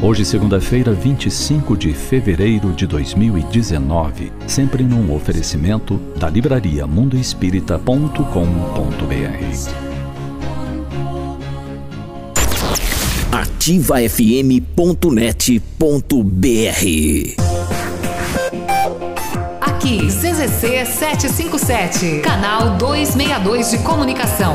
Hoje, segunda-feira, 25 de fevereiro de 2019, sempre num oferecimento da livraria mundoespírita.com.br. ativafm.net.br Aqui, CZC 757, canal 262 de comunicação.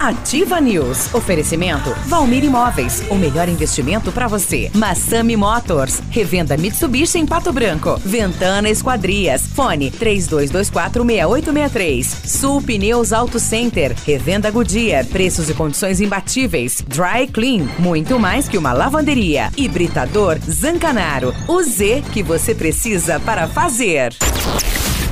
Ativa News. Oferecimento Valmir Imóveis. O melhor investimento para você. Massami Motors. Revenda Mitsubishi em Pato Branco. Ventana Esquadrias. Fone 32246863. Sul Pneus Auto Center. Revenda Goodyear. Preços e condições imbatíveis. Dry Clean. Muito mais que uma lavanderia. Hibridador Zancanaro. O Z que você precisa para fazer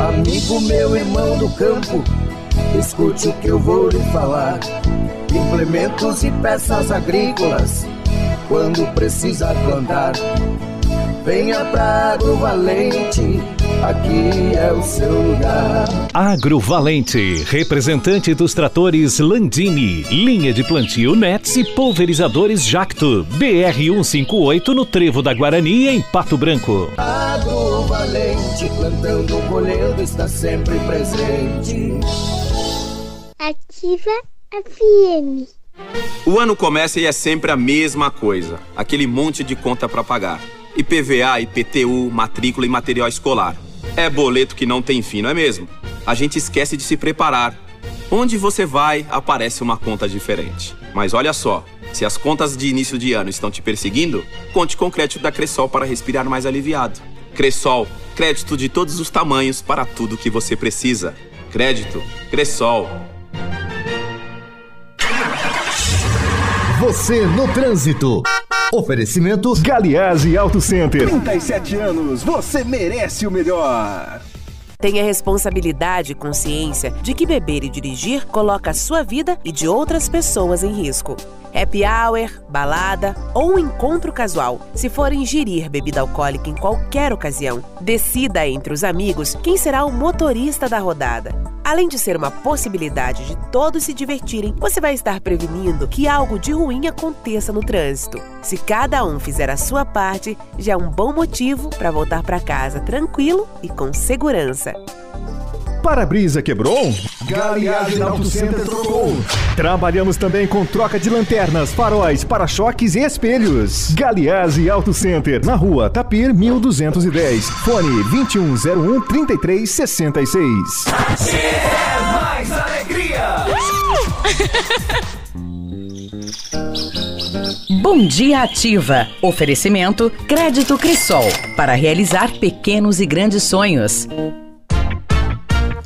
Amigo meu, irmão do campo, escute o que eu vou lhe falar. Implementos e peças agrícolas, quando precisa plantar. Venha pra Agrovalente, aqui é o seu lugar. Agrovalente, representante dos tratores Landini, linha de plantio Nets e pulverizadores Jacto, BR 158 no Trevo da Guarani, em Pato Branco. Agrovalente, plantando, colhendo, está sempre presente. Ativa FM. O ano começa e é sempre a mesma coisa, aquele monte de conta para pagar. IPVA, IPTU, matrícula e material escolar. É boleto que não tem fim, não é mesmo? A gente esquece de se preparar. Onde você vai, aparece uma conta diferente. Mas olha só, se as contas de início de ano estão te perseguindo, conte com o crédito da Cressol para respirar mais aliviado. Cressol, crédito de todos os tamanhos para tudo que você precisa. Crédito, Cressol. Você no trânsito. Oferecimento Galiase Auto Center. 37 anos, você merece o melhor. Tenha responsabilidade e consciência de que beber e dirigir coloca a sua vida e de outras pessoas em risco. Happy hour, balada ou um encontro casual. Se for ingerir bebida alcoólica em qualquer ocasião, decida entre os amigos quem será o motorista da rodada. Além de ser uma possibilidade de todos se divertirem, você vai estar prevenindo que algo de ruim aconteça no trânsito. Se cada um fizer a sua parte, já é um bom motivo para voltar para casa tranquilo e com segurança. Para-brisa quebrou? Galiagem Auto Center trocou. Trabalhamos também com troca de lanternas, faróis, para-choques e espelhos. Galiase Auto Center, na rua Tapir 1210. Fone 2101 3366. É mais alegria! Bom dia ativa. Oferecimento Crédito Crisol para realizar pequenos e grandes sonhos.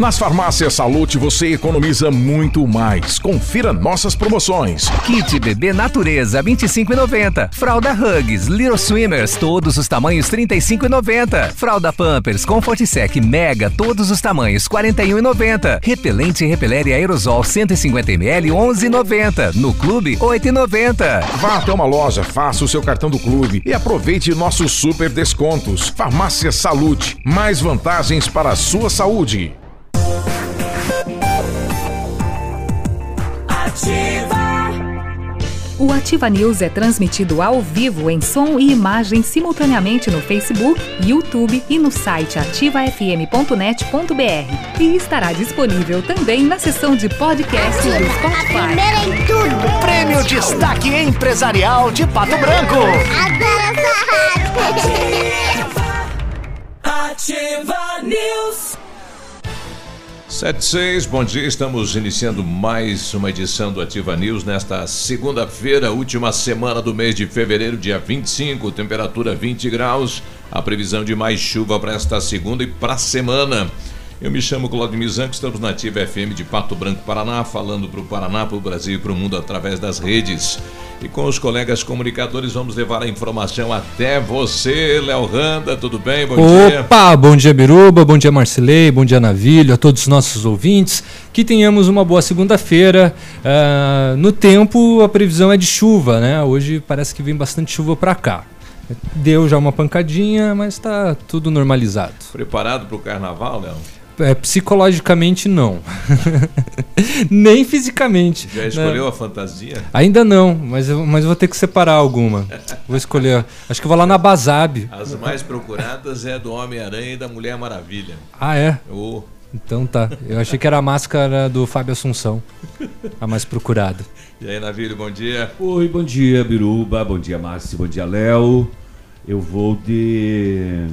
Nas farmácias Salute você economiza muito mais. Confira nossas promoções. Kit Bebê Natureza 25,90. Fralda Hugs, Little Swimmers, todos os tamanhos 35,90. Fralda Pampers Comfort Sec Mega, todos os tamanhos 41,90. Repelente Repelere Aerosol 150 ml 11,90. No clube 8,90. Vá até uma loja, faça o seu cartão do clube e aproveite nossos super descontos. Farmácia Salute, mais vantagens para a sua saúde. O Ativa News é transmitido ao vivo em som e imagem simultaneamente no Facebook, YouTube e no site ativafm.net.br. E estará disponível também na seção de podcast do Spotify. Primeira em tudo. Prêmio Destaque Empresarial de Pato Branco. Adoro essa rádio. Ativa News. 76, bom dia, estamos iniciando mais uma edição do Ativa News nesta segunda-feira, última semana do mês de fevereiro, dia 25, temperatura 20 graus, a previsão de mais chuva para esta segunda e para a semana. Eu me chamo Claudio Mizanco, estamos na Ativa FM de Pato Branco, Paraná, falando para o Paraná, para o Brasil e para o mundo através das redes. E com os colegas comunicadores vamos levar a informação até você, Léo Randa, tudo bem? Bom dia. Opa, bom dia Biruba, bom dia Marcelei, bom dia Navilho, a todos os nossos ouvintes. Que tenhamos uma boa segunda-feira. Uh, no tempo, a previsão é de chuva, né? Hoje parece que vem bastante chuva para cá. Deu já uma pancadinha, mas está tudo normalizado. Preparado para o carnaval, Léo? É, psicologicamente não. Nem fisicamente. Já escolheu a fantasia? Ainda não, mas eu, mas eu vou ter que separar alguma. Vou escolher. Acho que eu vou lá na Bazab. As mais procuradas é do Homem-Aranha e da Mulher Maravilha. Ah, é? Oh. Então tá. Eu achei que era a máscara do Fábio Assunção. A mais procurada. E aí, Navírio, bom dia. Oi, bom dia, Biruba. Bom dia, Márcio. Bom dia, Léo. Eu vou de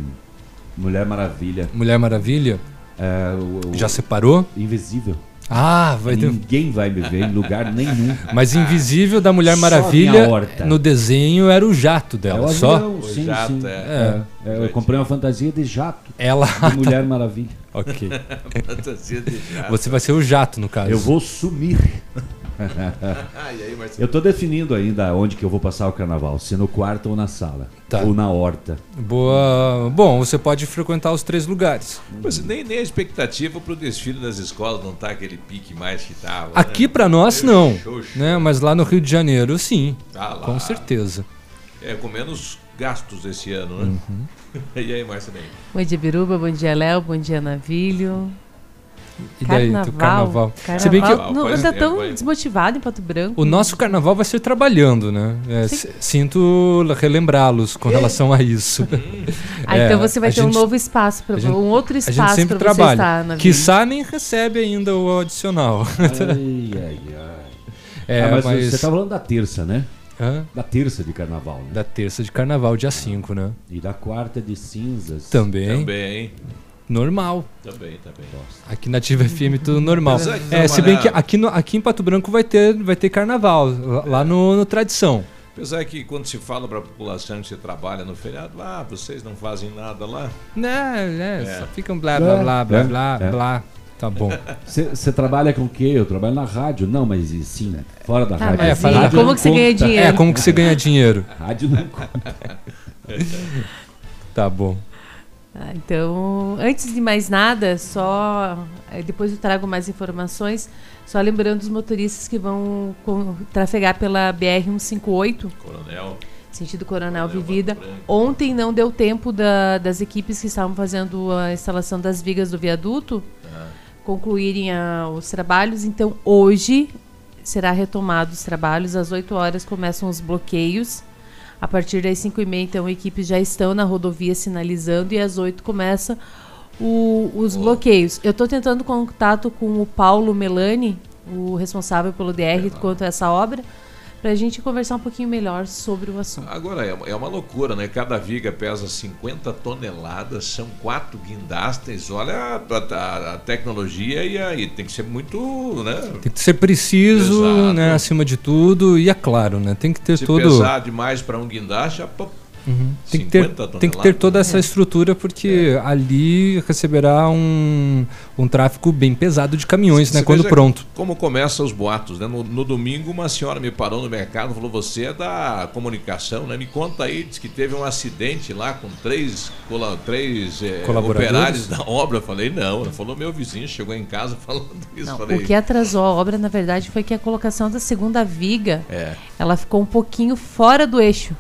Mulher Maravilha. Mulher Maravilha? É, o, o, Já separou? Invisível. Ah, vai ter... Ninguém vai me ver em lugar nenhum. Mas Invisível da Mulher Maravilha, no desenho era o jato É dela, o só? avião, sim, jato, sim. é. É, é, eu comprei uma fantasia de jato. Ela De Mulher Maravilha. Ok. fantasia de jato. Você vai ser o jato, no caso. Eu vou sumir. e aí, Marcelo? Eu tô definindo ainda onde que eu vou passar o carnaval, se no quarto ou na sala. Tá. Ou na horta. Boa. Bom, você pode frequentar os três lugares. Mas nem, nem a expectativa pro desfile das escolas não tá aquele pique mais que tava. Aqui né? pra nós não, xoxo. né? Mas lá no Rio de Janeiro, sim. Tá lá. Com certeza. É, com menos gastos esse ano, né? Uhum. e aí, Marcelinho? Bom dia, Biruba. Bom dia, Léo. Bom dia, Navilho. E daí, carnaval. do carnaval. carnaval. Se bem que não, Faz anda tempo, tão hein? desmotivado em Pato Branco. o nosso carnaval vai ser trabalhando, né? É, sinto relembrá-los com relação a isso. Ah, É, então você vai ter um gente- novo espaço, pra, gente- um outro A gente espaço sempre para você trabalha. estar na vida. Quiçá nem recebe ainda o adicional. Ai, ai, ai. É, Ah, mas, mas- você tá falando da terça, né? Hã? Da terça de carnaval, né? Da terça de carnaval, dia 5, né? E da quarta de cinzas. Também. Também. Normal. Também, também. Aqui na Ativa FM tudo normal. É É, se bem que aqui, no- aqui em Pato Branco vai ter, vai ter carnaval, lá- no, no Tradição. Apesar que quando se fala para a população que você trabalha no feriado, ah, vocês não fazem nada lá. Né, né, É. só ficam blá blá blá blá É, blá é. blá. Tá bom. Você trabalha com o quê? Eu trabalho na rádio. Não, mas sim, fora da Tá, rádio. É, e Rádio como não que você ganha dinheiro? É, como que você ganha dinheiro? Rádio não conta. Tá bom. Ah, então, antes de mais nada, só eh, depois eu trago mais informações. Só lembrando os motoristas que vão com- trafegar pela BR 158, Coronel. sentido Coronel Coronel Vivida. Ontem não deu tempo da- das equipes que estavam fazendo a instalação das vigas do viaduto concluírem a- os trabalhos. Então, hoje será retomado os trabalhos. Às 8 horas começam os bloqueios. A partir das 5 e meia, então, equipes já estão na rodovia sinalizando e às 8 começa o- os Boa. bloqueios. Eu estou tentando contato com o Paulo Melani, o responsável pelo DR quanto a essa obra, para a gente conversar um pouquinho melhor sobre o assunto. Agora, é uma, é loucura, né? Cada viga pesa 50 toneladas, são quatro guindastes. Olha a, a- a tecnologia e aí tem que ser muito, né? Tem que ser preciso, Exato. né, acima de tudo, e é claro, né, tem que ter Se todo pesar demais para um guindaste, a- Uhum. Tem, que ter, tem que ter toda essa estrutura porque ali receberá um, um tráfego bem pesado de caminhões, né? Quando pronto. Como começam os boatos, né? No, no, domingo, uma senhora me parou no mercado e falou: Você é da comunicação, né? Me conta aí, diz que teve um acidente lá com três, cola, três é, operários da obra. Eu falei: Não, ela falou: Meu vizinho chegou em casa falando isso. Não, falei, o que atrasou a obra, na verdade, foi que a colocação da segunda viga é. ela ficou um pouquinho fora do eixo.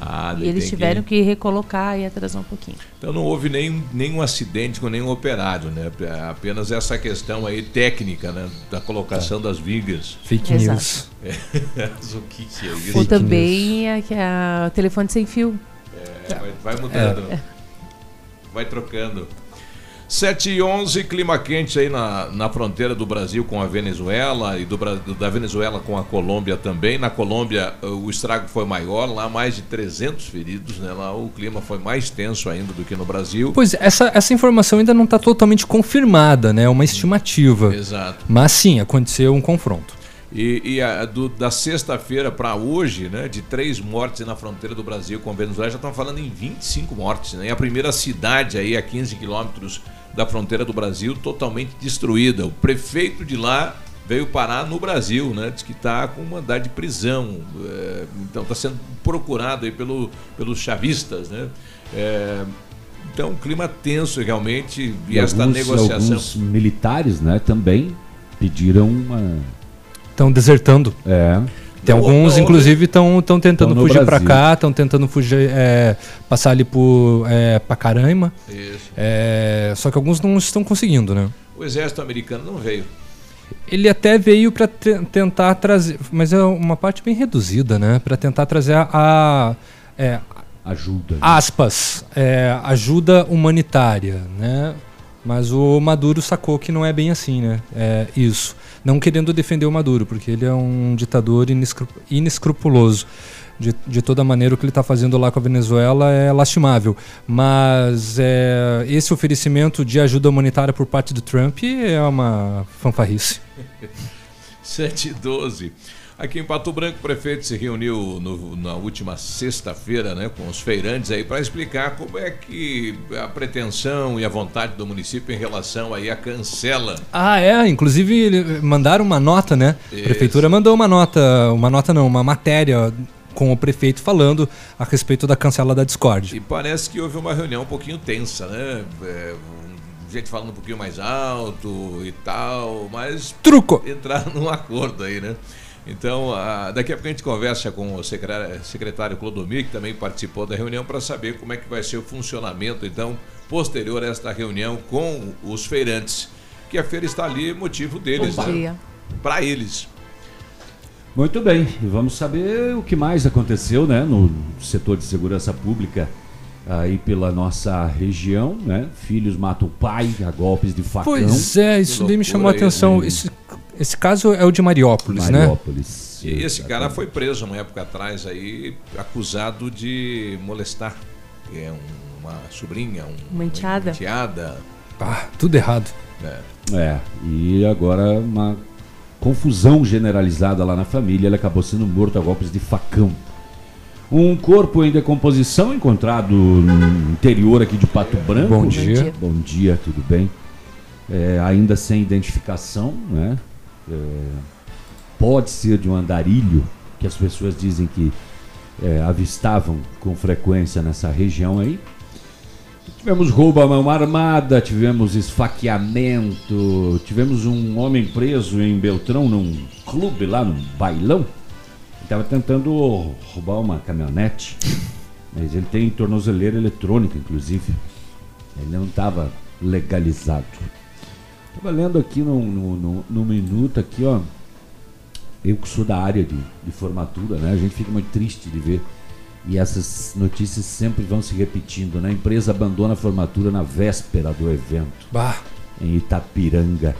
Ah, e eles tiveram que... que... recolocar e atrasar um pouquinho. Então não houve nenhum, nenhum acidente com nenhum operário, né? Apenas essa questão aí técnica, né? Da colocação tá. das vigas. Fake Exato. news. É. o que, que é isso? Ou também a, a, telefone sem fio. É, vai, vai mudando. É. Vai trocando. 7 e 11, clima quente aí na, na fronteira do Brasil com a Venezuela e do, da Venezuela com a Colômbia também. Na Colômbia o estrago foi maior, lá mais de 300 feridos, né? Lá o clima foi mais tenso ainda do que no Brasil. Pois essa, essa informação ainda não está totalmente confirmada, né? É uma estimativa. Exato. Mas sim, aconteceu um confronto. E, e a, do, da sexta-feira para hoje, né, de três mortes na fronteira do Brasil com a Venezuela, já estão falando em 25 mortes. Né? E a primeira cidade aí a 15 quilômetros da fronteira do Brasil totalmente destruída. O prefeito de lá veio parar no Brasil, né? Diz que está com mandado de prisão. É, então está sendo procurado aí pelo, pelos chavistas, né? É, então, um clima tenso realmente e, e esta alguns, negociação. Alguns militares, né, também pediram uma. Estão desertando. É. Tem alguns, inclusive, estão tentando fugir para cá, estão tentando fugir, é, passar ali por é, Pacaraima. Isso. É, só que alguns não estão conseguindo, né? O exército americano não veio. Ele até veio para tentar trazer, mas é uma parte bem reduzida, né? Para tentar trazer a, a é, ajuda. Né? Aspas, é, ajuda humanitária, né? Mas o Maduro sacou que não é bem assim, né? É isso. Não querendo defender o Maduro, porque ele é um ditador inescru inescrupuloso. De, de toda maneira, o que ele está fazendo lá com a Venezuela é lastimável. Mas é, esse oferecimento de ajuda humanitária por parte do Trump é uma fanfarrice. 7 e 12. Aqui em Pato Branco, o prefeito se reuniu no, na última sexta-feira né, com os feirantes aí para explicar como é que a pretensão e a vontade do município em relação aí à cancela. Ah, é, inclusive mandaram uma nota, né? Isso. A prefeitura mandou uma nota, uma nota não, uma matéria com o prefeito falando a respeito da cancela da Discord. E parece que houve uma reunião um pouquinho tensa, né? É, gente falando um pouquinho mais alto e tal, mas truco entraram num acordo aí, né? Então, daqui a pouco a gente conversa com o secretário, secretário Clodomir, que também participou da reunião, para saber como é que vai ser o funcionamento, então, posterior a esta reunião com os feirantes. Que a feira está ali, motivo deles, Bom né? Para eles. Muito bem, vamos saber o que mais aconteceu né, no setor de segurança pública aí pela nossa região, né? Filhos matam o pai a golpes de facão. Pois é, isso daí me chamou a atenção. Né? Esse, esse caso é o de Mariópolis, Mariópolis né? E esse cara foi preso uma época atrás aí, acusado de molestar. É uma sobrinha, um, uma enteada. Uma enteada. Ah, tudo errado. É. é, e agora uma confusão generalizada lá na família. Ele acabou sendo morto a golpes de facão. Um corpo em decomposição encontrado no interior aqui de Pato Branco. Bom dia. Bom dia, tudo bem? É, ainda sem identificação, né? É, pode ser de um andarilho que as pessoas dizem que é, avistavam com frequência nessa região aí. Tivemos roubo à mão armada, tivemos esfaqueamento, tivemos um homem preso em Beltrão num clube lá no bailão estava tentando roubar uma caminhonete, mas ele tem tornozeleira eletrônica, inclusive. Ele não estava legalizado. Estava lendo aqui no, no, no, no, minuto aqui, ó. Eu que sou da área de, de formatura, né? A gente fica muito triste de ver. E essas notícias sempre vão se repetindo, né? A empresa abandona a formatura na véspera do evento. Bah. Em Itapiranga.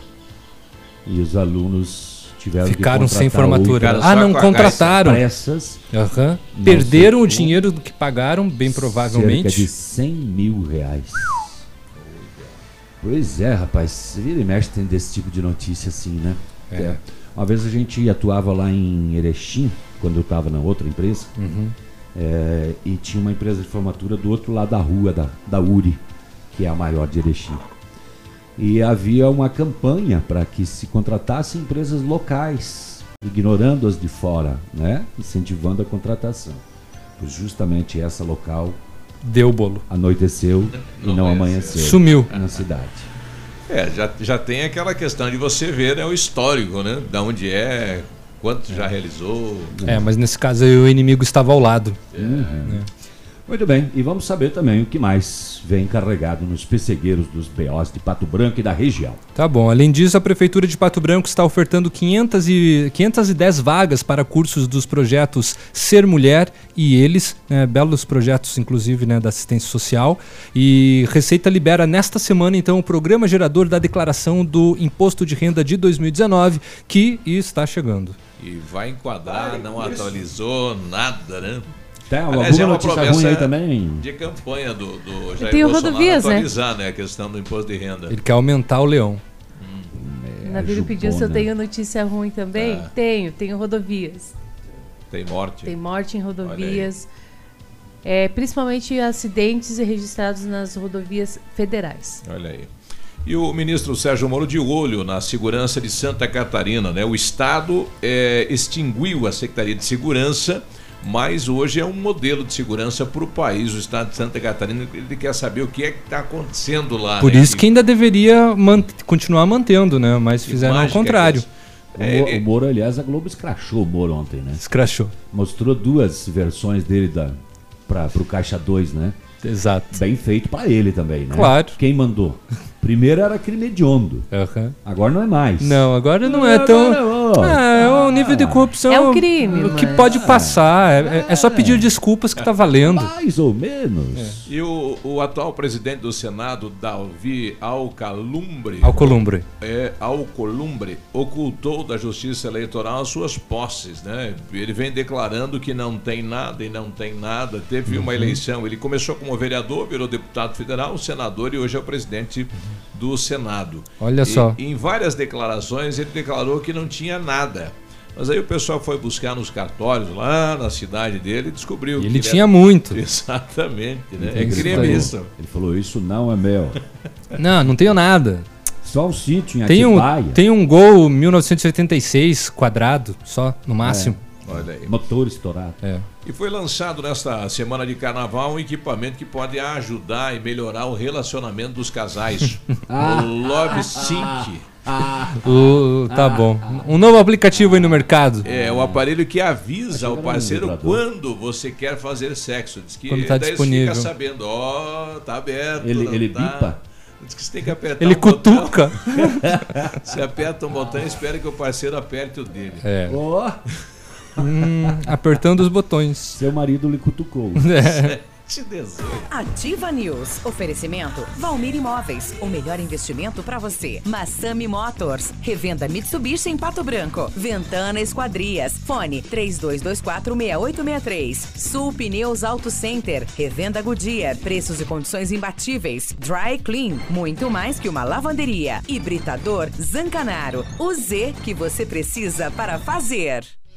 E os alunos tiveram Ficaram sem formatura. Ah, não contrataram. Pressas, uhum. Perderam o dinheiro que pagaram, bem provavelmente. Cerca de 100 mil reais. Pois é, rapaz. Vira e mexe tem desse tipo de notícia assim, né? É. é. Uma vez a gente atuava lá em Erechim, quando eu estava na outra empresa. Uhum. É, e tinha uma empresa de formatura do outro lado da rua, da, da URI, que é a maior de Erechim. E havia uma campanha para que se contratassem empresas locais, ignorando as de fora, né? incentivando a contratação. Pois justamente essa local Deu o bolo. anoiteceu e não amanheceu. Sumiu. Na cidade. É, já, já tem aquela questão de você ver né, o histórico, né? Da onde é, quanto já realizou. É, mas nesse caso aí o inimigo estava ao lado. Uhum. Muito bem, e vamos saber também o que mais vem carregado nos pessegueiros dos BOs de Pato Branco e da região. Tá bom. Além disso, a Prefeitura de Pato Branco está ofertando 500 e, 510 vagas para cursos dos projetos Ser Mulher e Eles, né, belos projetos, inclusive, né, da assistência social. E Receita libera nesta semana, então, o programa gerador da declaração do Imposto de Renda de 2019, que está chegando. E vai enquadrar, não atualizou nada, né? Tem Aliás, alguma é uma notícia promessa ruim aí também? De campanha do, do Jair tem Bolsonaro rodovias, né? atualizar né? a questão do imposto de renda. Ele quer aumentar o leão. O Navírio pediu se eu tenho notícia ruim também. Tá. Tenho, tenho rodovias. Tem morte. Tem morte em rodovias. É, principalmente acidentes registrados nas rodovias federais. Olha aí. E o ministro Sérgio Moro de olho na segurança de Santa Catarina, né? O Estado é, extinguiu a Secretaria de Segurança, mas hoje é um modelo de segurança para o país, o Estado de Santa Catarina. Ele quer saber o que é que está acontecendo lá. Por né? isso que ainda deveria man- continuar mantendo, né? Mas fizeram ao é contrário. O, É, Mo- ele- o Moro, aliás, a Globo escrachou o Moro ontem, né? Escrachou. Mostrou duas versões dele da, pra, pro Caixa 2, né? Exato. Bem feito pra ele também, né? Claro. Quem mandou? Primeiro era crime hediondo. Agora não é mais. Não, agora não é tão. É, é o nível de corrupção. É um crime, O que mas- pode passar. É, é só pedir desculpas que tá valendo. Mais ou menos. E o, o atual presidente do Senado, Davi Alcalumbre, Alcolumbre. é, Alcolumbre, ocultou da Justiça Eleitoral as suas posses, né? Ele vem declarando que não tem nada e não tem nada. Teve uma Uhum. eleição, ele começou como vereador, virou deputado federal, senador e hoje é o presidente do Senado. Olha E- só. Em várias declarações ele declarou que não tinha nada. Mas aí o pessoal foi buscar nos cartórios lá na cidade dele e descobriu E que ele é- tinha muito. Exatamente, né? É Ele crime falou- isso. Ele falou, isso não é meu. Não, não tenho nada. Só o sítio em Tem um, tem um gol 1986 quadrado, só, no máximo. Olha aí. Motor estourado. É. E foi lançado nesta semana de carnaval um equipamento que pode ajudar e melhorar o relacionamento dos casais. Ah. o Love Sync. O- tá bom. Um novo aplicativo aí no mercado. É o aparelho que avisa ao parceiro quando você quer fazer sexo. Diz que Quando tá disponível. fica sabendo, ó, tá aberto. Ele- ele tá. bipa? Diz que você tem que apertar Ele um botão. cutuca. você aperta um botão e espera que o parceiro aperte o dele. É. Ó, Hum, apertando os botões. seu marido lhe cutucou. É. 718. Ativa News. Oferecimento Valmir Imóveis. O melhor investimento para você. Massami Motors. Revenda Mitsubishi em Pato Branco. Ventana Esquadrias. Fone 32246863. Sul Pneus Auto Center. Revenda Goodyear. Preços e condições imbatíveis. Dry Clean. Muito mais que uma lavanderia. Hibridador Zancanaro. O Z que você precisa para fazer.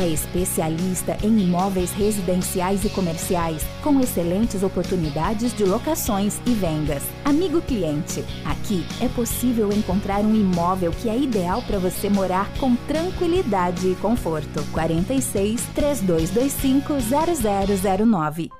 É especialista em imóveis residenciais e comerciais, com excelentes oportunidades de locações e vendas. Amigo cliente, aqui é possível encontrar um imóvel que é ideal para você morar com tranquilidade e conforto. 46 3225 0009.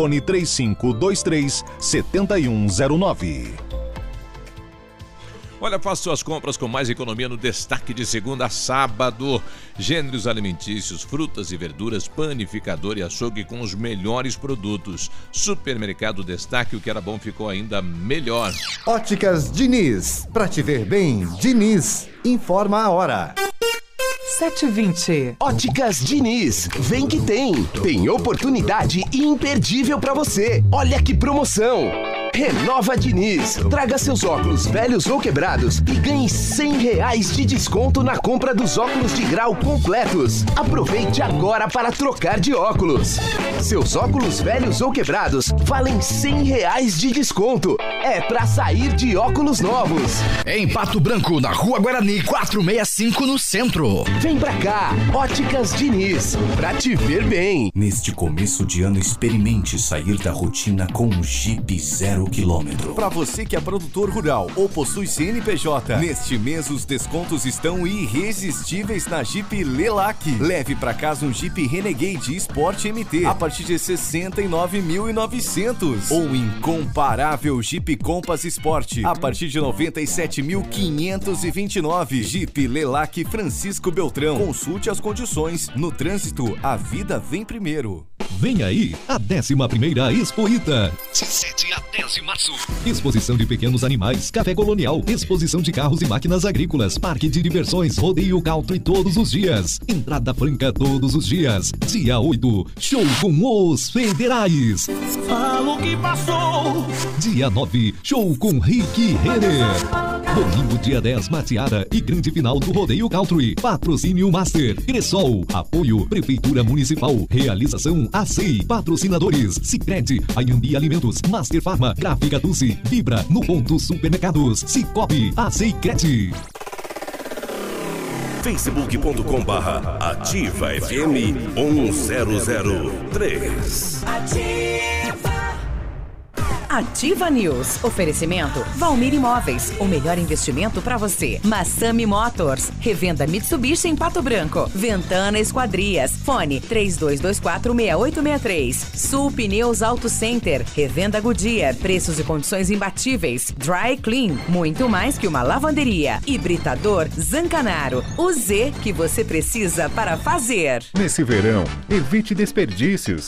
fone 3523 7109. Olha, faça suas compras com mais economia no destaque de segunda a sábado. Gêneros alimentícios, frutas e verduras, panificador e açougue com os melhores produtos. Supermercado Destaque, o que era bom ficou ainda melhor. Óticas Diniz. Pra te ver bem, Diniz. Informa a hora. 720. Óticas Diniz. Vem que tem. Tem oportunidade imperdível pra você. Olha que promoção. Renova Diniz. Traga seus óculos velhos ou quebrados e ganhe 100 reais de desconto na compra dos óculos de grau completos. Aproveite agora para trocar de óculos. Seus óculos velhos ou quebrados valem 100 reais de desconto. É pra sair de óculos novos. Em Pato Branco, na Rua Guarani 465 no centro. Vem pra cá, Óticas Diniz, pra te ver bem. Neste começo de ano, experimente sair da rotina com um Jeep zero quilômetro. Para você que é produtor rural ou possui CNPJ, neste mês os descontos estão irresistíveis na Jeep Lelac. Leve para casa um Jeep Renegade Sport MT a partir de 69.900 ou incomparável Jeep Compass Sport a partir de 97.529. Jeep Lelac Francisco Beltrão. Consulte as condições. No trânsito, a vida vem primeiro. Vem aí a 11 primeira Expo Ita. De 7 a 10 de março. Exposição de pequenos animais, café colonial, exposição de carros e máquinas agrícolas, parque de diversões, rodeio country todos os dias. Entrada franca todos os dias. Dia 8, show com os federais. Fala o que passou. Dia 9, show com Rick Renner. Domingo, dia 10, Matiara e grande final do Rodeio Country. Patrocínio Master. Cressol. Apoio Prefeitura Municipal. Realização ACEI. Patrocinadores. Cicred. Ayambi Alimentos. Master Farma. Gráfica Dulce. Vibra. No Ponto Supermercados. Cicobi. ACEI Cred. facebook.com barra ativa FM 1003 Ativa. Ativa News. Oferecimento Valmir Imóveis. O melhor investimento para você. Massami Motors. Revenda Mitsubishi em Pato Branco. Ventana Esquadrias. Fone 32246863. Sul Pneus Auto Center. Revenda Goodyear. Preços e condições imbatíveis. Dry Clean. Muito mais que uma lavanderia. Hibridador Zancanaro. O Z que você precisa para fazer. Nesse verão, evite desperdícios.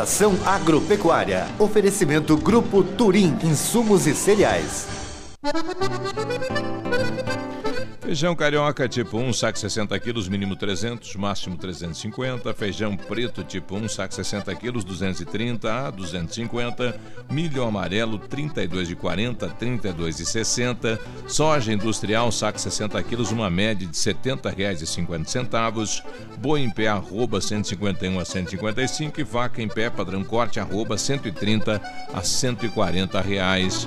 Cotação agropecuária. Oferecimento Grupo Turim, insumos e cereais. Feijão carioca tipo 1, saco 60 quilos, mínimo 300, máximo 350. Feijão preto tipo 1, saco 60 quilos, 230 a 250. Milho amarelo, 32 de 40, 32 de 60. Soja industrial, saco 60 quilos, uma média de R$ 70,50. Boi em pé, arroba 151 a 155. E vaca em pé, padrão corte, arroba 130 a 140 reais.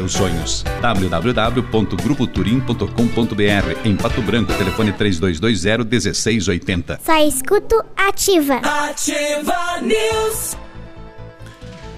seus sonhos. www.grupoturim.com.br Em Pato Branco, telefone 3220-1680. Só escuto ativa. Ativa News.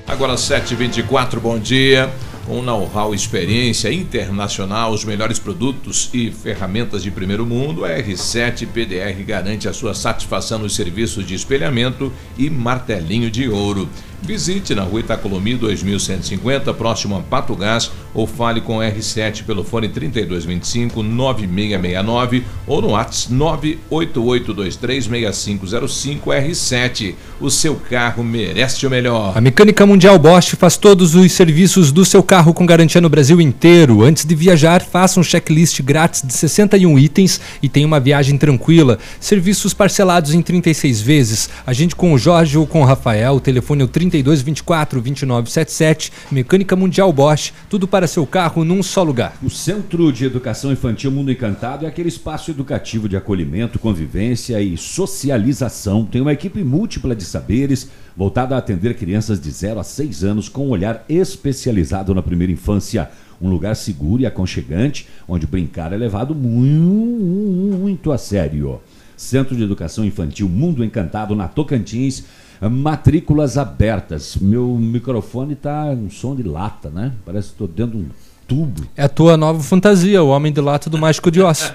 Agora 7h24, bom dia. Com know-how e experiência internacional, os melhores produtos e ferramentas de primeiro mundo, a R7 PDR garante a sua satisfação nos serviços de espelhamento e martelinho de ouro. Visite na rua Itacolomi 2150, próximo a Pato Gás, ou fale com o R7 pelo fone 3225 9669 ou no WhatsApp 988236505 R7. O seu carro merece o melhor. A Mecânica Mundial Bosch faz todos os serviços do seu carro com garantia no Brasil inteiro. Antes de viajar, faça um checklist grátis de 61 itens e tenha uma viagem tranquila. Serviços parcelados em 36 vezes. Agende com o Jorge ou com o Rafael. O telefone é o 3224 2977. Mecânica Mundial Bosch. Tudo para seu carro num só lugar. O Centro de Educação Infantil Mundo Encantado é aquele espaço educativo de acolhimento, convivência e socialização. Tem uma equipe múltipla de saberes voltada a atender crianças de 0 a 6 anos com um olhar especializado na primeira infância. Um lugar seguro e aconchegante, onde brincar é levado muito a sério. Centro de Educação Infantil Mundo Encantado na Tocantins. Matrículas abertas. Meu microfone tá um som de lata, né? Parece que estou dentro de um tubo. É a tua nova fantasia, o Homem de Lata do Mágico de Oz.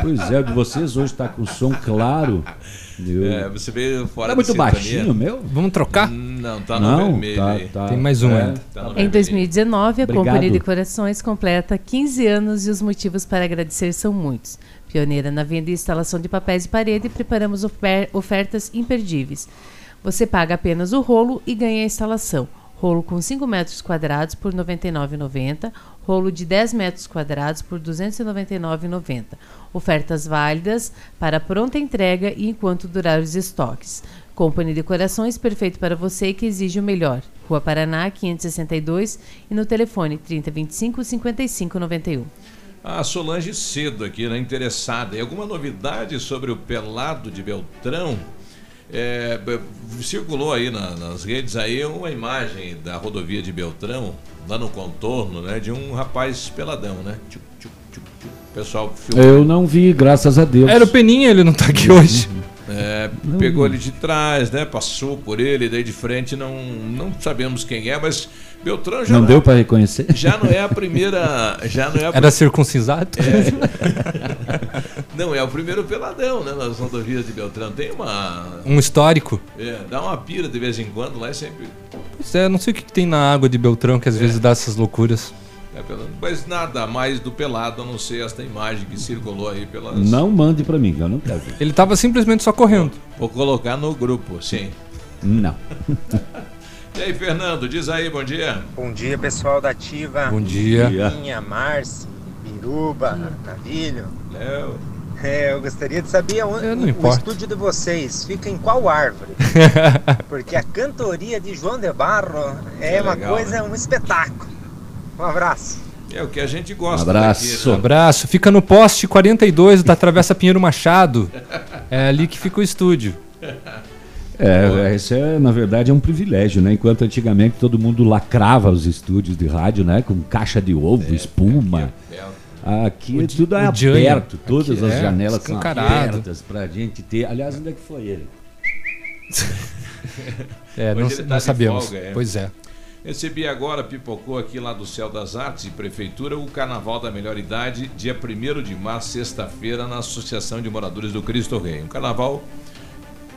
Pois é, de vocês hoje está com som claro. Eu- É, você veio fora Tá muito sintonia. baixinho, meu? Vamos trocar? Não, tá no Não, vermelho tá- aí. tá. Tem mais um É. ainda. Tá Em vermelho. 2019, a Obrigado. Companhia de Corações completa 15 anos e os motivos para agradecer são muitos. Pioneira na venda e instalação de papéis de parede, preparamos ofer- ofertas imperdíveis. Você paga apenas o rolo e ganha a instalação. Rolo com 5 metros quadrados por R$ 99,90. Rolo de 10 metros quadrados por R$ 299,90. Ofertas válidas para pronta entrega e enquanto durar os estoques. Company Decorações, perfeito para você que exige o melhor. Rua Paraná, 562 e no telefone 3025 5591. A Solange cedo aqui, né? Interessada. E alguma novidade sobre o pelado de Beltrão? É, circulou aí na- nas redes aí uma imagem da rodovia de Beltrão, lá no contorno, né? De um rapaz peladão, né? Tchuc, tchuc, tchuc, tchuc. O pessoal filmou. Eu não vi, graças a Deus. Era o Peninha, ele não tá aqui hoje. É, pegou ele de trás, né? Passou por ele, daí de frente não, não sabemos quem é, mas Beltrão já Não é- deu para reconhecer? Já não é a primeira. Já não é a Era circuncisado? É. Não, é o primeiro peladão, né? Nas rodovias de Beltrão. Tem uma. Um histórico. É, dá uma pira de vez em quando lá é sempre. Pois é, não sei o que, que tem na água de Beltrão que às vezes dá essas loucuras. É mas nada mais do pelado, a não ser esta imagem que circulou aí pelas. Não mande para mim, eu não quero ver. Ele tava simplesmente só correndo. Vou colocar no grupo, sim. Não. E aí, Fernando, diz aí, bom dia. Bom dia, pessoal da Ativa. Bom dia. Minha, Marci, Biruba, Navilho. Léo. É, eu gostaria de saber onde Eu não o importo. estúdio de vocês fica em qual árvore? Porque a cantoria de João de Barro é É uma legal, coisa, né? um espetáculo. Um abraço. É o que a gente gosta. Abraço. daqui, né? Abraço. Fica no poste 42 da Travessa Pinheiro Machado. É ali que fica o estúdio. É, isso é, na verdade, é um privilégio, né? Enquanto antigamente todo mundo lacrava os estúdios de rádio, né? Com caixa de ovo, espuma. Aqui é di- tudo é Jânio. aberto, todas Aqui as é, janelas são abertas pra gente ter. Aliás, onde é que foi ele? É, não, ele tá não sabemos. folga, é. Pois é. Recebi agora, pipocou aqui lá do Céu das Artes e Prefeitura, o Carnaval da Melhor Idade, dia 1 de março, sexta-feira, na Associação de Moradores do Cristo Rei. Um carnaval.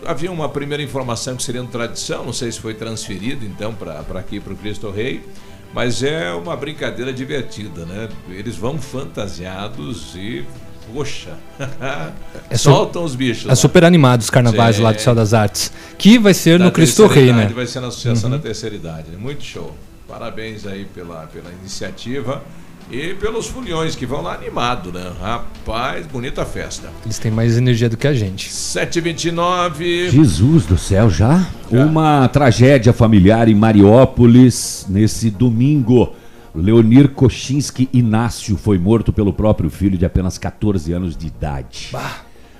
Havia uma primeira informação que seria uma tradição, não sei se foi transferido então para aqui para o Cristo Rei, mas é uma brincadeira divertida, né? Eles vão fantasiados e. Poxa! É Soltam os bichos. É lá. super animado os carnavais lá do. Céu das Artes. Que vai ser Da no Cristo Rei, né? Vai ser na Associação Uhum. da Terceira Idade. Muito show. Parabéns aí pela, pela iniciativa e pelos foliões que vão lá animado, né? Rapaz, bonita festa. Eles têm mais energia do que a gente. 729. Jesus do céu, já? Uma tragédia familiar em Mariópolis nesse domingo. Leonir Kochinski Inácio foi morto pelo próprio filho de apenas 14 anos de idade.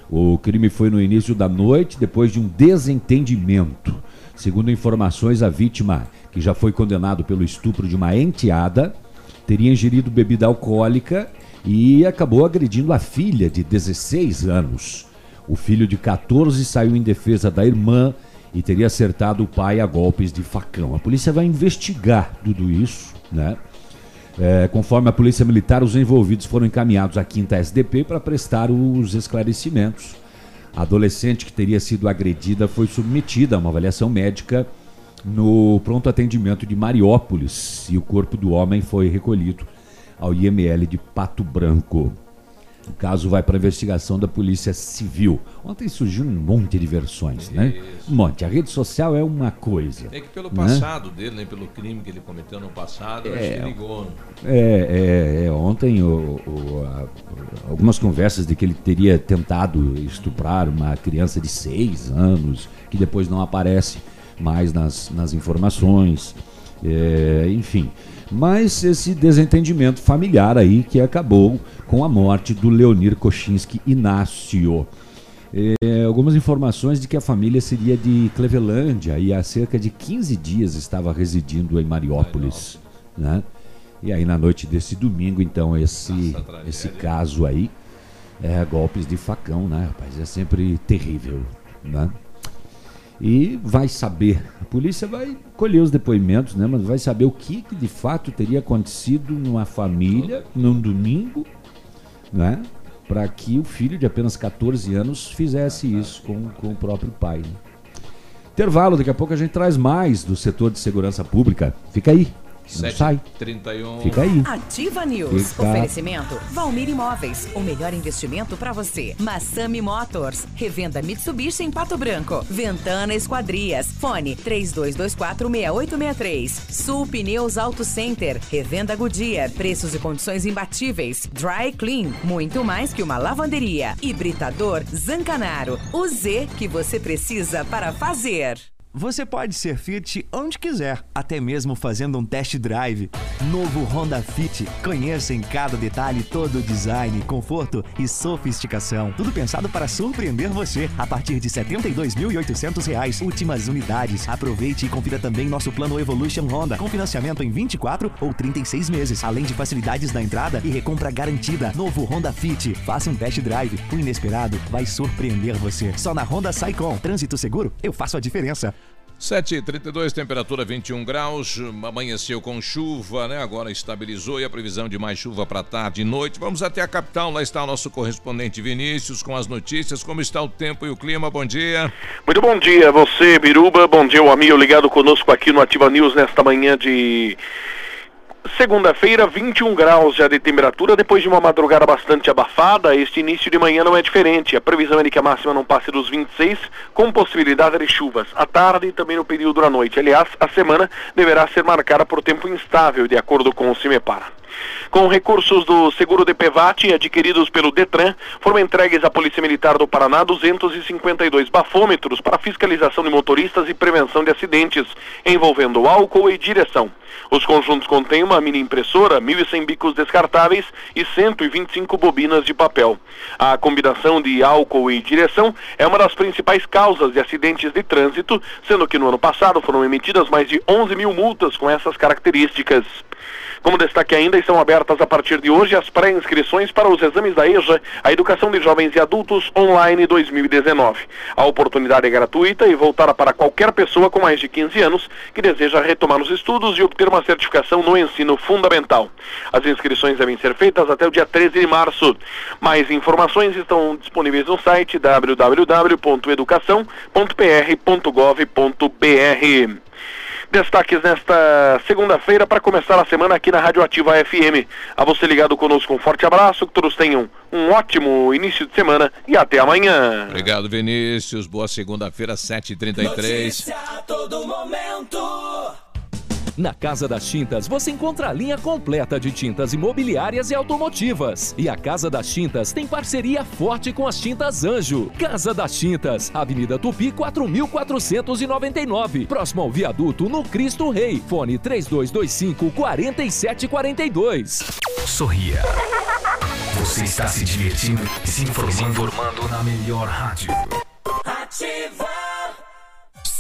O crime foi no início da noite, depois de um desentendimento. Segundo informações, a vítima, que já foi condenado pelo estupro de uma enteada, teria ingerido bebida alcoólica e acabou agredindo a filha de 16 anos. O filho de 14 saiu em defesa da irmã e teria acertado o pai a golpes de facão. A polícia vai investigar tudo isso, né? É, conforme a Polícia Militar, os envolvidos foram encaminhados à quinta SDP para prestar os esclarecimentos. A adolescente que teria sido agredida foi submetida a uma avaliação médica no pronto atendimento de Mariópolis e o corpo do homem foi recolhido ao IML de Pato Branco. O caso vai para investigação da Polícia Civil. Ontem surgiu um monte de versões, né? Um monte. A rede social é uma coisa. É que pelo né? passado dele, né, pelo crime que ele cometeu no passado, eu acho É, que ligou. né? É, é, é, ontem o- o- a- algumas conversas de que ele teria tentado estuprar uma criança de seis anos, que depois não aparece mais nas, nas informações, é, enfim. Mas esse desentendimento familiar aí que acabou com a morte do Leonir Kochinski Inácio. É, algumas informações de que a família seria de Clevelândia e há cerca de 15 dias estava residindo em Mariópolis. Né? E aí na noite desse domingo, então, esse, esse caso aí, é, golpes de facão, né, rapaz? É sempre terrível, né? E vai saber, a polícia vai colher os depoimentos, né? Mas vai saber o que, que de fato teria acontecido numa família, num domingo, né? Para que o filho de apenas 14 anos fizesse isso com, com o próprio pai. né? Intervalo, daqui a pouco a gente traz mais do setor de segurança pública. Fica aí, não sai. 31. Fica aí. Ativa News. Fica. Oferecimento Valmir Imóveis. O melhor investimento para você. Massami Motors. Revenda Mitsubishi em Pato Branco. Ventana Esquadrias. Fone 32246863. Sul Pneus Auto Center. Revenda Goodyear. Preços e condições imbatíveis. Dry Clean. Muito mais que uma lavanderia. Hibridador Zancanaro. O Z que você precisa para fazer. Você pode ser Fit onde quiser, até mesmo fazendo um test drive. Novo Honda Fit. Conheça em cada detalhe todo o design, conforto e sofisticação. Tudo pensado para surpreender você. A partir de 72.800 reais, últimas unidades. Aproveite e confira também nosso plano Evolution Honda, com financiamento em 24 ou 36 meses, além de facilidades na entrada e recompra garantida. Novo Honda Fit. Faça um test drive. O inesperado vai surpreender você. Só na Honda Saicom. Trânsito seguro, eu faço a diferença. 7h32, temperatura 21 graus, amanheceu com chuva, né? Agora estabilizou e a previsão de mais chuva para tarde e noite. Vamos até a capital, lá está o nosso correspondente Vinícius com as notícias. Como está o tempo e o clima? Bom dia. Muito bom dia a você, Biruba. Bom dia, o amigo ligado conosco aqui no Ativa News nesta manhã de segunda-feira, 21 graus já de temperatura, depois de uma madrugada bastante abafada. Este início de manhã não é diferente. A previsão é de que a máxima não passe dos 26, com possibilidade de chuvas à tarde e também no período da noite. Aliás, a semana deverá ser marcada por tempo instável, de acordo com o CIMEPAR. Com recursos do seguro de PEVAT adquiridos pelo Detran, foram entregues à Polícia Militar do Paraná 252 bafômetros para fiscalização de motoristas e prevenção de acidentes envolvendo álcool e direção. Os conjuntos contêm uma mini impressora, 1.100 bicos descartáveis e 125 bobinas de papel. A combinação de álcool e direção é uma das principais causas de acidentes de trânsito, sendo que no ano passado foram emitidas mais de 11 mil multas com essas características. Como destaque ainda, estão abertas a partir de hoje as pré-inscrições para os exames da EJA, a Educação de Jovens e Adultos Online 2019. A oportunidade é gratuita e voltada para qualquer pessoa com mais de 15 anos que deseja retomar os estudos e obter uma certificação no ensino fundamental. As inscrições devem ser feitas até o dia 13 de março. Mais informações estão disponíveis no site www.educação.pr.gov.br. Destaques nesta segunda-feira para começar a semana aqui na Rádio Ativa FM. A você ligado conosco, um forte abraço, que todos tenham um ótimo início de semana e até amanhã. Obrigado, Vinícius. Boa segunda-feira, 7h33. Notícia a todo momento. Na Casa das Tintas você encontra a linha completa de tintas imobiliárias e automotivas. E a Casa das Tintas tem parceria forte com as Tintas Anjo. Casa das Tintas, Avenida Tupi 4499, próximo ao viaduto no Cristo Rei. Fone 3225 4742. Sorria. Você está se divertindo e se informando, informando na melhor rádio. Ativa.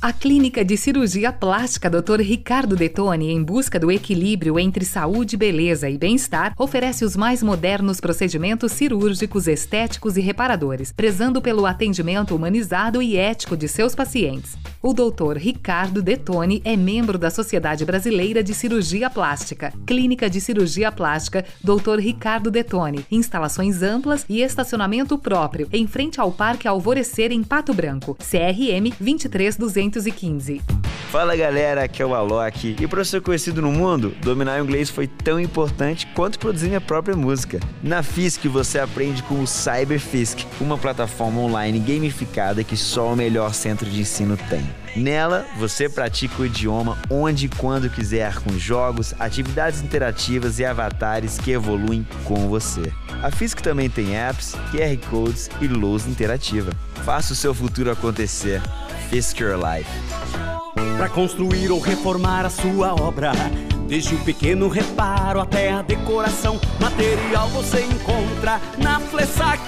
A Clínica de Cirurgia Plástica Dr. Ricardo Detoni, em busca do equilíbrio entre saúde, beleza e bem-estar, oferece os mais modernos procedimentos cirúrgicos, estéticos e reparadores, prezando pelo atendimento humanizado e ético de seus pacientes. O Dr. Ricardo Detoni é membro da Sociedade Brasileira de Cirurgia Plástica. Clínica de Cirurgia Plástica Dr. Ricardo Detoni. Instalações amplas e estacionamento próprio, em frente ao Parque Alvorecer, em Pato Branco. CRM 23215. Fala galera, aqui é o Alok. E para ser conhecido no mundo, dominar o inglês foi tão importante quanto produzir minha própria música. Na Fisk você aprende com o CyberFisk, uma plataforma online gamificada que só o melhor centro de ensino tem. Nela, você pratica o idioma onde e quando quiser, com jogos, atividades interativas e avatares que evoluem com você. A Fisk também tem apps, QR Codes e lousa interativa. Faça o seu futuro acontecer. Fisk Your Life. Para construir ou reformar a sua obra, desde o pequeno reparo até a decoração, material você encontra na Flessac,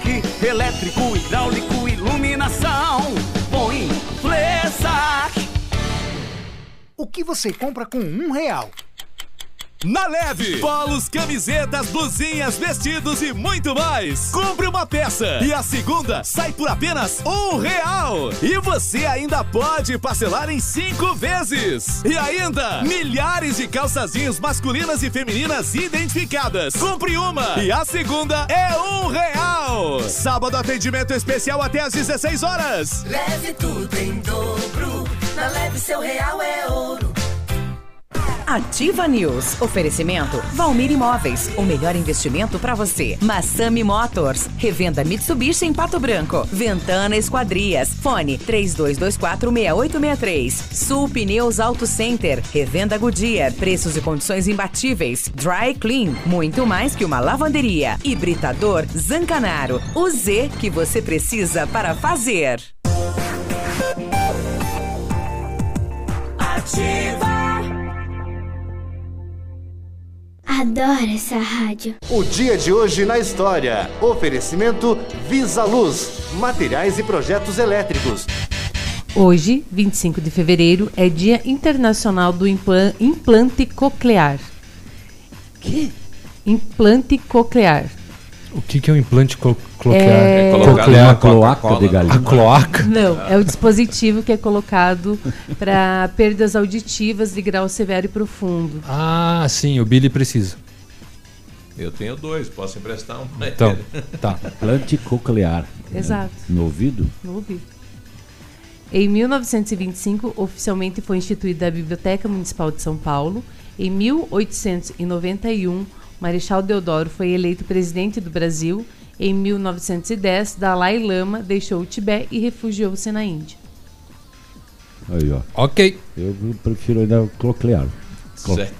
elétrico, hidráulico, iluminação. Põe Flessac. O que você compra com um real? Na Leve, polos, camisetas, blusinhas, vestidos e muito mais. Compre uma peça e a segunda sai por apenas um real. E você ainda pode parcelar em cinco vezes. E ainda, milhares de calçazinhos masculinas e femininas identificadas. Compre uma e a segunda é um real. Sábado atendimento especial até às 16 horas. Leve tudo em dobro. Na leve seu real é ouro. Ativa News. Oferecimento Valmir Imóveis. O melhor investimento para você. Massami Motors. Revenda Mitsubishi em Pato Branco. Ventana Esquadrias. Fone 32246863. Sul Pneus Auto Center. Revenda Goodyear. Preços e condições imbatíveis. Dry Clean. Muito mais que uma lavanderia. Hibridador Zancanaro. O Z que você precisa para fazer. Ativa. Adoro essa rádio. O dia de hoje na história. Oferecimento Visa Luz. Materiais e projetos elétricos. Hoje, 25 de fevereiro, é Dia Internacional do Implan- Implante Coclear. Que? Implante coclear. O que, que é um implante co coclear? É- É colocado Coclear. numa cloaca de galinha. A cloaca? Não, é o dispositivo que é colocado para perdas auditivas de grau severo e profundo. Ah, sim, o Billy precisa. Eu tenho dois, posso emprestar um pra Então, ele. tá. Implante coclear. Exato. No ouvido? No ouvido. Em 1925, oficialmente foi instituída a Biblioteca Municipal de São Paulo. Em 1891, Marechal Deodoro foi eleito presidente do Brasil. Em 1910, Dalai Lama deixou o Tibete e refugiou-se na Índia. Aí, ó. Ok. Eu prefiro ainda o coclear.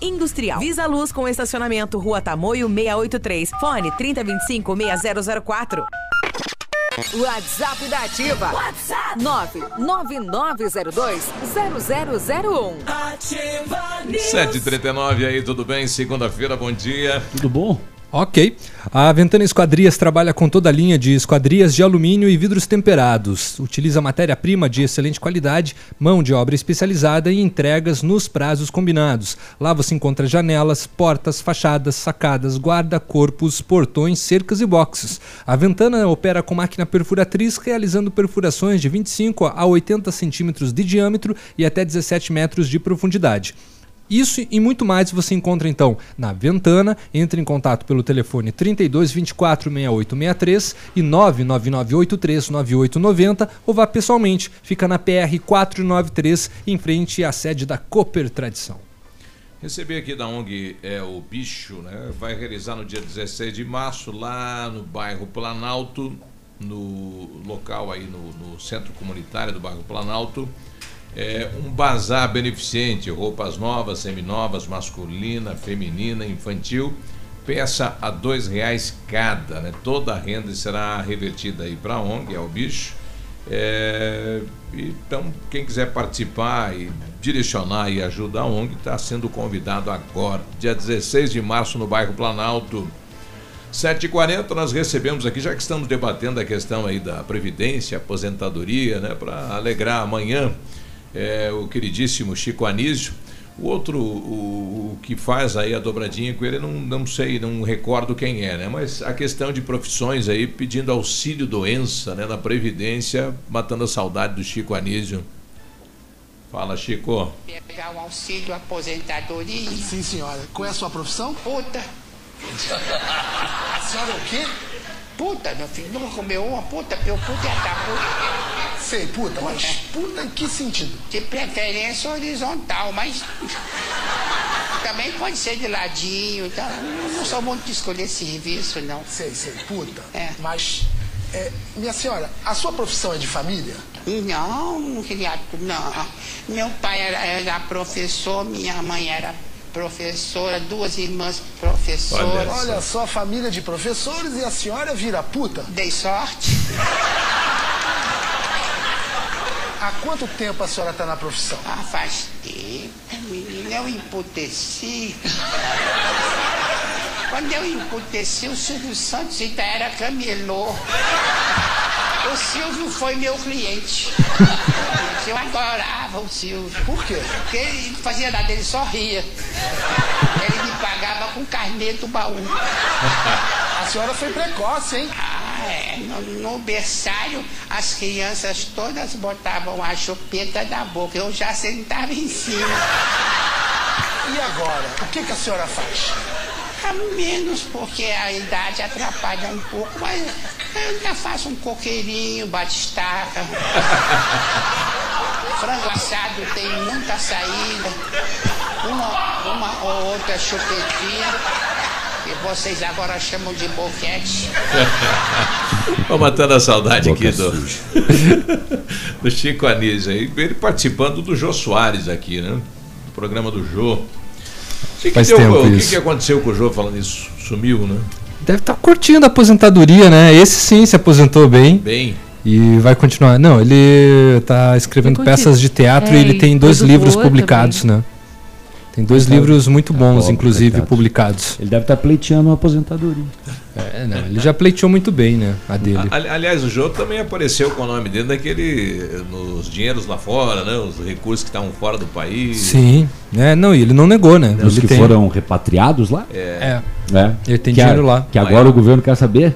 industrial. Visa Luz com estacionamento Rua Tamoio 683. Fone 3025 6004. WhatsApp da Ativa. WhatsApp 999020001. Ativa News. 7h39 aí, tudo bem? Segunda-feira, bom dia. Tudo bom? Ok. A Ventana Esquadrias trabalha com toda a linha de esquadrias de alumínio e vidros temperados. Utiliza matéria-prima de excelente qualidade, mão de obra especializada e entregas nos prazos combinados. Lá você encontra janelas, portas, fachadas, sacadas, guarda-corpos, portões, cercas e boxes. A Ventana opera com máquina perfuratriz, realizando perfurações de 25 a 80 centímetros de diâmetro e até 17 metros de profundidade. Isso e muito mais você encontra então na Ventana. Entre em contato pelo telefone 32 24 6863 e 99983 9890 ou vá pessoalmente. Fica na PR 493, em frente à sede da Cooper Tradição. Recebi aqui da ONG é o Bicho, né? Vai realizar no dia 16 de março lá no bairro Planalto, no local aí no, no centro comunitário do bairro Planalto, é um bazar beneficente, roupas novas, seminovas, masculina, feminina, infantil, peça a dois reais cada, né? Toda a renda será revertida aí para a ONG, é o Bicho. É, então, quem quiser participar e direcionar e ajudar a ONG está sendo convidado agora, dia 16 de março, no bairro Planalto. 7h40 nós recebemos aqui, já que estamos debatendo a questão aí da Previdência, aposentadoria, né, para alegrar amanhã é, o queridíssimo Chico Anísio. O outro, o, o, que faz aí a dobradinha com ele, não, não sei, não recordo quem é, né? Mas a questão de profissões aí pedindo auxílio doença, né? Na Previdência, matando a saudade do Chico Anísio. Fala, Chico. Pegar o auxílio aposentadoria. Sim, senhora. Qual é a sua profissão? Puta. A senhora é o quê? Puta, meu filho. Nunca comeu uma puta, meu puta é tá puta. Sei, puta, mas puta em que sentido? De preferência horizontal, mas também pode ser de ladinho, então não sou muito de escolher serviço, não. Sei, sei, puta. É. Mas, é, minha senhora, a sua profissão é de família? Não, criado, não. Meu pai era, era professor, minha mãe era professora, duas irmãs professoras. Olha só, família de professores e a senhora vira puta? Dei sorte. Há quanto tempo a senhora está na profissão? Ah, faz tempo, menina, eu emputeci. Quando eu emputeci, o Silvio Santos ainda era camelô. O Silvio foi meu cliente. Eu adorava o Silvio. Por quê? Porque ele não fazia nada, ele só ria. Ele me pagava com carnê do baú. A senhora foi precoce, hein? Ah, é. No, no berçário, as crianças todas botavam a chupeta na boca. Eu já sentava em cima. E agora? O que, que a senhora faz? A menos porque a idade atrapalha um pouco, mas eu ainda faço um coqueirinho, batistaca. Frango assado tem muita saída. Uma, uma ou outra chupetinha. Que vocês agora chamam de boquete. Estou matando a saudade aqui do, do Chico Anísio aí. Ele participando do Jô Soares aqui, né? Do programa do Jô. O que, que, Faz deu- tempo o que isso. que aconteceu com o Jô falando isso? Sumiu, né? Deve estar curtindo a aposentadoria, né? Esse sim se aposentou bem. Bem. E vai continuar. Não, ele tá escrevendo Ele peças de teatro É, e ele tem dois livros publicados, né? Tem dois Então, livros muito bons, pobre, inclusive, publicados. Ele deve estar pleiteando uma aposentadoria. É, não, ele já pleiteou muito bem, né? A dele. A- ali- aliás, o Jô também apareceu com o nome dele naquele. nos dinheiros lá fora, né? Os recursos que estavam fora do país. Sim. É, não, e ele não negou, né? Os ele que tem- foram repatriados lá? É. É. Ele tem Que a- dinheiro lá. Que agora o governo quer saber?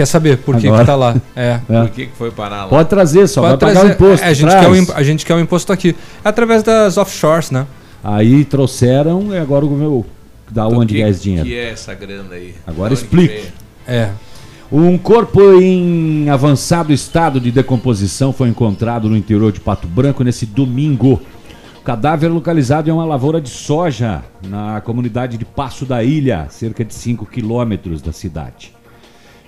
Quer saber por que, que tá lá? É. É. Por que, que foi parar lá? Pode trazer, só Pode vai pagar o trazer- imposto. é, a, gente traz. quer o, imp- a gente quer o imposto aqui. É através das offshores, né? Aí trouxeram e agora o governo. Da Do onde que, é esse dinheiro? que é essa grana aí? Agora explique. É. Um corpo em avançado estado de decomposição foi encontrado no interior de Pato Branco nesse domingo. O cadáver localizado em uma lavoura de soja na comunidade de Passo da Ilha, cerca de 5 quilômetros da cidade.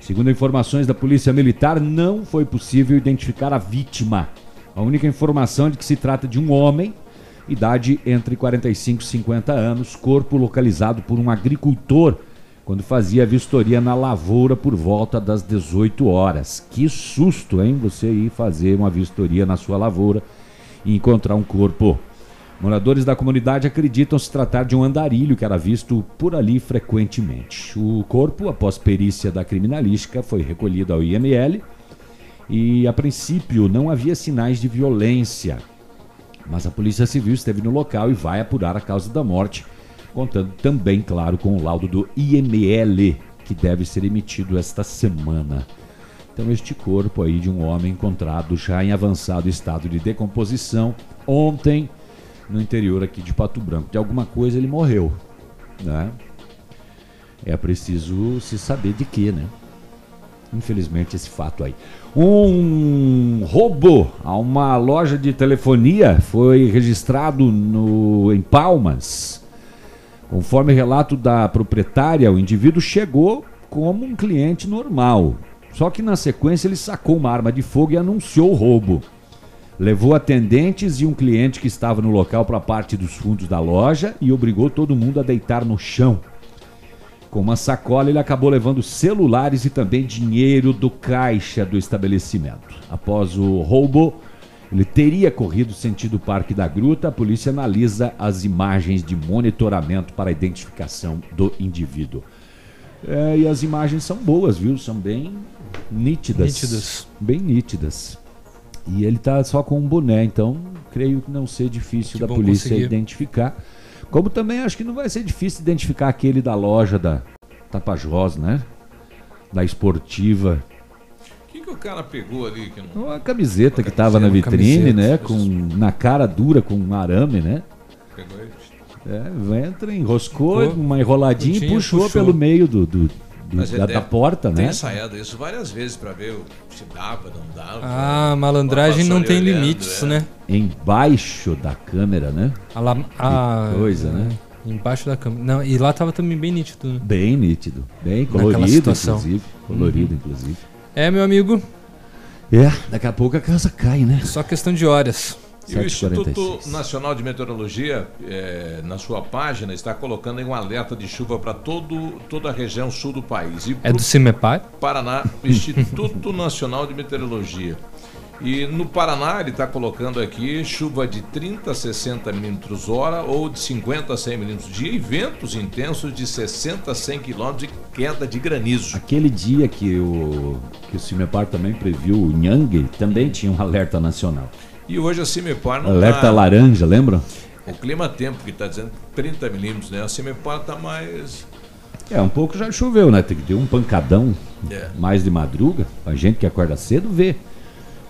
Segundo informações da Polícia Militar, não foi possível identificar a vítima. A única informação é de que se trata de um homem, idade entre 45 e 50 anos, corpo localizado por um agricultor quando fazia vistoria na lavoura por volta das 18 horas. Que susto, hein? Você ir fazer uma vistoria na sua lavoura e encontrar um corpo. Moradores da comunidade acreditam se tratar de um andarilho que era visto por ali frequentemente. O corpo, após perícia da criminalística, foi recolhido ao IML e, a princípio, não havia sinais de violência. Mas a Polícia Civil esteve no local e vai apurar a causa da morte, contando também, claro, com o laudo do IML, que deve ser emitido esta semana. Então, este corpo aí de um homem encontrado já em avançado estado de decomposição ontem no interior aqui de Pato Branco. De alguma coisa ele morreu, né? É preciso se saber de que, né? Infelizmente esse fato aí. Um roubo a uma loja de telefonia foi registrado no, em Palmas. Conforme relato da proprietária, o indivíduo chegou como um cliente normal. Só que na sequência ele sacou uma arma de fogo e anunciou o roubo. Levou atendentes e um cliente que estava no local para a parte dos fundos da loja e obrigou todo mundo a deitar no chão. Com uma sacola, ele acabou levando celulares e também dinheiro do caixa do estabelecimento. Após o roubo, ele teria corrido sentido Parque da Gruta. A polícia analisa as imagens de monitoramento para a identificação do indivíduo. É, e as imagens são boas, viu? São bem nítidas. Nítidas. Bem nítidas. E ele tá só com um boné, então creio que não ser difícil Que da polícia conseguir. identificar. Como também acho que não vai ser difícil identificar aquele da loja da Tapajós, né? Da esportiva. O que, que o cara pegou ali? Que não... Uma camiseta que estava na Uma vitrine, né? Com, na cara dura, com um arame, né? Pegou ele? É, entra, enroscou, Ficou, uma enroladinha e puxou, puxou. pelo meio do, do- do- Mas ele da, da porta, Tem né? ensaiado isso várias vezes pra ver o- se dava, não dava. Ah, malandragem não tem limites, é. né? Embaixo da câmera, né? A la- a- Que coisa, né? Embaixo da câmera. Não, e lá tava também bem nítido. né? Bem nítido, bem colorido, inclusive. Colorido, Uhum. inclusive. É, meu amigo. É, daqui a pouco a casa cai, né? Só questão de horas. E o Instituto Nacional de Meteorologia, eh, na sua página, está colocando aí um alerta de chuva para toda a região sul do país. E É do Cimepar? Paraná, Instituto Nacional de Meteorologia. E no Paraná ele está colocando aqui chuva de 30 a 60 milímetros hora ou de 50 a 100 milímetros dia e ventos intensos de 60 a 100 quilômetros e queda de granizo. Aquele dia que o, que o Cimepar também previu o Nhangue, também tinha um alerta nacional. E hoje a Cimepar não Alerta tá- laranja, lembra? O clima tempo que está dizendo 30 milímetros, né? A Cimepar está mais. É, um pouco já choveu, né? Tem que ter um pancadão É. mais de madruga. A gente que acorda cedo vê.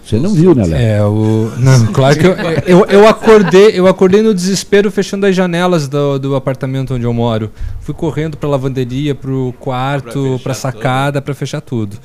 Você não viu, né, Léo? É, o. Não, claro que eu, eu, eu acordei, eu acordei no desespero fechando as janelas do, do apartamento onde eu moro. Fui correndo pra lavanderia, pro quarto, pra sacada, pra fechar tudo.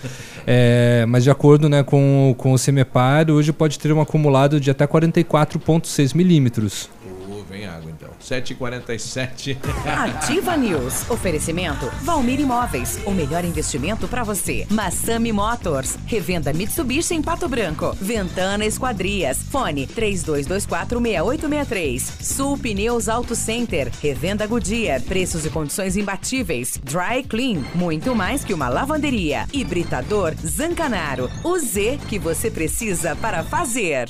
É, mas de acordo né, com, com o CEMEPAR, hoje pode ter um acumulado de até 44,6 milímetros. Oh, vem água. 7h47. Ativa News. Oferecimento Valmir Imóveis. O melhor investimento para você. Massami Motors. Revenda Mitsubishi em Pato Branco. Ventana Esquadrias. Fone 32246863. Sul Pneus Auto Center. Revenda Goodyear. Preços e condições imbatíveis. Dry Clean. Muito mais que uma lavanderia. Hibridador Zancanaro. O Z que você precisa para fazer.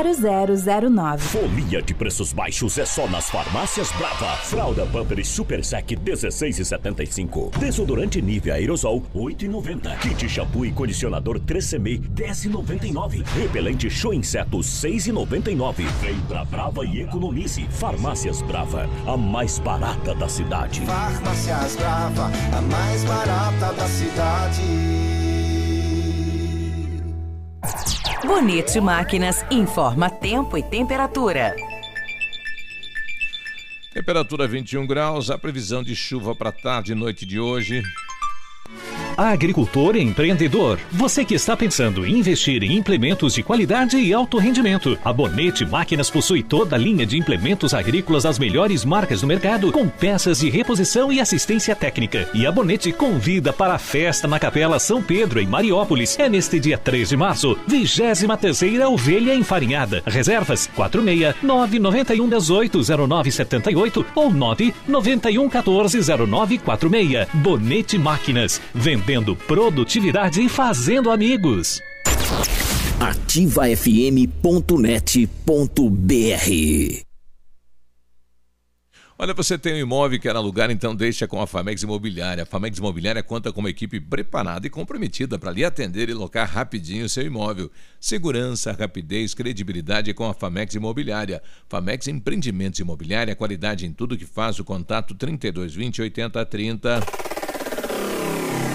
0009. Folia de preços baixos é só nas farmácias Brava. Fralda Pampers Super Sec 16,75. Desodorante Nivea Aerosol 8,90. Kit shampoo e condicionador 3CM 10,99. Repelente Show Inseto 6,99. Vem pra Brava e economize. Farmácias Brava, a mais barata da cidade. Farmácias Brava, a mais barata da cidade. Bonito Máquinas informa tempo e temperatura. Temperatura 21 graus, a previsão de chuva para tarde e noite de hoje. Agricultor e empreendedor, você que está pensando em investir em implementos de qualidade e alto rendimento, a Bonete Máquinas possui toda a linha de implementos agrícolas das melhores marcas do mercado, com peças de reposição e assistência técnica. E a Bonete convida para a festa na Capela São Pedro, em Mariópolis. É neste dia 3 de março, 23ª Ovelha Enfarinhada. Reservas 46 991 18 0978 ou 991 14 0946. Bonete Máquinas, vendendo produtividade e fazendo amigos. ativafm.net.br Olha, você tem um imóvel que quer alugar, então deixa com a Famex Imobiliária. A Famex Imobiliária conta com uma equipe preparada e comprometida para lhe atender e locar rapidinho o seu imóvel. Segurança, rapidez, credibilidade com a Famex Imobiliária. Famex Empreendimentos Imobiliária, qualidade em tudo que faz. O contato 3220 8030.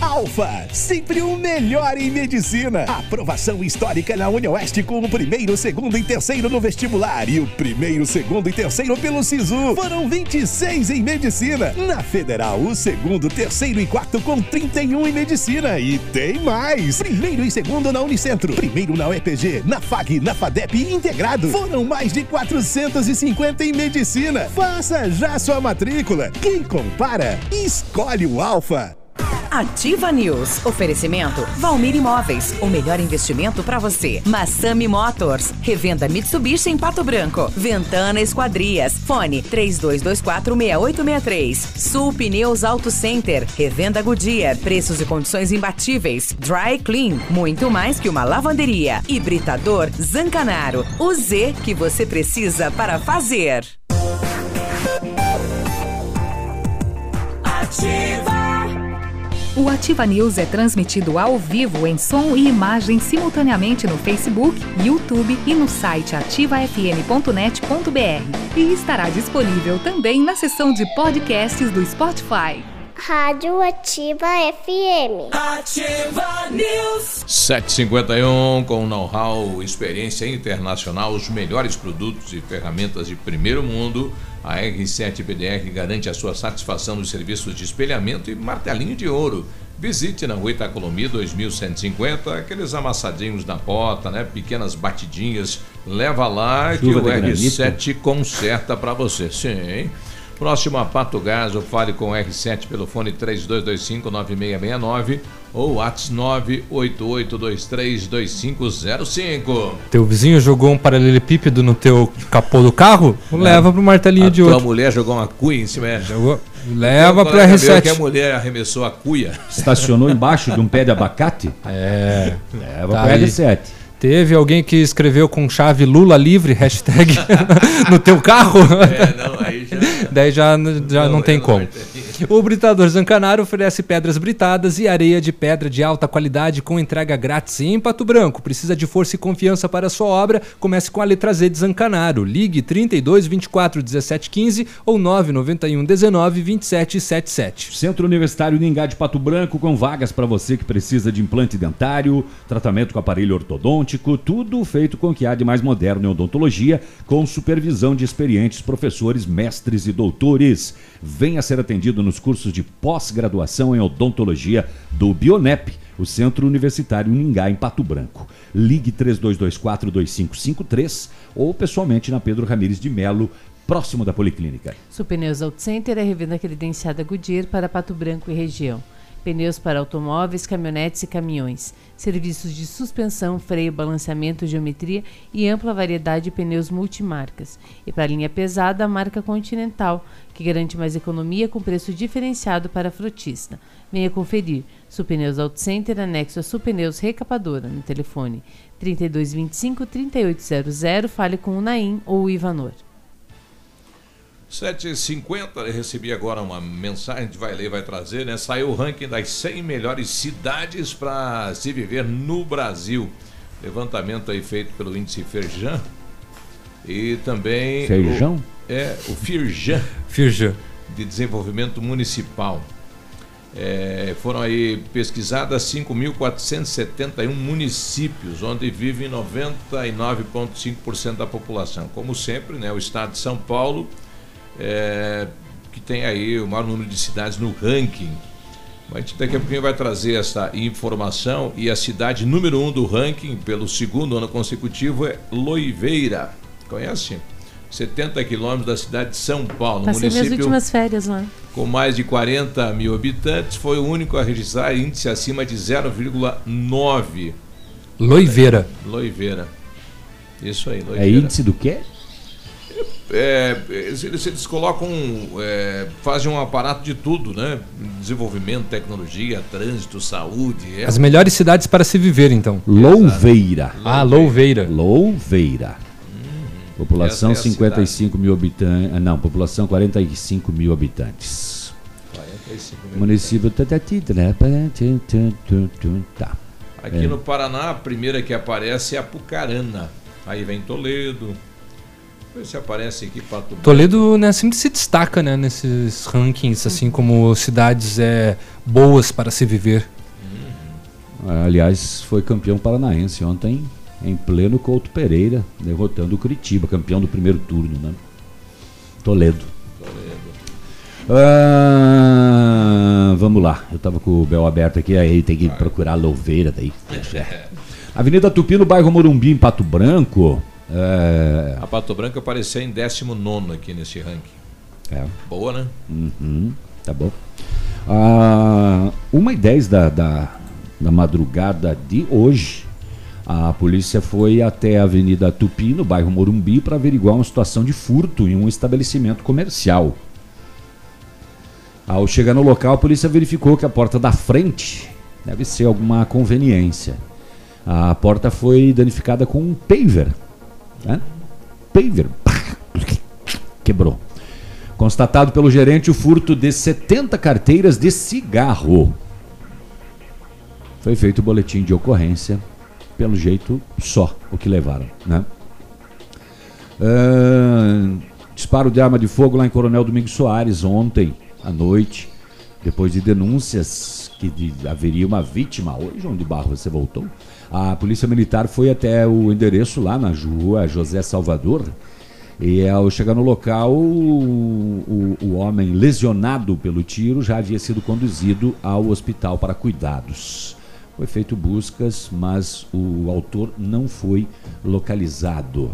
Alfa, sempre o melhor em medicina. Aprovação histórica na UniOeste com o primeiro, segundo e terceiro no vestibular e o primeiro, segundo e terceiro pelo SISU. Foram 26 em medicina. Na Federal, o segundo, terceiro e quarto com 31 em medicina. E tem mais. Primeiro e segundo na Unicentro. Primeiro na UEPG, na FAG, na FADEP e integrado. Foram mais de 450 em medicina. Faça já sua matrícula. Quem compara, escolhe o Alfa. Ativa News. Oferecimento Valmir Imóveis. O melhor investimento para você. Massami Motors. Revenda Mitsubishi em Pato Branco. Ventana Esquadrias. Fone 32246863. Sul Pneus Auto Center. Revenda Goodyear. Preços e condições imbatíveis. Dry Clean. Muito mais que uma lavanderia. Hibridador Zancanaro. O Z que você precisa para fazer. Ativa. O Ativa News é transmitido ao vivo em som e imagem simultaneamente no Facebook, YouTube e no site ativafm.net.br. E estará disponível também na seção de podcasts do Spotify. Rádio Ativa FM. Ativa News. 751 com know-how, experiência internacional, os melhores produtos e ferramentas de primeiro mundo. A R7 PDR garante a sua satisfação nos serviços de espelhamento e martelinho de ouro. Visite na Rua Itacolomi 2150, aqueles amassadinhos na porta, né? Pequenas batidinhas. Leva lá que Chuva o de granito. R7 conserta para você. Sim. Próximo a Pato Gás, ou fale com o R7 pelo fone 3225-9669 ou WhatsApp 988232505. Teu vizinho jogou um paralelepípedo no teu capô do carro? Leva pro martelinho a de tua ouro. mulher jogou uma cuia em cima. é. Leva pro colega meu R7. que a mulher arremessou a cuia. Estacionou embaixo de um pé de abacate? É. Leva Tá pro aí. R7. Teve alguém que escreveu com chave Lula livre, hashtag, no teu carro? É, não, aí já- Daí já, já não, Não, tem não como. entendi. O Britador Zancanaro oferece pedras britadas e areia de pedra de alta qualidade com entrega grátis em Pato Branco. Precisa de força e confiança para sua obra? Comece com a letra Z de Zancanaro. Ligue 32 24 17 15 ou 991 19 27 77. Centro Universitário Ningá de Pato Branco com vagas para você que precisa de implante dentário, tratamento com aparelho ortodôntico, tudo feito com o que há de mais moderno em odontologia, com supervisão de experientes professores, mestres e doutores. Venha ser atendido nos cursos de pós-graduação em odontologia do Bionep, o Centro Universitário Ningá em Pato Branco. Ligue 3224-2553 ou pessoalmente na Pedro Ramires de Melo, próximo da Policlínica. Supneus Auto Center é revenda credenciada Goodyear para Pato Branco e região. Pneus para automóveis, caminhonetes e caminhões. Serviços de suspensão, freio, balanceamento, geometria e ampla variedade de pneus multimarcas. E para a linha pesada, a marca Continental, que garante mais economia com preço diferenciado para frotista. Venha conferir. Supneus Auto Center, anexo a Supneus Recapadora, no telefone 3225 3800. Fale com o Naim ou o Ivanor. 7h50, eu recebi agora uma mensagem, a gente vai ler, vai trazer, né? Saiu o ranking das 100 melhores cidades para se viver no Brasil. Levantamento aí feito pelo índice Firjan. E também. Feijão? O, é, o Firjan. Firjan. De Desenvolvimento Municipal. É, foram aí pesquisadas 5.471 municípios, onde vivem 99,5% da população. Como sempre, né, o estado de São Paulo, é, que tem aí o maior número de cidades no ranking A gente daqui a pouquinho vai trazer essa informação e a cidade número um do ranking pelo segundo ano consecutivo é Loiveira. Conhece? 70 quilômetros da cidade de São Paulo. Passei minhas últimas férias lá. com mais de 40 mil habitantes, foi o único a registrar índice acima de 0,9. Loiveira. Loiveira. Isso aí, Loiveira. É índice do quê? É, eles, eles colocam, é, fazem um aparato de tudo, né? Desenvolvimento, tecnologia, trânsito, saúde. é- As melhores cidades para se viver, então. Louveira. Ah, Louveira. Louveira. População Essa é a 55 mil habitantes. Não, população 45 mil habitantes. 45 mil Município. Tatatita, né? Tá. Aqui É. no Paraná, a primeira que aparece é Apucarana. Aí vem Toledo. Vê se aparece aqui Pato. Toledo né, sempre se destaca né, nesses rankings, assim como cidades é, boas para se viver. Aliás, foi campeão paranaense ontem, em pleno Couto Pereira, derrotando o Curitiba, campeão do primeiro turno, né? Toledo. Ah, vamos lá, eu tava com o Bel aberto aqui, aí tem que procurar a louveira daí. Avenida Tupi, no bairro Morumbi, em Pato Branco. É, A Pato Branco apareceu em 19 aqui nesse ranking. é. Boa, né? Uhum, tá bom. Ah, uma e dez da, da, da madrugada de hoje, a polícia foi até a Avenida Tupi, no bairro Morumbi, para averiguar uma situação de furto em um estabelecimento comercial. Ao chegar no local, a polícia verificou que a porta da frente deve ser alguma conveniência. A porta foi danificada com um paver. Né? Paver. Quebrou. Constatado pelo gerente o furto de 70 carteiras de cigarro. Foi feito o boletim de ocorrência, pelo jeito só o que levaram, né? Ah, disparo de arma de fogo lá em Coronel Domingos Soares ontem à noite, depois de denúncias que de- haveria uma vítima. Oi, João de Barro, você voltou? A polícia militar foi até o endereço lá na rua José Salvador. E ao chegar no local, o, o- homem lesionado pelo tiro já havia sido conduzido ao hospital para cuidados. Foi feito buscas, mas o autor não foi localizado.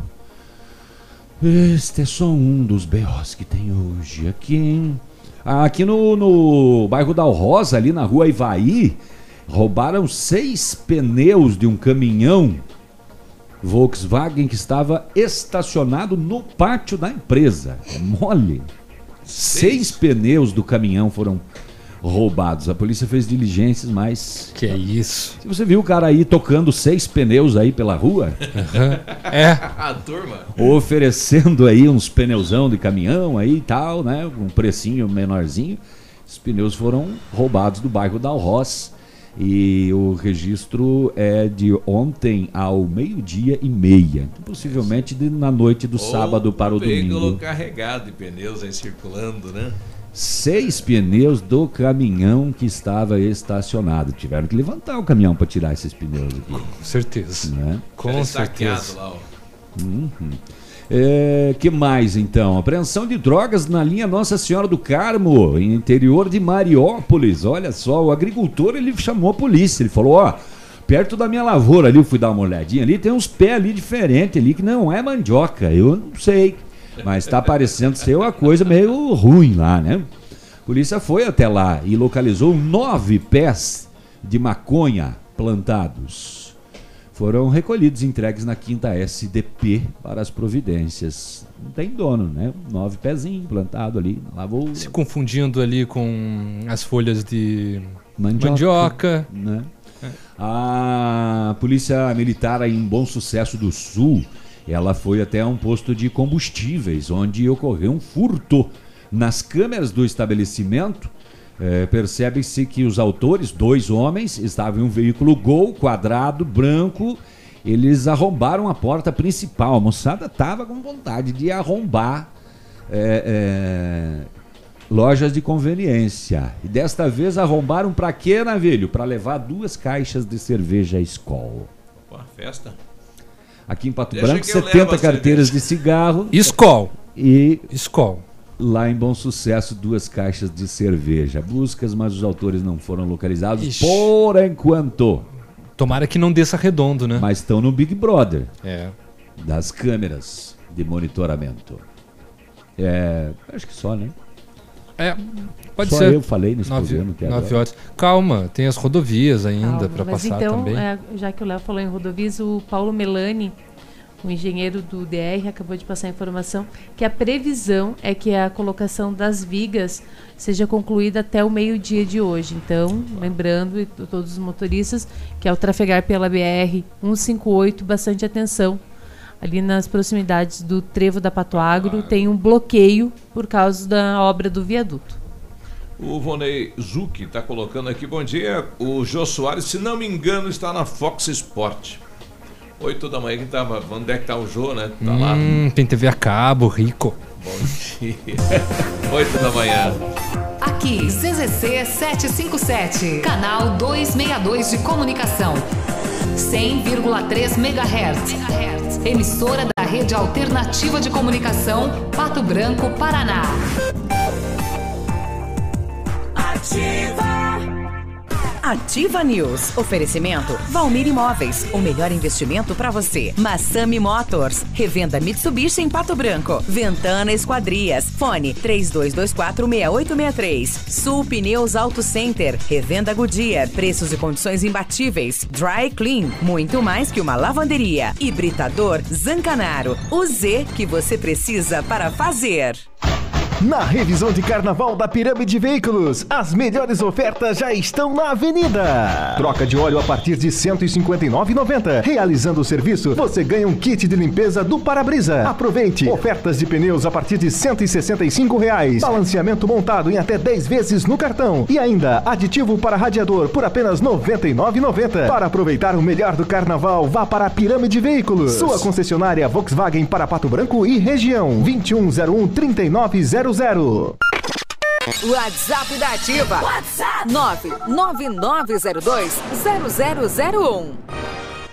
Este é só um dos B.O.s que tem hoje aqui, hein? Aqui no, no bairro da Rosa, ali na rua Ivaí, roubaram seis pneus de um caminhão Volkswagen que estava estacionado no pátio da empresa. É mole. Seis pneus do caminhão foram roubados. A polícia fez diligências, mas. Que é isso? Se você viu o cara aí tocando seis pneus aí pela rua, É. A turma. oferecendo aí uns pneuzão de caminhão aí e tal, né? Um precinho menorzinho. Os pneus foram roubados do bairro da Alroz. E o registro é de ontem ao meio-dia e meia. Possivelmente de- na noite do sábado para o veículo domingo. carregado de pneus aí circulando, né? Seis pneus do caminhão que estava estacionado. Tiveram que levantar o caminhão para tirar esses pneus aqui. Com certeza. Né? Com certeza. saqueado lá, ó. Uhum. É, que mais então? Apreensão de drogas na linha Nossa Senhora do Carmo, em interior de Mariópolis. Olha só, o agricultor ele chamou a polícia. Ele falou: Ó, perto da minha lavoura ali, eu fui dar uma olhadinha ali, tem uns pés ali diferentes ali que não é mandioca. Eu não sei, mas tá parecendo ser uma coisa meio ruim lá, né? A polícia foi até lá e localizou nove pés de maconha plantados foram recolhidos e entregues na quinta SDP para as providências. Não tem dono, né? Nove pezinhos plantado ali na lavoura. Se confundindo ali com as folhas de Mandioca. mandioca. Né? A polícia militar em Bom Sucesso do Sul, ela foi até um posto de combustíveis, onde ocorreu um furto. Nas câmeras do estabelecimento, eh, percebe-se que os autores, dois homens, estavam em um veículo Gol quadrado, branco. Eles arrombaram a porta principal. A moçada estava com vontade de arrombar eh, eh, lojas de conveniência. E desta vez arrombaram para quê, Navilho? Para levar duas caixas de cerveja Skol. Pô, festa. Aqui em Pato Deixa Branco, que eu levo 70 a carteiras de cigarro. Skol. E. Skol. Lá em Bom Sucesso duas caixas de cerveja. Buscas, mas os autores não foram localizados Ixi. por enquanto. Tomara que não desça redondo, né? Mas estão no Big Brother. É. Das câmeras de monitoramento. É, acho que só, né? É, pode Só ser. eu falei nesse nove, programa até nove horas. Calma, tem as rodovias ainda para passar então, também. é, já que o Léo falou em rodovias, o Paulo Melani, o engenheiro do DR, acabou de passar a informação que a previsão é que a colocação das vigas seja concluída até o meio-dia de hoje. Então, lembrando to- todos os motoristas que ao trafegar pela BR 158, bastante atenção. Ali nas proximidades do trevo da Pato Agro tem um bloqueio por causa da obra do viaduto. O Vonei Zucchi está colocando aqui, bom dia. O Jô Soares, se não me engano, está na Fox Sport. 8 da manhã que tava. Onde é que tá o Jô, né? Tá lá. Hum, tem TV a cabo, rico. Bom dia. 8 da manhã. Aqui, CZC 757, canal 262 de comunicação. 100,3 MHz. Emissora da Rede Alternativa de Comunicação, Pato Branco, Paraná. Ativa. Ativa News. Oferecimento Valmir Imóveis. O melhor investimento para você. Massami Motors. Revenda Mitsubishi em Pato Branco. Ventana Esquadrias. Fone 32246863. Sul Pneus Auto Center. Revenda Goodyear. Preços e condições imbatíveis. Dry Clean. Muito mais que uma lavanderia. Hibridador Zancanaro. O Z que você precisa para fazer. Na revisão de carnaval da Pirâmide Veículos, as melhores ofertas já estão na avenida. Troca de óleo a partir de R$ 159,90. Realizando o serviço, você ganha um kit de limpeza do para-brisa. Aproveite! Ofertas de pneus a partir de 165 reais. Balanceamento montado em até 10 vezes no cartão. E ainda, aditivo para radiador por apenas R$ 99,90. Para aproveitar o melhor do carnaval, vá para a Pirâmide Veículos. Sua concessionária Volkswagen para Pato Branco e região. 2101 3900. WhatsApp da Ativa. WhatsApp 999020001.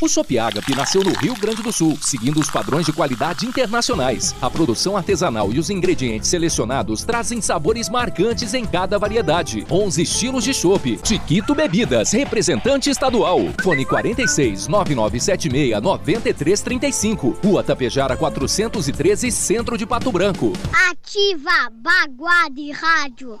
O Shop Agape nasceu no Rio Grande do Sul, seguindo os padrões de qualidade internacionais. A produção artesanal e os ingredientes selecionados trazem sabores marcantes em cada variedade. 11 estilos de chopp. Chiquito Bebidas, representante estadual. Fone 46 9976 9335. Rua Tapejara 413, Centro de Pato Branco. Ativa Baguá de Rádio.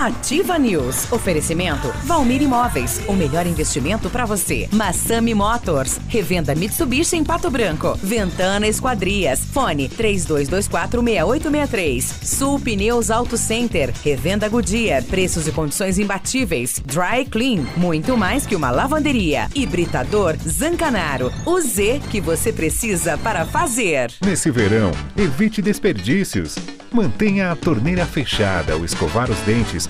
Ativa News. Oferecimento Valmir Imóveis. O melhor investimento para você. Massami Motors. Revenda Mitsubishi em Pato Branco. Ventana Esquadrias. Fone 32246863. Sul Pneus Auto Center. Revenda Goodyear. Preços e condições imbatíveis. Dry Clean. Muito mais que uma lavanderia. Hibridador Zancanaro. O Z que você precisa para fazer. Nesse verão, evite desperdícios. Mantenha a torneira fechada ao escovar os dentes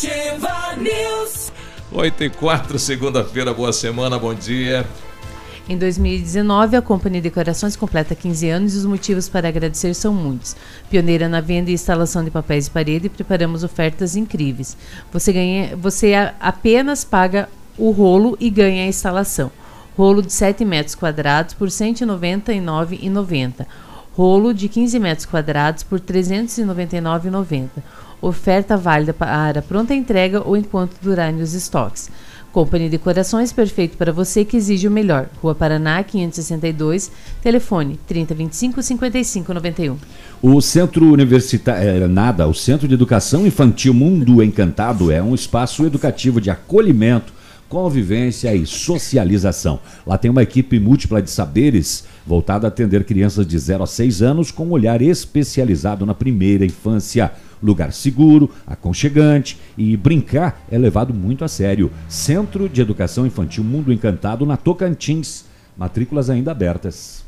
Ativa News. 8 e 4, segunda-feira, boa semana, bom dia. Em 2019, a Companhia Decorações completa 15 anos e os motivos para agradecer são muitos. Pioneira na venda e instalação de papéis de parede, preparamos ofertas incríveis. Você, ganha, você apenas paga o rolo e ganha a instalação. Rolo de 7 metros quadrados por R$ 199,90. Rolo de 15 metros quadrados por R$ 399,90. Oferta válida para pronta entrega ou enquanto durarem os estoques. Companhia Decorações, perfeito para você que exige o melhor. Rua Paraná, 562, telefone 3025 5591. O Centro Universitário, nada, o Centro de Educação Infantil Mundo Encantado é um espaço educativo de acolhimento, convivência e socialização. Lá tem uma equipe múltipla de saberes voltada a atender crianças de 0 a 6 anos com um olhar especializado na primeira infância. Lugar seguro, aconchegante e brincar é levado muito a sério. Centro de Educação Infantil Mundo Encantado na Tocantins. Matrículas ainda abertas.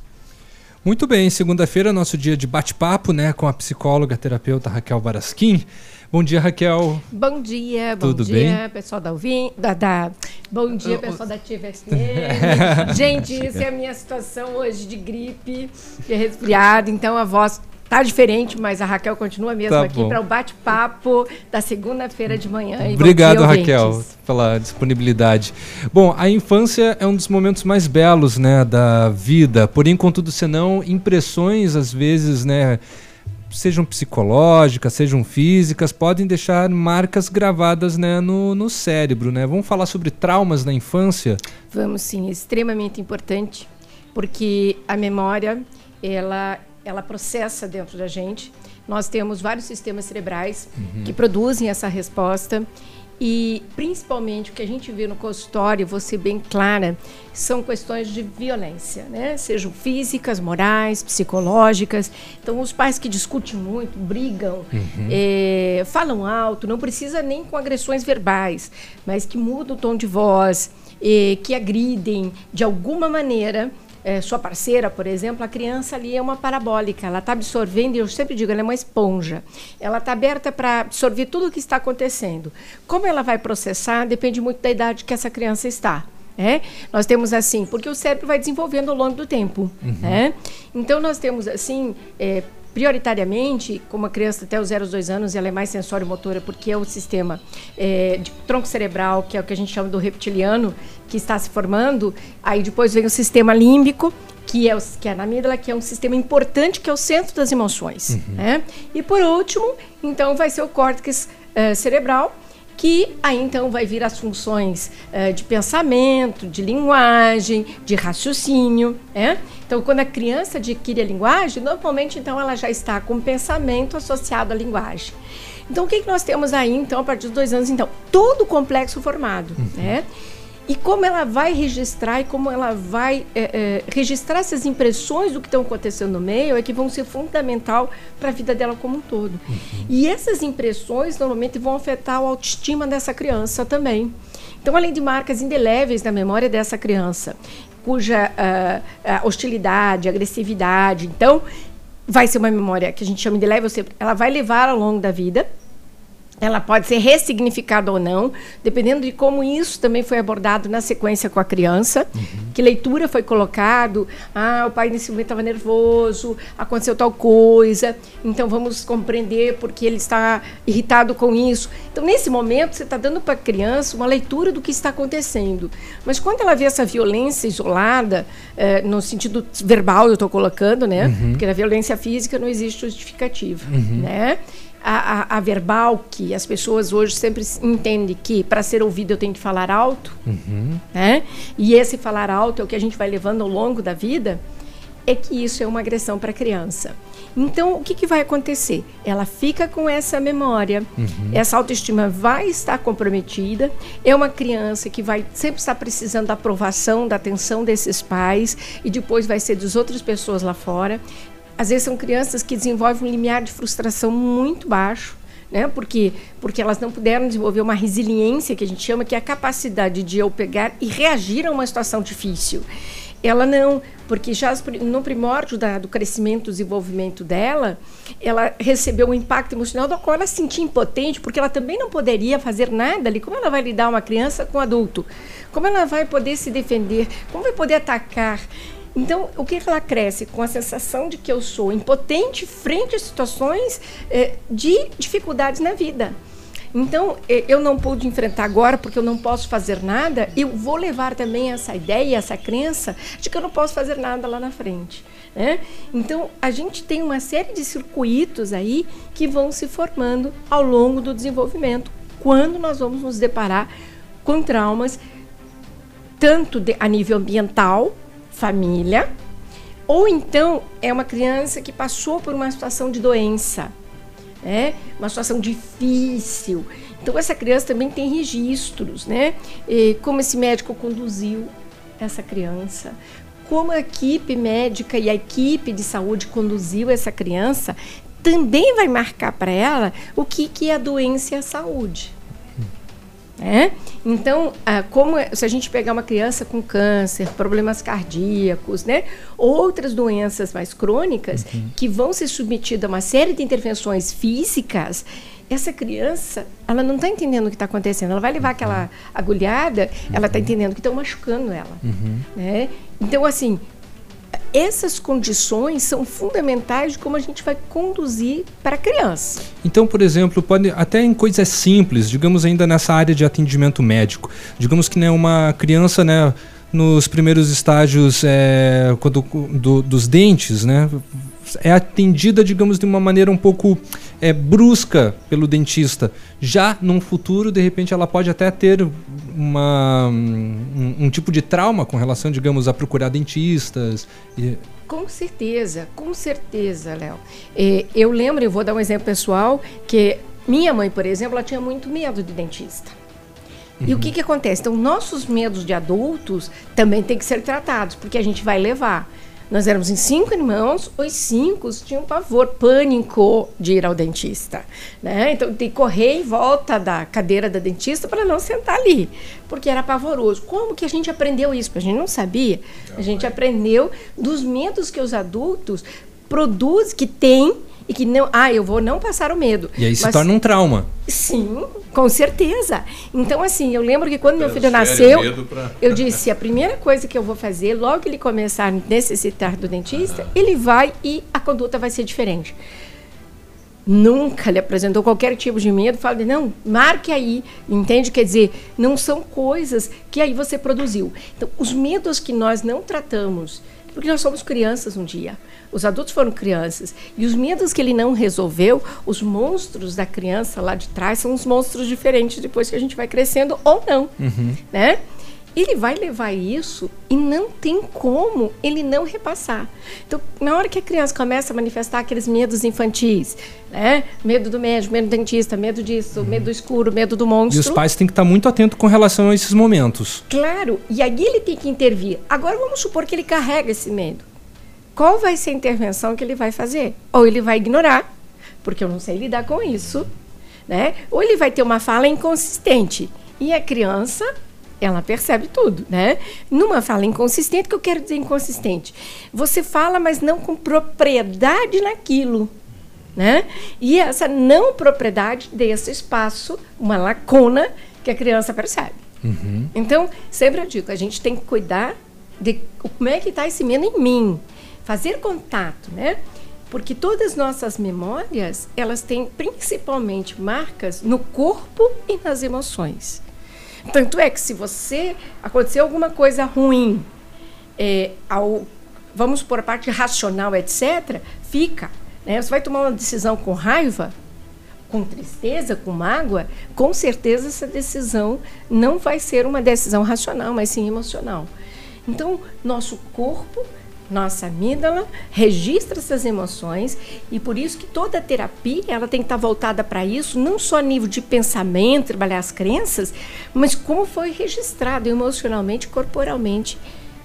Muito bem, segunda-feira, nosso dia de bate-papo, né, com a psicóloga terapeuta Raquel Barasquim. Bom dia, Raquel. Bom dia, bom Tudo dia, bem? pessoal da Uvim, da, da- Bom dia, pessoal da Ativa É. FM. Gente, essa é a minha situação hoje de gripe, de resfriado, então a voz tá diferente, mas a Raquel continua mesmo Tá aqui para o bate-papo da segunda-feira de manhã. Obrigado, Raquel, pela disponibilidade. Bom, a infância é um dos momentos mais belos, né, da vida. Porém, contudo, senão, impressões às vezes, né, sejam psicológicas, sejam físicas, podem deixar marcas gravadas, né, no, no cérebro, né? Vamos falar sobre traumas na infância? Vamos sim, é extremamente importante, porque a memória, ela, ela processa dentro da gente. Nós temos vários sistemas cerebrais Uhum. que produzem essa resposta e principalmente o que a gente vê no consultório, ser bem clara, são questões de violência, né? Sejam físicas, morais, psicológicas. Então, os pais que discutem muito, brigam, Uhum. eh, falam alto, não precisa nem com agressões verbais, mas que mudam o tom de voz, eh, que agridem de alguma maneira eh, sua parceira, por exemplo, a criança ali é uma parabólica, ela está absorvendo, e eu sempre digo, ela é uma esponja. Ela está aberta para absorver tudo o que está acontecendo. Como ela vai processar depende muito da idade que essa criança está. É? Nós temos assim, porque o cérebro vai desenvolvendo ao longo do tempo. Uhum. né? Então nós temos assim, é, prioritariamente, como a criança até os 0 aos 2 anos, ela é mais sensório-motora, porque é o sistema é, de tronco cerebral, que é o que a gente chama do reptiliano, que está se formando. Aí depois vem o sistema límbico, que é, o, que é na amígdala, que é um sistema importante, que é o centro das emoções. né? E por último, então, vai ser o córtex eh, cerebral, que aí então vai vir as funções eh, de pensamento, de linguagem, de raciocínio, né? Então, quando a criança adquire a linguagem, normalmente então ela já está com pensamento associado à linguagem. Então, o que, que nós temos aí, então, a partir dos dois anos, então? Todo o complexo formado, né? E como ela vai registrar e como ela vai eh, eh, registrar essas impressões do que estão acontecendo no meio é que vão ser fundamental para a vida dela como um todo. E essas impressões normalmente vão afetar a autoestima dessa criança também. Então, além de marcas indeléveis na memória dessa criança, cuja ah, hostilidade, agressividade, então vai ser uma memória que a gente chama indelével, ou seja, ela vai levar ao longo da vida. Ela pode ser ressignificada ou não, dependendo de como isso também foi abordado na sequência com a criança. Que leitura foi colocado. Ah, o pai nesse momento estava nervoso, aconteceu tal coisa, então vamos compreender porque ele está irritado com isso. Então, nesse momento, você está dando para a criança uma leitura do que está acontecendo. Mas quando ela vê essa violência isolada, eh, no sentido verbal, eu estou colocando, né? Uhum. Porque na violência física não existe justificativa, Uhum. né? A, a, a verbal, que as pessoas hoje sempre entendem que para ser ouvido eu tenho que falar alto, Uhum. né? E esse falar alto é o que a gente vai levando ao longo da vida. é que isso é uma agressão para a criança. Então, o que, que vai acontecer? Ela fica com essa memória, Uhum. essa autoestima vai estar comprometida. É uma criança que vai sempre estar precisando da aprovação, da atenção desses pais e depois vai ser das outras pessoas lá fora. Às vezes são crianças que desenvolvem um limiar de frustração muito baixo. Né? Porque, porque elas não puderam desenvolver uma resiliência, que a gente chama, que é a capacidade de eu pegar e reagir a uma situação difícil. Ela não, porque já no primórdio da- do crescimento, desenvolvimento dela, ela recebeu um impacto emocional do qual ela se sentia impotente, porque ela também não poderia fazer nada ali. Como ela vai lidar uma criança com um adulto? Como ela vai poder se defender? Como vai poder atacar? Então, o que ela cresce? Com a sensação de que eu sou impotente frente a situações eh, de dificuldades na vida. Então, eh, eu não pude enfrentar agora porque eu não posso fazer nada. Eu vou levar também essa ideia, essa crença de que eu não posso fazer nada lá na frente. Né? Então, a gente tem uma série de circuitos aí que vão se formando ao longo do desenvolvimento, quando nós vamos nos deparar com traumas, tanto de- a nível ambiental, família, ou então é uma criança que passou por uma situação de doença, né? Uma situação difícil. Então essa criança também tem registros, né? E como esse médico conduziu essa criança, como a equipe médica e a equipe de saúde conduziu essa criança, também vai marcar para ela o que, que é a doença e a saúde. Né? Então, ah, como é- se a gente pegar uma criança com câncer, problemas cardíacos, né? outras doenças mais crônicas que vão ser submetidas a uma série de intervenções físicas, essa criança, ela não está entendendo o que está acontecendo. Ela vai levar aquela agulhada, ela está entendendo que estão machucando ela. Né? Então, assim, essas condições são fundamentais de como a gente vai conduzir para a criança. Então, por exemplo, pode até em coisas simples, digamos ainda nessa área de atendimento médico, digamos que né, uma criança, né, nos primeiros estágios é, do- dos dentes, né, é atendida, digamos, de uma maneira um pouco é, brusca pelo dentista. Já num futuro, de repente, ela pode até ter uma, um, um tipo de trauma com relação, digamos, a procurar dentistas. e- Com certeza, com certeza, Léo. Eh, eu lembro, eu vou dar um exemplo pessoal, que minha mãe, por exemplo, ela tinha muito medo de dentista. E o que, que acontece? Então, nossos medos de adultos também têm que ser tratados, porque a gente vai levar. Nós éramos em cinco irmãos, os cinco tinham pavor, pânico de ir ao dentista. Né? Então, tem que correr em volta da cadeira da dentista para não sentar ali, porque era pavoroso. Como que a gente aprendeu isso? A gente não sabia. A gente aprendeu dos medos que os adultos produzem, que têm, e que não. Ah, eu vou não passar o medo. E aí se Mas- torna um trauma. Sim, com certeza. Então, assim, eu lembro que quando meu filho nasceu, pra- eu disse: a primeira coisa que eu vou fazer, logo que ele começar a necessitar do dentista, ele vai e a conduta vai ser diferente. Nunca lhe apresentou qualquer tipo de medo, fala, não, marque aí, entende? Quer dizer, não são coisas que aí você produziu. Então, os medos que nós não tratamos, porque nós somos crianças um dia, os adultos foram crianças, e os medos que ele não resolveu, os monstros da criança lá de trás são os monstros diferentes depois que a gente vai crescendo ou não né? Ele vai levar isso e não tem como ele não repassar. Então, na hora que a criança começa a manifestar aqueles medos infantis, né? Medo do médico, medo do dentista, medo disso, medo do escuro, medo do E monstro. os pais têm que estar muito atentos com relação a esses momentos. Claro, e aí ele tem que intervir. Agora vamos supor que ele carrega esse medo. Qual vai ser a intervenção que ele vai fazer? Ou ele vai ignorar, porque eu não sei lidar com isso, né? Ou ele vai ter uma fala inconsistente. E a criança, ela percebe tudo, né? Numa fala inconsistente, o que eu quero dizer inconsistente? Você fala, mas não com propriedade naquilo. Né? E essa não propriedade desse espaço, uma lacuna que a criança percebe. Então, sempre eu digo, a gente tem que cuidar de como é que está esse medo em mim. Fazer contato, né? Porque todas as nossas memórias, elas têm principalmente marcas no corpo e nas emoções. Tanto é que se você aconteceu alguma coisa ruim, é, ao, vamos por a parte racional, etc., fica. Né? Você vai tomar uma decisão com raiva, com tristeza, com mágoa, com certeza essa decisão não vai ser uma decisão racional, mas sim emocional. Então, nosso corpo nossa amígdala registra essas emoções e por isso que toda terapia ela tem que estar voltada para isso, não só a nível de pensamento, trabalhar as crenças, mas como foi registrado emocionalmente, corporalmente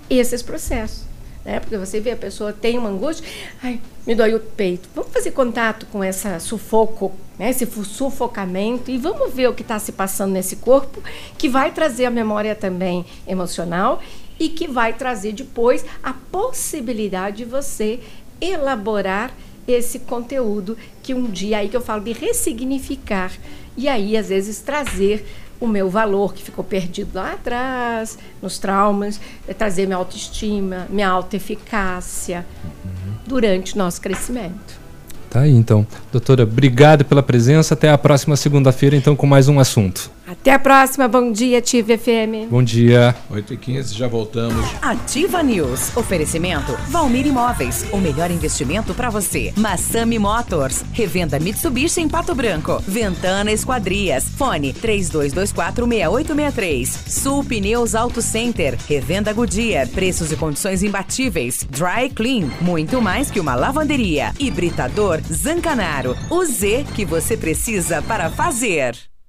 esses processos. Né? Porque você vê a pessoa tem uma angústia, ai, me dói o peito. Vamos fazer contato com essa sufoco, né? esse sufocamento e vamos ver o que está se passando nesse corpo, que vai trazer a memória também emocional e que vai trazer depois a possibilidade de você elaborar esse conteúdo que um dia aí que eu falo de ressignificar e aí às vezes trazer o meu valor que ficou perdido lá atrás, nos traumas, é trazer minha autoestima, minha autoeficácia uhum. durante nosso crescimento. Tá aí então. Doutora, obrigado pela presença. Até a próxima segunda-feira, então, com mais um assunto. Até a próxima. Bom dia, Ativa FM. Bom dia. 8h15, já voltamos. Ativa News. Oferecimento Valmir Imóveis. O melhor investimento para você. Massami Motors. Revenda Mitsubishi em Pato Branco. Ventana Esquadrias. Fone 32246863. Sul Pneus Auto Center. Revenda Goodyear. Preços e condições imbatíveis. Dry Clean. Muito mais que uma lavanderia. Hibridador Zancanaro. O Z que você precisa para fazer.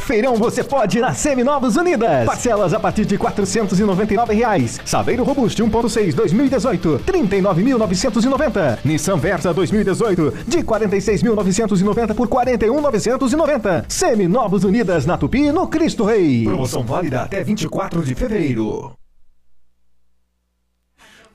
Feirão você pode na Seminovos Unidas. Parcelas a partir de 499 reais. Saveiro Robusto 1.6 2018, 39.990. Nissan Versa 2018, de 46.990 por 41.990. Seminovos Unidas na Tupi, no Cristo Rei. Promoção válida até 24 de fevereiro.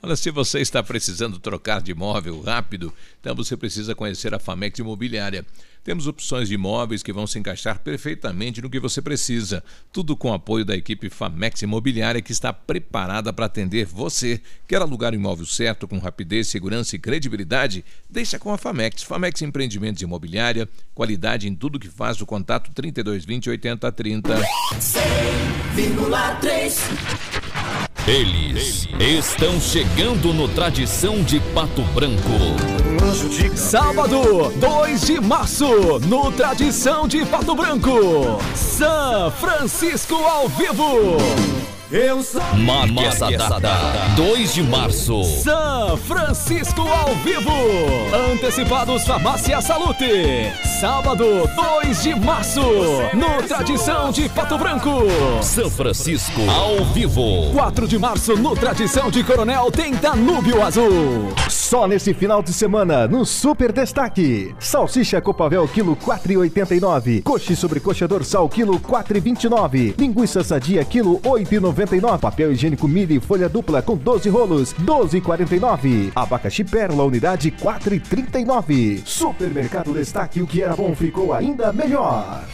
Olha, se você está precisando trocar de imóvel rápido, então você precisa conhecer a Famex Imobiliária. Temos opções de imóveis que vão se encaixar perfeitamente no que você precisa. Tudo com o apoio da equipe Famex Imobiliária que está preparada para atender você. Quer alugar o imóvel certo com rapidez, segurança e credibilidade? Deixa com a Famex. Famex Empreendimentos Imobiliária, qualidade em tudo que faz o contato 3220 8030. 100,3 eles estão chegando no Tradição de Pato Branco. Sábado, 2 de março, no Tradição de Pato Branco. São Francisco ao vivo. Eu sou. Marque essa data, 2 de março. São Francisco ao vivo. Antecipados Farmácia Salute. Sábado, 2 de março. No Tradição de Pato Branco. São Francisco ao vivo. 4 de março, no Tradição de Coronel, tem Danúbio Azul. Só nesse final de semana, no Super Destaque. Salsicha Copavel, quilo 4,89. Coxe sobre coxa dorsal, quilo 4,29. Linguiça sadia, quilo 8,99. 9,99. Papel higiênico Mili folha dupla com 12 rolos, 12,49. Abacaxi Pérola unidade 4,39. Supermercado Destaque, o que era bom ficou ainda melhor.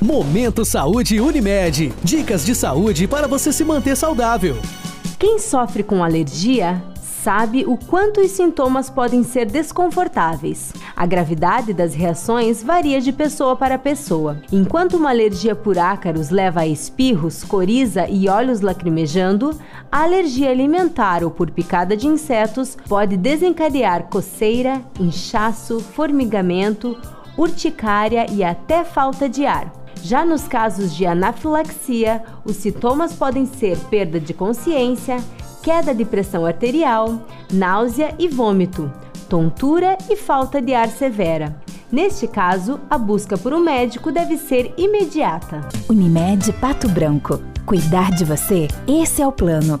Momento Saúde Unimed. Dicas de saúde para você se manter saudável. Quem sofre com alergia sabe o quanto os sintomas podem ser desconfortáveis. A gravidade das reações varia de pessoa para pessoa. Enquanto uma alergia por ácaros leva a espirros, coriza e olhos lacrimejando, a alergia alimentar ou por picada de insetos pode desencadear coceira, inchaço, formigamento, urticária e até falta de ar. Já nos casos de anafilaxia, os sintomas podem ser perda de consciência, queda de pressão arterial, náusea e vômito, tontura e falta de ar severa. Neste caso, a busca por um médico deve ser imediata. Unimed Pato Branco. Cuidar de você? Esse é o plano.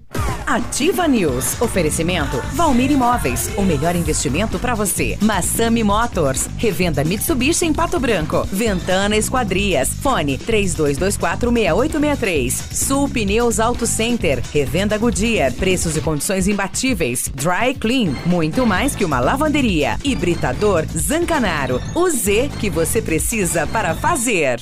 Ativa News. Oferecimento Valmir Imóveis. O melhor investimento para você. Massami Motors. Revenda Mitsubishi em Pato Branco. Ventana Esquadrias. Fone 32246863. Sul Pneus Auto Center. Revenda Goodyear. Preços e condições imbatíveis. Dry Clean. Muito mais que uma lavanderia. Hibridador Zancanaro. O Z que você precisa para fazer.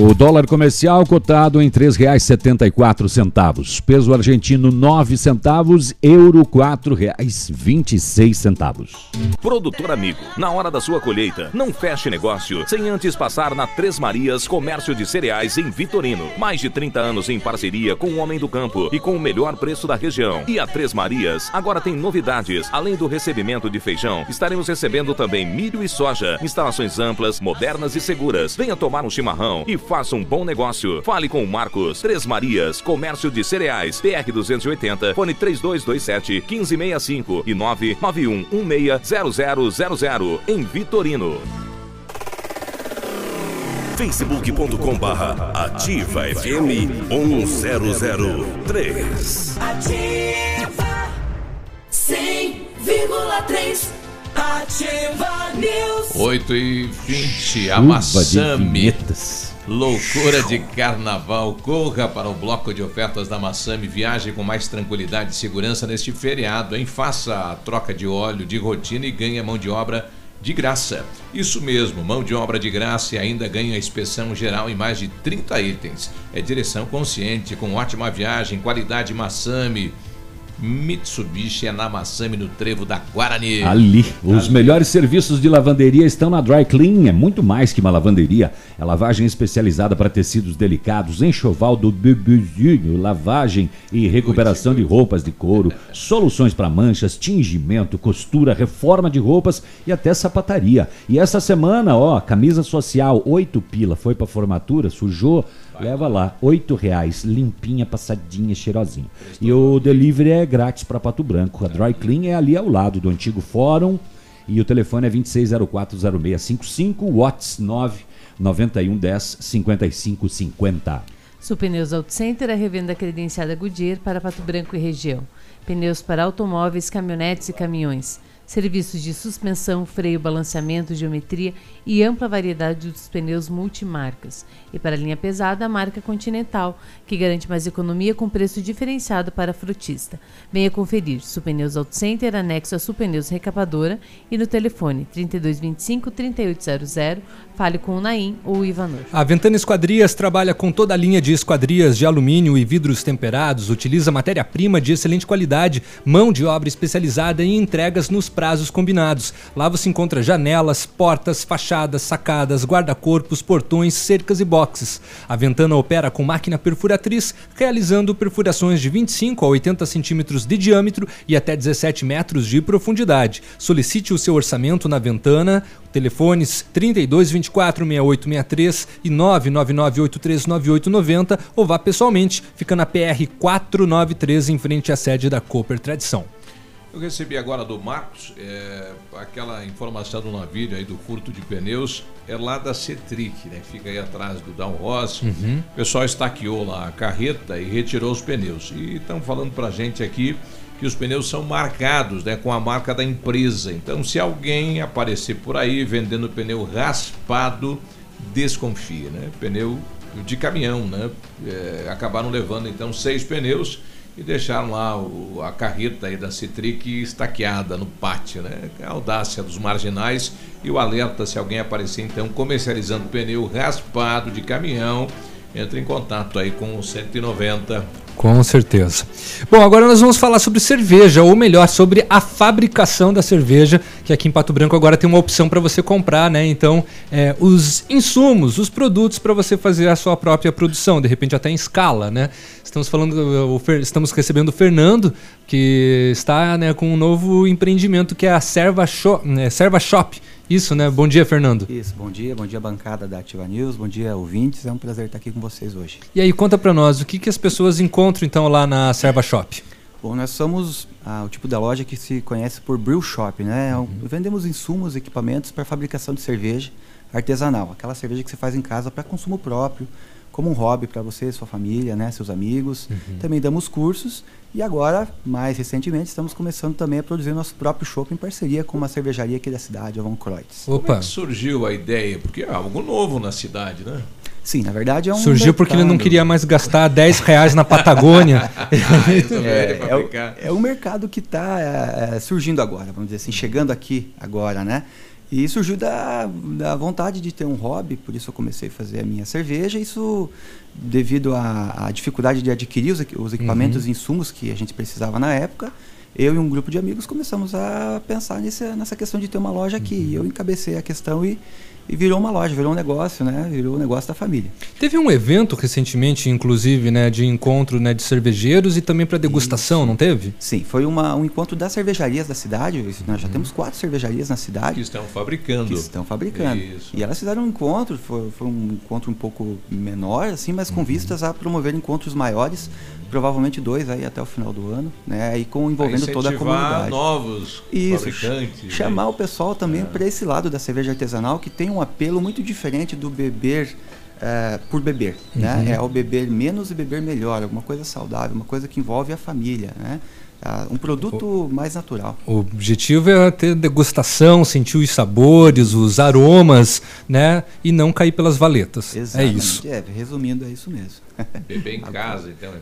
O dólar comercial cotado em R$ 3,74. Peso argentino 9 centavos, euro R$ 4,26 centavos. Produtor amigo, na hora da sua colheita, não feche negócio sem antes passar na Três Marias Comércio de Cereais em Vitorino. Mais de 30 anos em parceria com o Homem do Campo e com o melhor preço da região. E a Três Marias agora tem novidades. Além do recebimento de feijão, estaremos recebendo também milho e soja. Instalações amplas, modernas e seguras. Venha tomar um chimarrão e faça um bom negócio. Fale com o Marcos. Três Marias, Comércio de Cereais, PR 280, fone 3227 1565 e 991 160000 em Vitorino. facebook.com barra ativa FM 1003. Ativa 100,3. Ativa News. 8 e 20, a Chuva Massami. Loucura de carnaval. Corra para o bloco de ofertas da Massami. Viaje com mais tranquilidade e segurança neste feriado, hein? Faça a troca de óleo de rotina e ganhe mão de obra de graça. Isso mesmo, mão de obra de graça e ainda ganha inspeção geral em mais de 30 itens. É direção consciente, com ótima viagem, qualidade Massami. Mitsubishi é na Massami, no trevo da Guarani. Ali, os melhores serviços de lavanderia estão na Dry Clean. É muito mais que uma lavanderia. É lavagem especializada para tecidos delicados, enxoval do bebezinho, lavagem e recuperação de roupas de couro, soluções para manchas, tingimento, costura, reforma de roupas e até sapataria. E essa semana, ó, camisa social, 8 pila, foi para formatura, sujou. Leva lá, oito reais, limpinha, passadinha, cheirosinha. E o delivery é grátis para Pato Branco. A Dry Clean é ali ao lado do antigo fórum. E o telefone é 26040655, Watts 99110 5550. Supneus Auto Center é revenda credenciada Goodyear para Pato Branco e região. Pneus para automóveis, caminhonetes e caminhões. Serviços de suspensão, freio, balanceamento, geometria e ampla variedade dos pneus multimarcas. E para a linha pesada, a marca Continental, que garante mais economia com preço diferenciado para frutista. Venha conferir. Supneus Auto Center, anexo a Supneus Recapadora e no telefone 3225-3800. Fale com o Naim ou o Ivanor. A Ventana Esquadrias trabalha com toda a linha de esquadrias de alumínio e vidros temperados, utiliza matéria-prima de excelente qualidade, mão de obra especializada e entregas nos prazos combinados. Lá você encontra janelas, portas, fachadas, sacadas, guarda-corpos, portões, cercas e boxes. A Ventana opera com máquina perfuratriz, realizando perfurações de 25 a 80 centímetros de diâmetro e até 17 metros de profundidade. Solicite o seu orçamento na Ventana, telefones 32 24 6863 e 999 839890 ou vá pessoalmente, fica na PR 493 em frente à sede da Cooper Tradição. Eu recebi agora do Marcos é, aquela informação do navio aí do furto de pneus, é lá da Cetric, né? Fica aí atrás do Down Ross. Uhum. O pessoal estaqueou lá a carreta e retirou os pneus. E estão falando pra gente aqui que os pneus são marcados né, com a marca da empresa. Então, se alguém aparecer por aí vendendo pneu raspado, desconfie, né? Pneu de caminhão, né? É, acabaram levando então seis pneus e deixaram lá o- a carreta aí da Citric estaqueada no pátio, né? A audácia dos marginais e o alerta se alguém aparecer então comercializando pneu raspado de caminhão, entre em contato aí com o 190 Com certeza. Bom, agora nós vamos falar sobre cerveja, ou melhor, sobre a fabricação da cerveja, que aqui em Pato Branco agora tem uma opção para você comprar, né? Então, é, os insumos, os produtos para você fazer a sua própria produção, de repente até em escala, né? Estamos falando, estamos recebendo o Fernando, que está né, com um novo empreendimento que é a Serva Shop. Né, Serva Shop. Isso, né? Bom dia, Fernando. Isso, bom dia, bom dia bancada da Ativa News, bom dia ouvintes, é um prazer estar aqui com vocês hoje. E aí, conta pra nós, o que, que as pessoas encontram então lá na Serva Shop? Bom, nós somos ah, o tipo da loja que se conhece por brew shop, né? É um- Vendemos insumos, equipamentos para fabricação de cerveja artesanal, aquela cerveja que você faz em casa para consumo próprio, como um hobby para você, sua família, né, seus amigos. Também damos cursos e agora, mais recentemente, estamos começando também a produzir nosso próprio chopp em parceria com uma cervejaria aqui da cidade, a Von Kreutz. Como é que surgiu a ideia? Porque é algo novo na cidade, né? Sim, na verdade é um Surgiu porque ele não mercado. queria mais gastar 10 reais na Patagônia. é, é, o, é um mercado que está surgindo agora, vamos dizer assim, chegando aqui agora, né? E surgiu da, da vontade de ter um hobby, por isso eu comecei a fazer a minha cerveja. Isso devido à, à dificuldade de adquirir os, os equipamentos Uhum. e insumos que a gente precisava na época. Eu e um grupo de amigos começamos a pensar nesse, nessa questão de ter uma loja aqui. E eu encabecei a questão e, e virou uma loja, virou um negócio, né? Virou um negócio da família. Teve um evento recentemente, inclusive, né, de encontro né, de cervejeiros e também para degustação, não teve? Sim, foi uma, um encontro das cervejarias da cidade. Isso, Nós já temos quatro cervejarias na cidade. Que estão fabricando. Que estão fabricando. Isso. E elas fizeram um encontro, foi, foi um encontro um pouco menor, assim, mas com vistas a promover encontros maiores, provavelmente dois aí até o final do ano, né? E com envolvendo toda a comunidade. novos Isso, fabricantes, né? chamar o pessoal também para esse lado da cerveja artesanal que tem um apelo muito diferente do beber eh, por beber, né? Uhum. É o beber menos e beber melhor, alguma coisa saudável, uma coisa que envolve a família, né? Ah, um produto mais natural. O objetivo é ter degustação, sentir os sabores, os aromas, né? E não cair pelas valetas. É Exatamente. isso. É, resumindo, é isso mesmo. Beber em casa, então.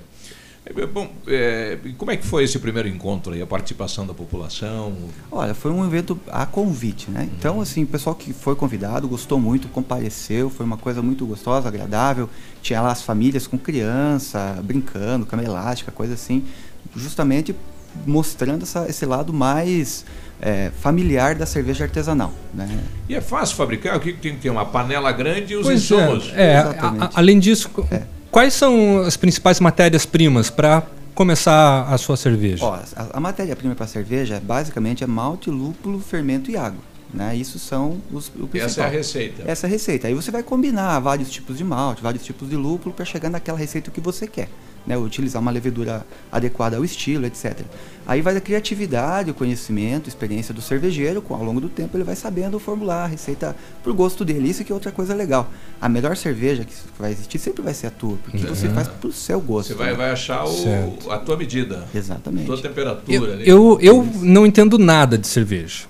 É. É, Bom, é, como é que foi esse primeiro encontro aí? A participação da população? Olha, foi um evento a convite, né? Então, assim, o pessoal que foi convidado gostou muito, compareceu, foi uma coisa muito gostosa, agradável. Tinha lá as famílias com criança, brincando, cama elástica, coisa assim, justamente mostrando essa- esse lado mais é, familiar da cerveja artesanal, né? E é fácil fabricar? O que tem que ter? Uma panela grande e os Pois insumos? é, é, a- a- além disso, co- quais são as principais matérias-primas para começar a sua cerveja? Ó, a, a matéria-prima para cerveja basicamente é malte, lúpulo, fermento e água. Né? Isso são os o principal. Essa é a receita. Essa é a receita. Aí você vai combinar vários tipos de malte, vários tipos de lúpulo para chegar naquela receita que você quer. Né? Utilizar uma levedura adequada ao estilo, etc. Aí vai da criatividade, o conhecimento, experiência do cervejeiro. Com, ao longo do tempo ele vai sabendo formular a receita pro gosto dele. Isso que é outra coisa legal. A melhor cerveja que vai existir sempre vai ser a tua, porque você Uhum. faz pro seu gosto. Você vai, né? vai achar o- a tua medida. Exatamente. Tua temperatura. Eu, ali. eu, eu não entendo nada de cerveja,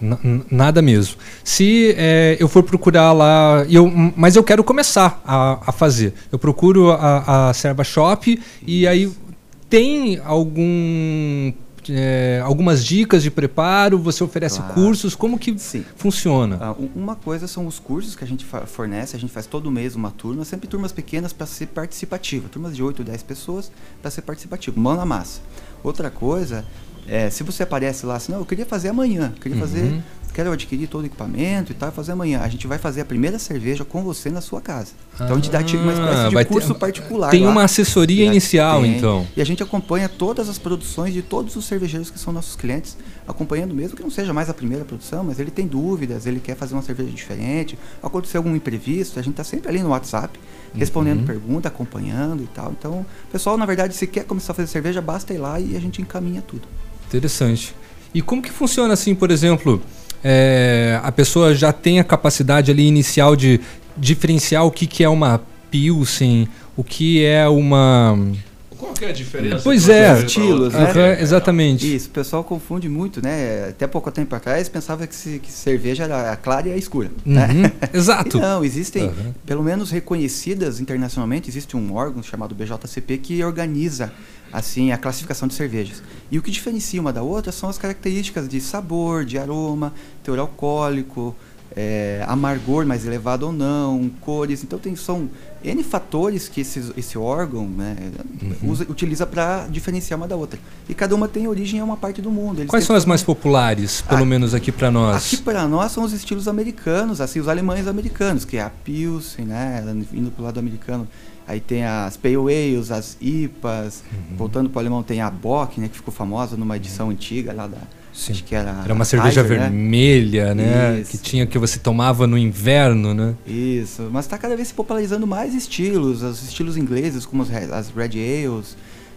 nada mesmo. Se é, eu for procurar lá, eu, mas eu quero começar a, a fazer. Eu procuro a, a Serva Shop e aí tem algum é, algumas dicas de preparo. Você oferece Claro. cursos, como que funciona? Ah, um- uma coisa são os cursos que a gente fornece, a gente faz todo mês uma turma, sempre turmas pequenas para ser participativa, turmas de 8, 10 pessoas para ser participativo, mão na massa. Outra coisa é, se você aparece lá assim, não, eu queria fazer amanhã, queria Uhum. fazer, quero adquirir todo o equipamento e tal, fazer amanhã. A gente vai fazer a primeira cerveja com você na sua casa. Então a gente dá tipo uma espécie Ah, de vai ter- curso particular. tem lá. uma assessoria E inicial, tem. então. E a gente acompanha todas as produções de todos os cervejeiros que são nossos clientes, acompanhando mesmo que não seja mais a primeira produção, mas ele tem dúvidas, ele quer fazer uma cerveja diferente, aconteceu algum imprevisto, a gente está sempre ali no WhatsApp, respondendo Uhum. pergunta, acompanhando e tal. Então, pessoal, na verdade, se quer começar a fazer cerveja, basta ir lá e a gente encaminha tudo. Interessante. E como que funciona assim, por exemplo, é, a pessoa já tem a capacidade ali inicial de diferenciar o que, que é uma Pilsen, o que é uma... Qual que é a diferença? Pois é. estilos, né? Aham, exatamente. Isso, o pessoal confunde muito, né? Até pouco tempo atrás pensava que, se- que cerveja era a clara e a escura. né? Uhum, exato. E não, existem, Aham. pelo menos reconhecidas internacionalmente, existe um órgão chamado BJCP que organiza assim a classificação de cervejas. E o que diferencia uma da outra são as características de sabor, de aroma, teor alcoólico, é, amargor mais elevado ou não, cores. Então tem, são N fatores que esses, esse órgão né, Uhum. usa- utiliza para diferenciar uma da outra. E cada uma tem origem em uma parte do mundo. Eles Quais são as mais populares, pelo menos aqui para nós? Aqui para nós são os estilos americanos, assim, os alemães americanos, que é a Pilsen, né? Indo pro lado americano, Aí tem as Pale Ales, as IPAs. Voltando para o alemão, tem a Bock, né, que ficou famosa numa edição antiga lá da. Sim. Acho que era. Era uma cerveja né? vermelha, né? Isso. Que tinha que você tomava no inverno, né? Isso, mas está cada vez se popularizando mais estilos, os estilos ingleses, como as, re- as Red Ales,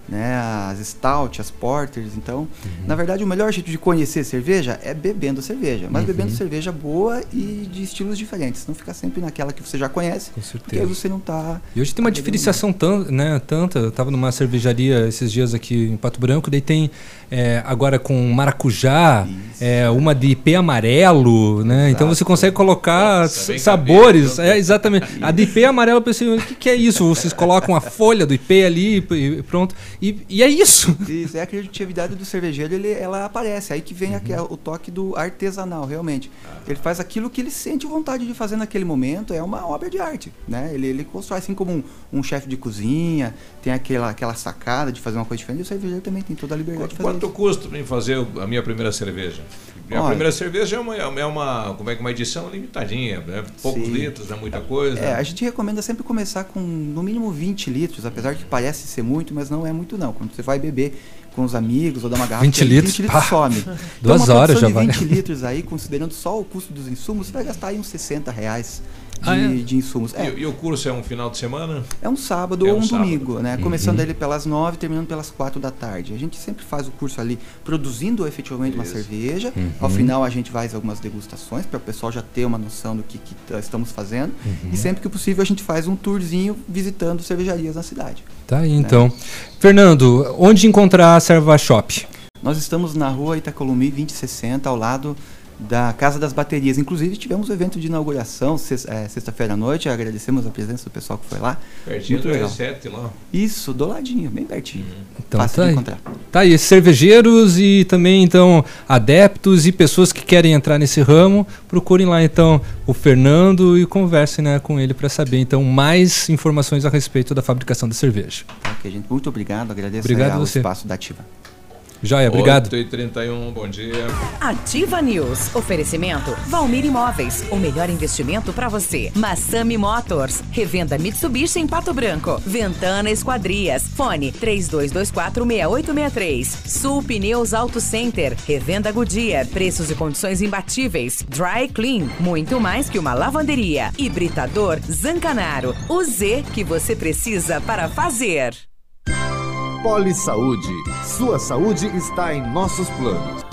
né, as Stout, as Porters. Então, na verdade, o melhor jeito de conhecer cerveja é bebendo cerveja, mas Uhum. bebendo cerveja boa e de estilos diferentes. Não ficar sempre naquela que você já conhece, Com porque aí certeza. você não tá está... E hoje tem uma diferenciação né, tanta. Eu estava numa cervejaria esses dias aqui em Pato Branco, daí tem é, agora com maracujá, é, uma de IP amarelo, né? Então você consegue colocar Nossa, sabores. cabelo, É, exatamente. A de IP amarelo, eu pensei, o que, que é isso? Vocês colocam a folha do IP ali e pronto. E, e é isso. Isso, é a criatividade do cervejeiro, ele, ela aparece. Aí que vem aqui, o toque do artesanal, realmente. Ele faz aquilo que ele sente vontade de fazer naquele momento, é uma obra de arte, né? Ele, ele constrói assim como um, um chefe de cozinha, tem aquela, aquela sacada de fazer uma coisa diferente, e o cervejeiro também tem toda a liberdade de fazer Quanto custa para mim fazer a minha primeira cerveja? Minha Olha- primeira cerveja é uma, é uma, como é que uma edição limitadinha, né? Poucos Sim. litros, não é muita coisa. É, a gente recomenda sempre começar com no mínimo 20 litros, apesar que parece ser muito, mas não é muito não. Quando você vai beber com os amigos ou dar uma garrafa, 20 que aí litros, 20 litros some. duas então, uma horas já de vai. 20 litros aí, considerando só o custo dos insumos, você vai gastar aí uns 60 reais de, Ah, é? de insumos. É, E, e o curso é um final de semana? é um sábado É ou um um sábado. domingo, né? Uhum. Começando ele pelas 9 terminando pelas 4 da tarde. A gente sempre faz o curso ali produzindo efetivamente uma cerveja. Uhum. Ao final a gente faz algumas degustações para o pessoal já ter uma noção do que, que estamos fazendo. Uhum. E sempre que possível a gente faz um tourzinho visitando cervejarias na cidade. Tá aí então. Fernando, onde encontrar a Serva Shop? Nós estamos na rua Itacolumi 2060, ao lado da Casa das Baterias. Inclusive, tivemos o evento de inauguração eh, sexta-feira à noite. Agradecemos a presença do pessoal que foi lá. Pertinho Muito do legal. R7 lá. Isso, do ladinho, bem pertinho. Então Fácil tá de aí. encontrar. Tá aí, cervejeiros e também então adeptos e pessoas que querem entrar nesse ramo, procurem lá então o Fernando e conversem né, com ele para saber então mais informações a respeito da fabricação da cerveja. Ok, gente. Muito obrigado. Agradeço Obrigado aí ao você. espaço da Ativa. Joia, obrigado. 8h31, bom dia. Ativa News. Oferecimento Valmir Imóveis. O melhor investimento para você. Massami Motors. Revenda Mitsubishi em Pato Branco. Ventana Esquadrias. Fone 32246863. Sul Pneus Auto Center. Revenda Goodyear. Preços e condições imbatíveis. Dry Clean. Muito mais que uma lavanderia. Hibridador Zancanaro. O Z que você precisa para fazer. Poli Saúde. Sua saúde está em nossos planos.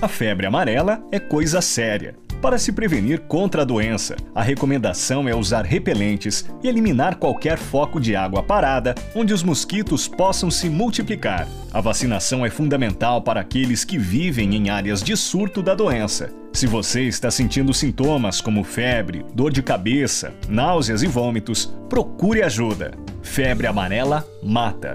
A febre amarela é coisa séria. Para se prevenir contra a doença, a recomendação é usar repelentes e eliminar qualquer foco de água parada onde os mosquitos possam se multiplicar. A vacinação é fundamental para aqueles que vivem em áreas de surto da doença. Se você está sentindo sintomas como febre, dor de cabeça, náuseas e vômitos, procure ajuda. Febre amarela mata.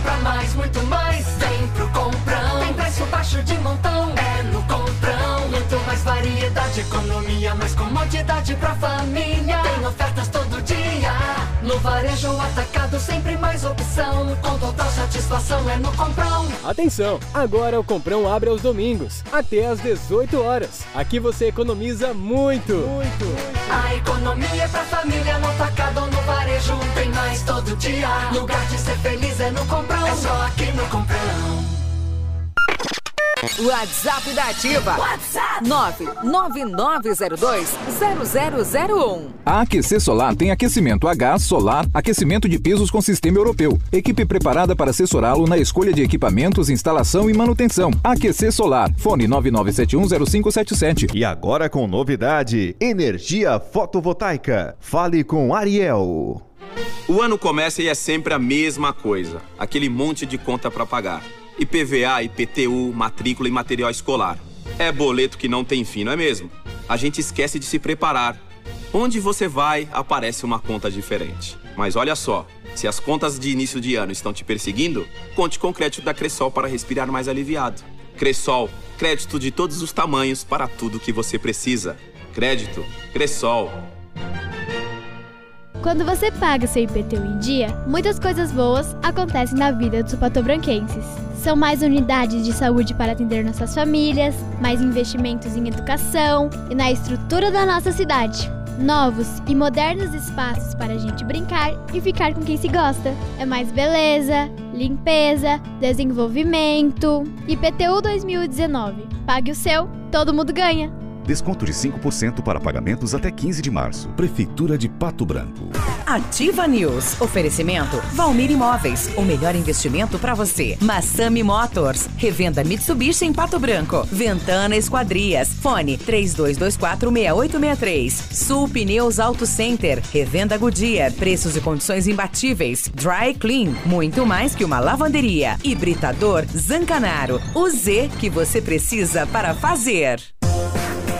Quer comprar mais, muito mais? Vem pro Comprão. Tem preço baixo de montão. É no Comprão. Muito mais variedade, economia, mais comodidade pra família. Tem ofertas todo dia. No varejo atacado, sempre mais opção. Com total satisfação é no Comprão. Atenção! Agora o Comprão abre aos domingos, até às 18 horas. Aqui você economiza muito! Muito! A economia é pra família no atacado, todo dia. Lugar de ser feliz é no Comprão. É só aqui no Comprão. WhatsApp da Ativa. WhatsApp 999020001. A Aquecer Solar tem aquecimento a gás, solar, aquecimento de pisos com sistema europeu. Equipe preparada para assessorá-lo na escolha de equipamentos, instalação e manutenção. Aquecer Solar. Fone 99710577. E agora com novidade: energia fotovoltaica. Fale com Ariel. O ano começa e é sempre a mesma coisa. Aquele monte de conta para pagar. IPVA, IPTU, matrícula e material escolar. É boleto que não tem fim, não é mesmo? A gente esquece de se preparar. Onde você vai, aparece uma conta diferente. Mas olha só, se as contas de início de ano estão te perseguindo, conte com o crédito da Cressol para respirar mais aliviado. Cressol, crédito de todos os tamanhos para tudo que você precisa. Crédito, Cressol. Quando você paga seu IPTU em dia, muitas coisas boas acontecem na vida dos patobranquenses. São mais unidades de saúde para atender nossas famílias, mais investimentos em educação e na estrutura da nossa cidade. Novos e modernos espaços para a gente brincar e ficar com quem se gosta. É mais beleza, limpeza, desenvolvimento. IPTU 2019. Pague o seu, todo mundo ganha. Desconto de 5% para pagamentos até 15 de março. Prefeitura de Pato Branco. Ativa News. Oferecimento Valmir Imóveis. O melhor investimento para você. Massami Motors. Revenda Mitsubishi em Pato Branco. Ventana Esquadrias. Fone 32246863. Sul Pneus Auto Center. Revenda Goodyear. Preços e condições imbatíveis. Dry Clean. Muito mais que uma lavanderia. Hibridador Zancanaro. O Z que você precisa para fazer.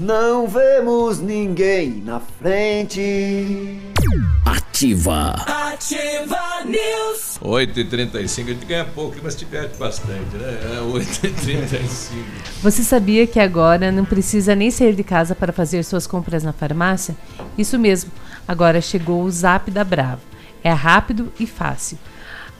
Não vemos ninguém na frente. Ativa. Ativa News. 8h35, a gente ganha pouco, mas te perde bastante, né? É 8h35. Você sabia que agora não precisa nem sair de casa para fazer suas compras na farmácia? Isso mesmo, agora chegou o Zap da Brava. É rápido e fácil.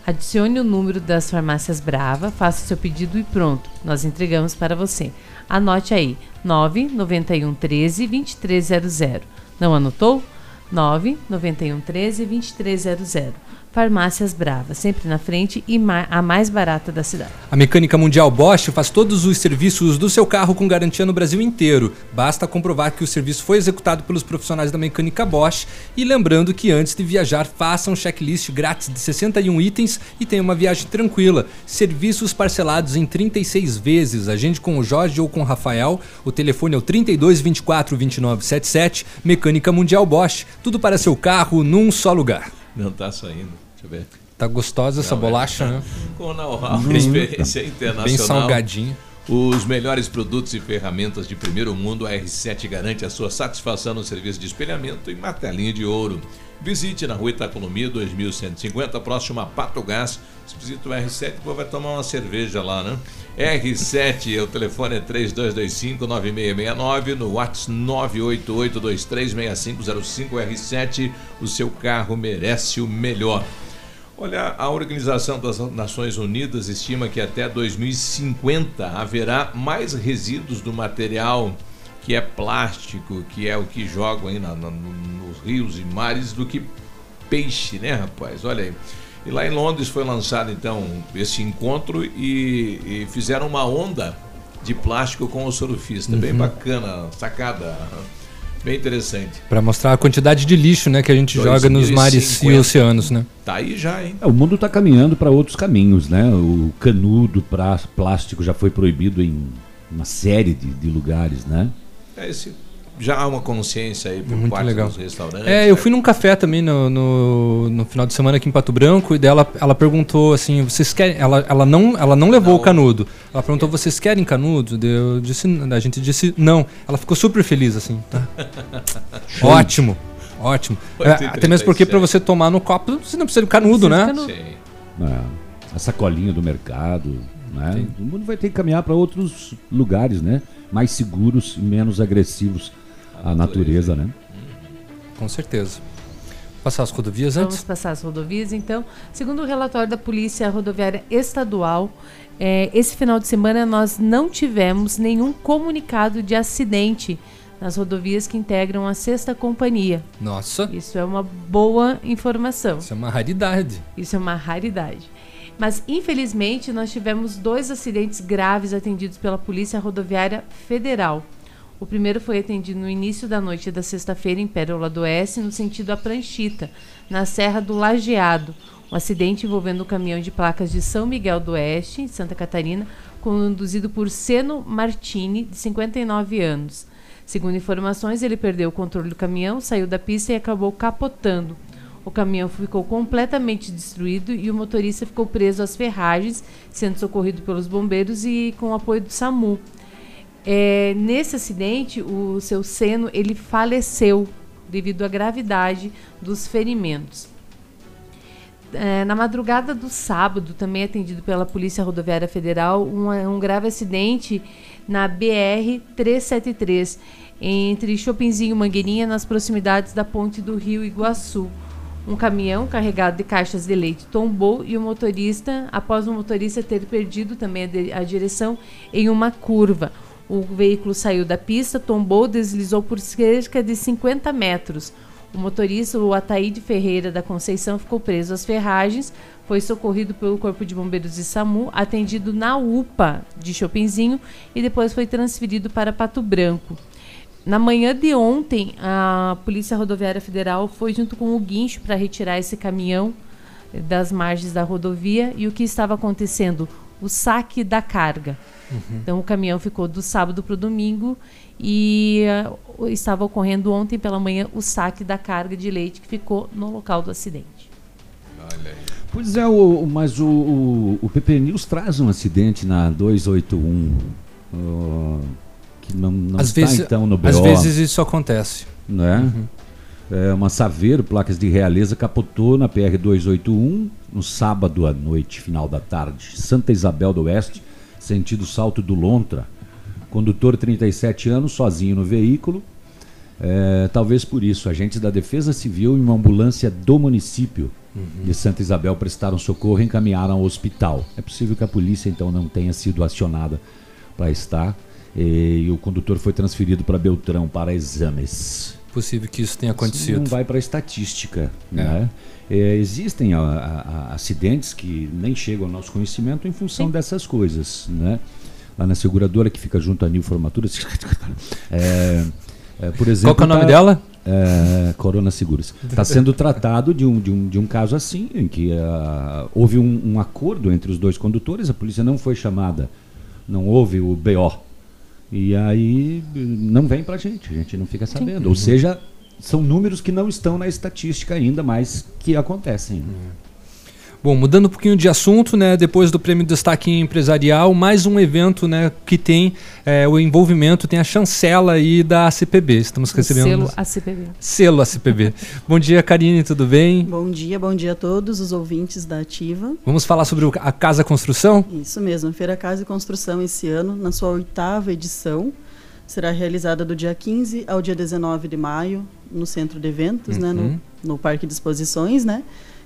Adicione o número das farmácias Brava, faça seu pedido e pronto, nós entregamos para você. Anote aí, 991 13 2300. Não anotou? 991 13 2300. Farmácias Brava, sempre na frente e a mais barata da cidade. A Mecânica Mundial Bosch faz todos os serviços do seu carro com garantia no Brasil inteiro. Basta comprovar que o serviço foi executado pelos profissionais da Mecânica Bosch e lembrando que antes de viajar, faça um checklist grátis de 61 itens e tenha uma viagem tranquila. Serviços parcelados em 36 vezes. Agende com o Jorge ou com o Rafael. O telefone é o 32 24 29 77. Mecânica Mundial Bosch. Tudo para seu carro num só lugar. Não tá saindo. Deixa eu ver. Tá gostosa essa Não, bolacha, é. né? Com know-how, Hum. experiência internacional. Bem salgadinho. Os melhores produtos e ferramentas de primeiro mundo, a R7 garante a sua satisfação no serviço de espelhamento e martelinho de ouro. Visite na rua Itacolomi 2150, próximo a Pato Gás. Se visita o R7, depois vai tomar uma cerveja lá, né? R7, o telefone é 3225-9669, no WhatsApp 988236505 R7, o seu carro merece o melhor. Olha, a Organização das Nações Unidas estima que até 2050 haverá mais resíduos do material que é plástico, que é o que jogam aí na- na- no- nos rios e mares, do que peixe, né, rapaz? Olha aí. E lá em Londres foi lançado então esse encontro e, e fizeram uma onda de plástico com o surfista. Bem Uhum. bacana, sacada. Bem interessante. Pra mostrar a quantidade de lixo, né, que a gente joga nos mares e 2050. oceanos, né? Tá aí já, hein? É, o mundo está caminhando para outros caminhos, né? O canudo pra, plástico já foi proibido em uma série de, de lugares, né? É esse, já há uma consciência aí por Muito parte legal. dos restaurantes. É, eu né? fui num café também no, no, no final de semana aqui em Pato Branco e dela ela perguntou assim, vocês querem? Ela, ela não ela não levou o canudo. Ela perguntou, vocês querem canudo? Eu disse, a gente disse não. Ela ficou super feliz assim. tá? ótimo, ótimo. É, até mesmo porque para você tomar no copo você não precisa de canudo, né? É, a sacolinha do mercado, né? O mundo vai ter que caminhar para outros lugares, né? Mais seguros e menos agressivos à natureza, né? Com certeza. Passar as rodovias Vamos antes? passar as rodovias, então. Segundo o relatório da Polícia Rodoviária Estadual, eh, esse final de semana nós não tivemos nenhum comunicado de acidente nas rodovias que integram a sexta companhia. Nossa. Isso é uma boa informação. Isso é uma raridade. Isso é uma raridade. Mas, infelizmente, nós tivemos dois acidentes graves atendidos pela Polícia Rodoviária Federal. O primeiro foi atendido no início da noite da sexta-feira em Pérola do Oeste, no sentido a Pranchita, na Serra do Lajeado. Um acidente envolvendo um caminhão de placas de São Miguel do Oeste, em Santa Catarina, conduzido por Seno Martini, de 59 anos. Segundo informações, ele perdeu o controle do caminhão, saiu da pista e acabou capotando. O caminhão ficou completamente destruído e o motorista ficou preso às ferragens, sendo socorrido pelos bombeiros e com o apoio do SAMU. É, nesse acidente, o seu Seno ele faleceu devido à gravidade dos ferimentos. É, na madrugada do sábado, também atendido pela Polícia Rodoviária Federal, um, um grave acidente na BR-373, entre Chopinzinho e Mangueirinha, nas proximidades da ponte do Rio Iguaçu. Um caminhão carregado de caixas de leite tombou e o motorista, após o motorista ter perdido também a, direção em uma curva. O veículo saiu da pista, tombou, deslizou por cerca de 50 metros. O motorista, o Ataíde Ferreira da Conceição, ficou preso às ferragens, foi socorrido pelo Corpo de Bombeiros de SAMU, atendido na UPA de Chopinzinho e depois foi transferido para Pato Branco. Na manhã de ontem, a Polícia Rodoviária Federal foi junto com o guincho para retirar esse caminhão das margens da rodovia e o que estava acontecendo? O saque da carga. Uhum. Então o caminhão ficou do sábado para o domingo e uh, estava ocorrendo ontem pela manhã o saque da carga de leite que ficou no local do acidente. Olha aí. Pois é, o, mas o, o, o PP News traz um acidente na 281. Uh, que não, não às está vezes, então no BO. Às vezes isso acontece. Né? Uhum. É, uma Saveiro, placas de Realeza, capotou na PR 281 no sábado à noite, final da tarde. Santa Isabel do Oeste, sentido Salto do Lontra. Condutor 37 anos, sozinho no veículo. É, talvez por isso, agentes da Defesa Civil e uma ambulância do município uhum. de Santa Isabel prestaram socorro e encaminharam ao hospital. É possível que a polícia então não tenha sido acionada para estar e, e o condutor foi transferido para Beltrão para exames. Possível que isso tenha acontecido. Isso não vai para a estatística. É. Né? É, existem a, a, a acidentes que nem chegam ao nosso conhecimento em função Sim. dessas coisas. Né? Lá na seguradora que fica junto à Nil Formatura. é, é, por exemplo, Qual é o nome tá, dela? É, Corona Seguros. Está sendo tratado de um, de, um, de um caso assim, em que uh, houve um, um acordo entre os dois condutores, a polícia não foi chamada, não houve o BO e aí não vem pra gente, a gente não fica sabendo. Sim. Ou seja, são números que não estão na estatística ainda, mas que acontecem. Né? Bom, mudando um pouquinho de assunto, né? Depois do Prêmio Destaque Empresarial, mais um evento, né? Que tem é, o envolvimento, tem a chancela aí da ACPB. Estamos recebendo. Selo ACPB. Selo ACPB. bom dia, Karine, tudo bem? Bom dia, bom dia a todos os ouvintes da Ativa. Vamos falar sobre a Casa Construção? Isso mesmo, a Feira Casa e Construção esse ano, na sua oitava edição. Será realizada do dia 15 ao dia 19 de maio, no Centro de Eventos, uhum. né? No, uhum. no Parque de Exposições, né?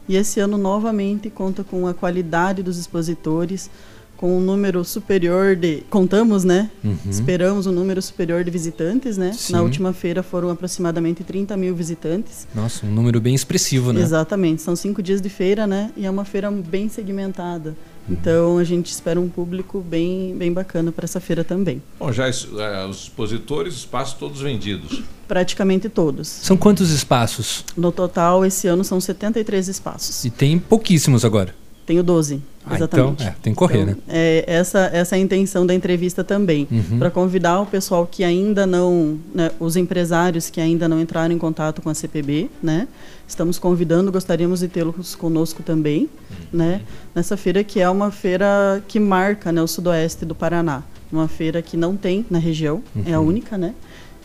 E esse ano novamente conta com a qualidade dos expositores, com um número superior de. Contamos, né? Uhum. Esperamos um número superior de visitantes, né? Sim. Na última feira foram aproximadamente 30 mil visitantes. Nossa, um número bem expressivo, né? Exatamente. São cinco dias de feira, né? E é uma feira bem segmentada. Então a gente espera um público bem, bem bacana para essa feira também. Bom, já é, os expositores, espaços todos vendidos. Praticamente todos. São quantos espaços? No total, esse ano são 73 espaços. E tem pouquíssimos agora. Tenho 12. Ah, exatamente. Então, é, tem que correr, então, né? É, essa, essa é a intenção da entrevista também. Uhum. Para convidar o pessoal que ainda não. Né, os empresários que ainda não entraram em contato com a CPB, né? Estamos convidando, gostaríamos de tê-los conosco também, uhum. né? Nessa feira que é uma feira que marca né, o sudoeste do Paraná. Uma feira que não tem na região, uhum. é a uhum. única, né?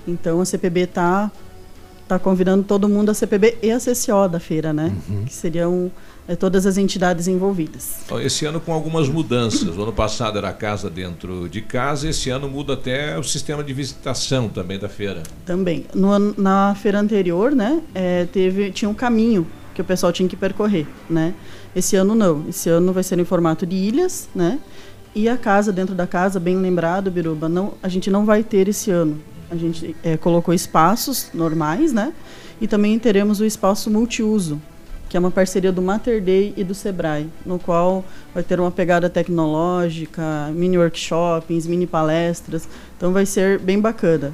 Então a CPB está tá convidando todo mundo, a CPB e a CCO da feira, né? Uhum. Que seriam é, todas as entidades envolvidas. Esse ano com algumas mudanças. O ano passado era casa dentro de casa, esse ano muda até o sistema de visitação também da feira. Também. No, na feira anterior, né, é, teve, tinha um caminho que o pessoal tinha que percorrer, né? Esse ano não. Esse ano vai ser em formato de ilhas, né? E a casa dentro da casa, bem lembrado, Biruba, não, a gente não vai ter esse ano. A gente é, colocou espaços normais, né? E também teremos o espaço multiuso, que é uma parceria do Mater Day e do Sebrae, no qual vai ter uma pegada tecnológica, mini workshops, mini palestras. Então vai ser bem bacana.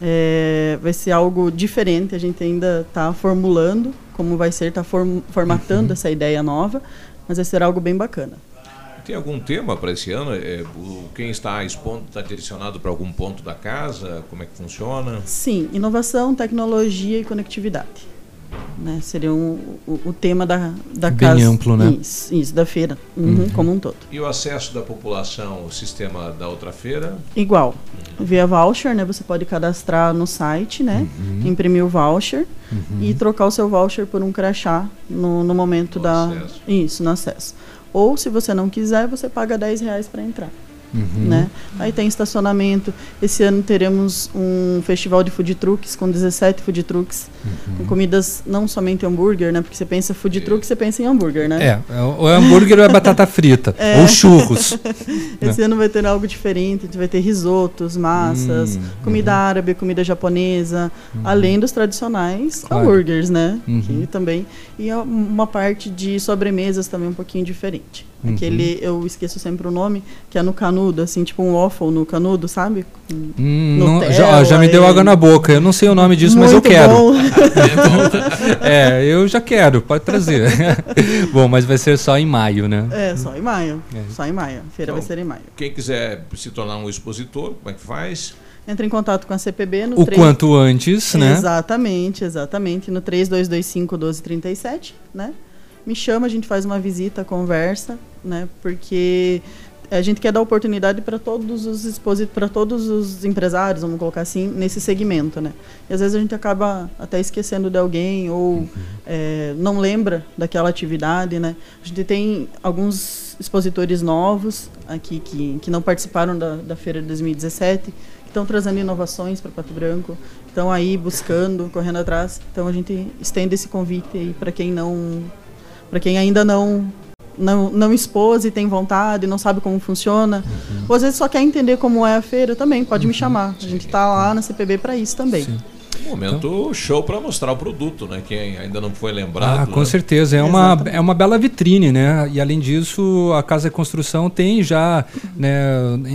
É, vai ser algo diferente, a gente ainda está formulando como vai ser, está form, formatando uhum. essa ideia nova, mas vai ser algo bem bacana. Tem algum tema para esse ano? É, o, quem está expondo está direcionado para algum ponto da casa? Como é que funciona? Sim, inovação, tecnologia e conectividade. Né? Seria um, o, o tema da, da Bem casa. amplo, né? Isso, isso da feira, uhum, Uhum. como um todo. E o acesso da população ao sistema da outra feira? Igual. Via voucher, né? Você pode cadastrar no site, né? Uhum. Imprimir o voucher e trocar o seu voucher por um crachá no, no momento da. Isso, no acesso. Ou se você não quiser, você paga 10 reais para entrar. Uhum. Né? Aí tem estacionamento. Esse ano teremos um festival de food trucks com 17 food trucks, Uhum. com comidas não somente hambúrguer, né? Porque você pensa food truck, você pensa em hambúrguer, né? É, ou é hambúrguer ou é batata frita. É. Ou churros. Esse ano vai ter algo diferente, vai ter risotos, massas, Hum, comida árabe, comida japonesa, além dos tradicionais Claro. hambúrgueres, né? Uhum. Que também e é uma parte de sobremesas também um pouquinho diferente. Uhum. Aquele eu esqueço sempre o nome, que é no canudo, assim, tipo um waffle no canudo, sabe? Hum, não- Nutella já, ó, já me deu água na boca. Eu não sei o nome disso, mas eu quero. bom. é, eu já quero, pode trazer. bom, mas vai ser só em maio, né? É, só em maio. É. Só em maio. A feira Então, vai ser em maio. Quem quiser se tornar um expositor, como é que faz? Entra em contato com a CPB no O 3 quanto antes, né? Exatamente, exatamente. No 3225 1237, né? Me chama, a gente faz uma visita, conversa, né? Porque a gente quer dar oportunidade para todos os exposi para todos os empresários, vamos colocar assim, nesse segmento, né? E às vezes a gente acaba até esquecendo de alguém ou é, não lembra daquela atividade, né? A gente tem alguns expositores novos aqui que, que não participaram da, da feira de 2017 que estão trazendo inovações para Pato Branco, estão aí buscando, correndo atrás. Então a gente estende esse convite aí para quem não, para quem ainda não não, não expôs e tem vontade, não sabe como funciona. Ou às vezes só quer entender como é a feira também, pode me chamar. A gente está lá na CPB para isso também. Um momento show para mostrar o produto, né? Quem ainda não foi lembrado. Ah, com né? certeza. É uma, é uma bela vitrine, né? E além disso, a Casa de Construção tem já, né,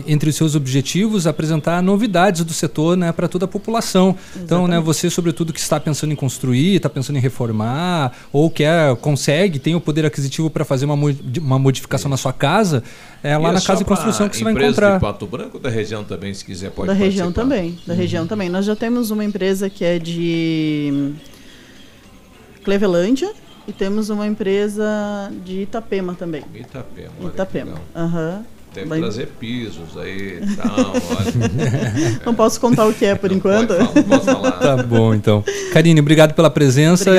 entre os seus objetivos, apresentar novidades do setor né, para toda a população. Então, né, você, sobretudo, que está pensando em construir, está pensando em reformar, ou quer, consegue, tem o poder aquisitivo para fazer uma, mo- uma modificação na sua casa, é lá E na só Casa de Construção que você vai empresa encontrar. de Pato Branco ou da região também, se quiser, pode da região participar. também, da Uhum. região também. Nós já temos uma empresa que é de Clevelândia e temos uma empresa de Itapema também. Itapema, que Itapema. Aham. Deve Vai- trazer pisos aí e tal. Não posso contar o que é por enquanto. Tá bom, então. Karine, obrigado pela presença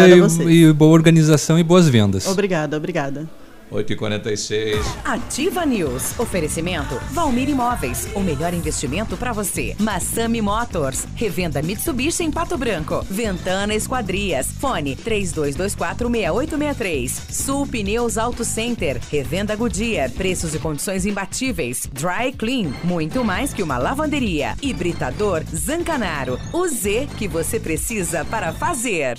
e, e boa organização e boas vendas. Obrigada, obrigada. 8h46. Ativa News. Oferecimento Valmir Imóveis. O melhor investimento para você. Massami Motors. Revenda Mitsubishi em Pato Branco. Ventana Esquadrias. Fone 32246863. Sul Pneus Auto Center. Revenda Goodyear. Preços e condições imbatíveis. Dry Clean. Muito mais que uma lavanderia. Hibridador Zancanaro. O Z que você precisa para fazer.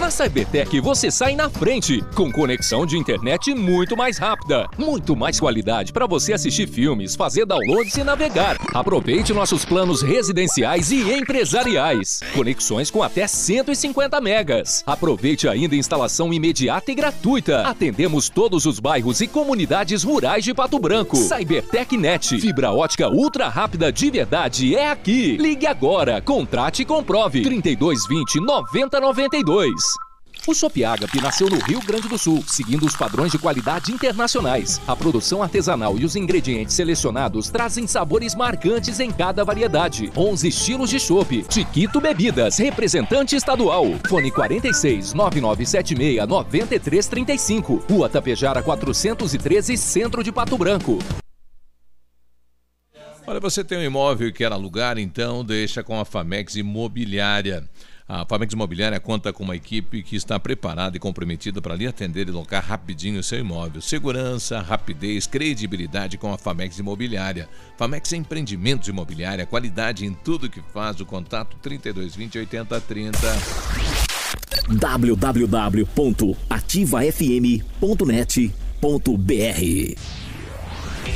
Na Cybertech você sai na frente, com conexão de internet muito mais rápida, muito mais qualidade para você assistir filmes, fazer downloads e navegar. Aproveite nossos planos residenciais e empresariais. Conexões com até 150 megas. Aproveite ainda instalação imediata e gratuita. Atendemos todos os bairros e comunidades rurais de Pato Branco. Cybertech Net, fibra ótica ultra rápida de verdade é aqui. Ligue agora, contrate e comprove. 3220 9092. O Shop Agape nasceu no Rio Grande do Sul, seguindo os padrões de qualidade internacionais. A produção artesanal e os ingredientes selecionados trazem sabores marcantes em cada variedade. 11 estilos de chopp. Tiquito Bebidas, representante estadual. Fone 46 9976 9335. Rua Tapejara 413, Centro de Pato Branco. Olha, você tem um imóvel e quer alugar, então deixa com a Famex Imobiliária. A Famex Imobiliária conta com uma equipe que está preparada e comprometida para lhe atender e locar rapidinho o seu imóvel. Segurança, rapidez, credibilidade com a Famex Imobiliária. Famex Empreendimentos Imobiliária, qualidade em tudo que faz. O contato 3220 8030. www.ativafm.net.br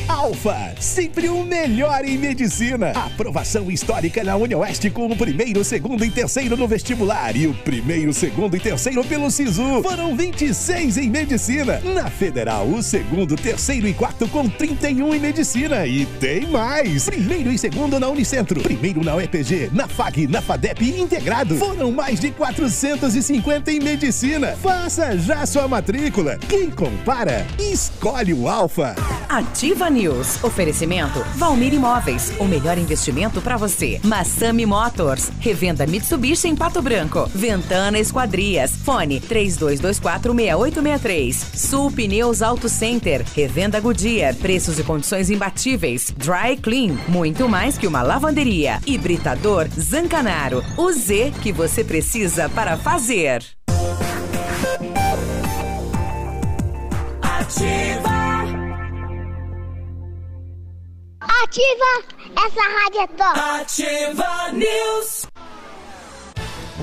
Alfa, sempre o melhor em medicina. Aprovação histórica na Unioeste com o primeiro, segundo e terceiro no vestibular e o primeiro, segundo e terceiro pelo SISU. Foram 26 em medicina. Na Federal, o segundo, terceiro e quarto com 31 em medicina. E tem mais. Primeiro e segundo na Unicentro. Primeiro na UEPG, na FAG, na FADEP integrado. Foram mais de 450 em medicina. Faça já sua matrícula. Quem compara, escolhe o Alfa. Ativa News. Oferecimento Valmir Imóveis. O melhor investimento para você. Massami Motors. Revenda Mitsubishi em Pato Branco. Ventana Esquadrias. Fone 32246863. Sul Pneus Auto Center. Revenda Goodyear. Preços e condições imbatíveis. Dry Clean. Muito mais que uma lavanderia. Hibridador Zancanaro. O Z que você precisa para fazer. Ativa. Ativa essa rádio é top. Ativa News.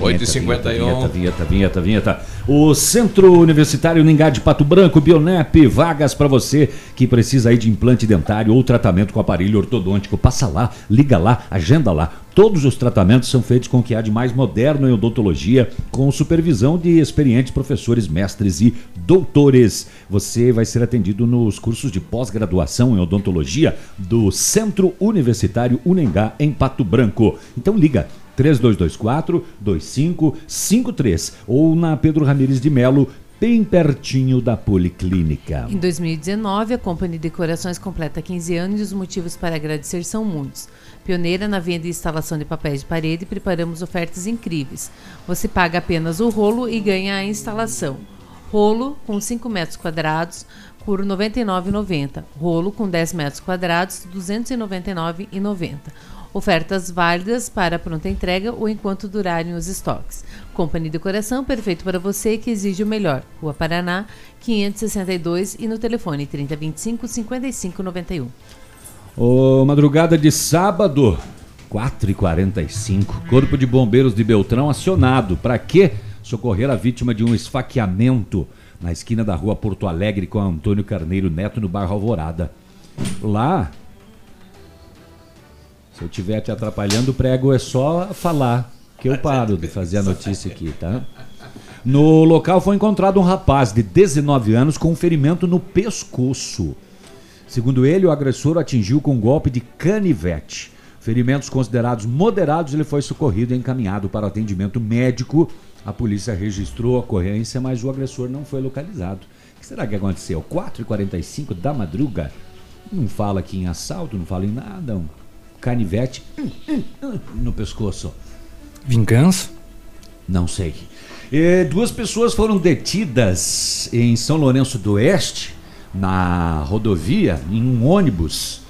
8h51. Vinheta, vinheta, vinheta, vinheta. O Centro Universitário Ningá de Pato Branco, Bionep, vagas para você que precisa aí de implante dentário ou tratamento com aparelho ortodôntico. Passa lá, liga lá, agenda lá. Todos os tratamentos são feitos com o que há de mais moderno em odontologia, com supervisão de experientes professores, mestres e doutores. Você vai ser atendido nos cursos de pós-graduação em odontologia do Centro Universitário Unengá, em Pato Branco. Então liga 3224 2553 ou na Pedro Ramires de Melo, bem pertinho da Policlínica. Em 2019, a Companhia de Decorações completa 15 anos e os motivos para agradecer são muitos. Pioneira na venda e instalação de papéis de parede, preparamos ofertas incríveis. Você paga apenas o rolo e ganha a instalação. Rolo com 5 metros quadrados por R$ 99,90. Rolo com 10 metros quadrados, R$ 299,90. Ofertas válidas para pronta entrega ou enquanto durarem os estoques. Companhia Decoração, perfeito para você que exige o melhor. Rua Paraná, 562 e no telefone 3025 5591. Ô, madrugada de sábado, 4h45. Corpo de Bombeiros de Beltrão acionado. Para quê? Socorrer a vítima de um esfaqueamento na esquina da rua Porto Alegre com Antônio Carneiro Neto, no bairro Alvorada. Lá, se eu estiver te atrapalhando, o prego é só falar que eu paro de fazer a notícia aqui, tá? No local foi encontrado um rapaz de 19 anos com um ferimento no pescoço. Segundo ele, o agressor atingiu com um golpe de canivete. Ferimentos considerados moderados, ele foi socorrido e encaminhado para atendimento médico. A polícia registrou a ocorrência, mas o agressor não foi localizado. O que será que aconteceu? 4h45 da madruga? Não fala aqui em assalto, não fala em nada. Um canivete hum, hum, no pescoço. Vingança? Não sei. E duas pessoas foram detidas em São Lourenço do Oeste, na rodovia, em um ônibus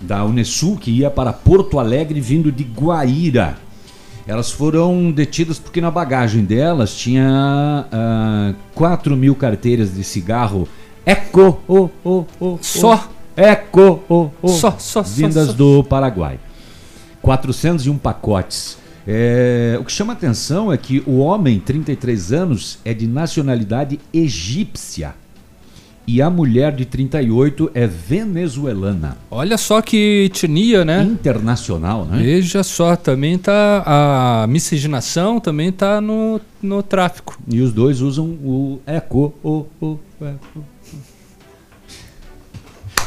da Unesul que ia para Porto Alegre vindo de Guaíra. Elas foram detidas porque na bagagem delas tinha uh, 4 mil carteiras de cigarro Eco, oh, oh, oh, Só? Eco, oh, oh, Só, só, vindas só. do Paraguai. 401 pacotes. É, o que chama atenção é que o homem, 33 anos, é de nacionalidade egípcia. E a mulher de 38 é venezuelana. Olha só que etnia, né? Internacional, né? Veja só, também tá. A miscigenação também tá no, no tráfico. E os dois usam o eco. O, o, eco.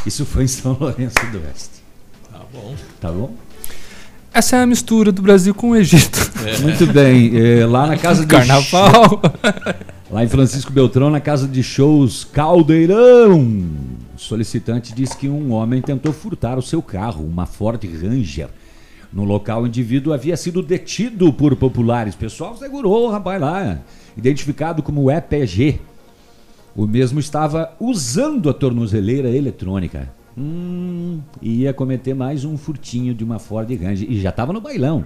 Isso foi em São Lourenço do Oeste. Tá bom. Tá bom? Essa é a mistura do Brasil com o Egito. É. Muito bem. é, lá na casa de Carnaval. Lá em Francisco Beltrão, na casa de shows Caldeirão. O solicitante diz que um homem tentou furtar o seu carro, uma Ford Ranger. No local, o indivíduo havia sido detido por populares. O pessoal segurou o rapaz lá, identificado como EPG. O mesmo estava usando a tornozeleira eletrônica. Hum, ia cometer mais um furtinho de uma Ford Ranger. E já estava no bailão.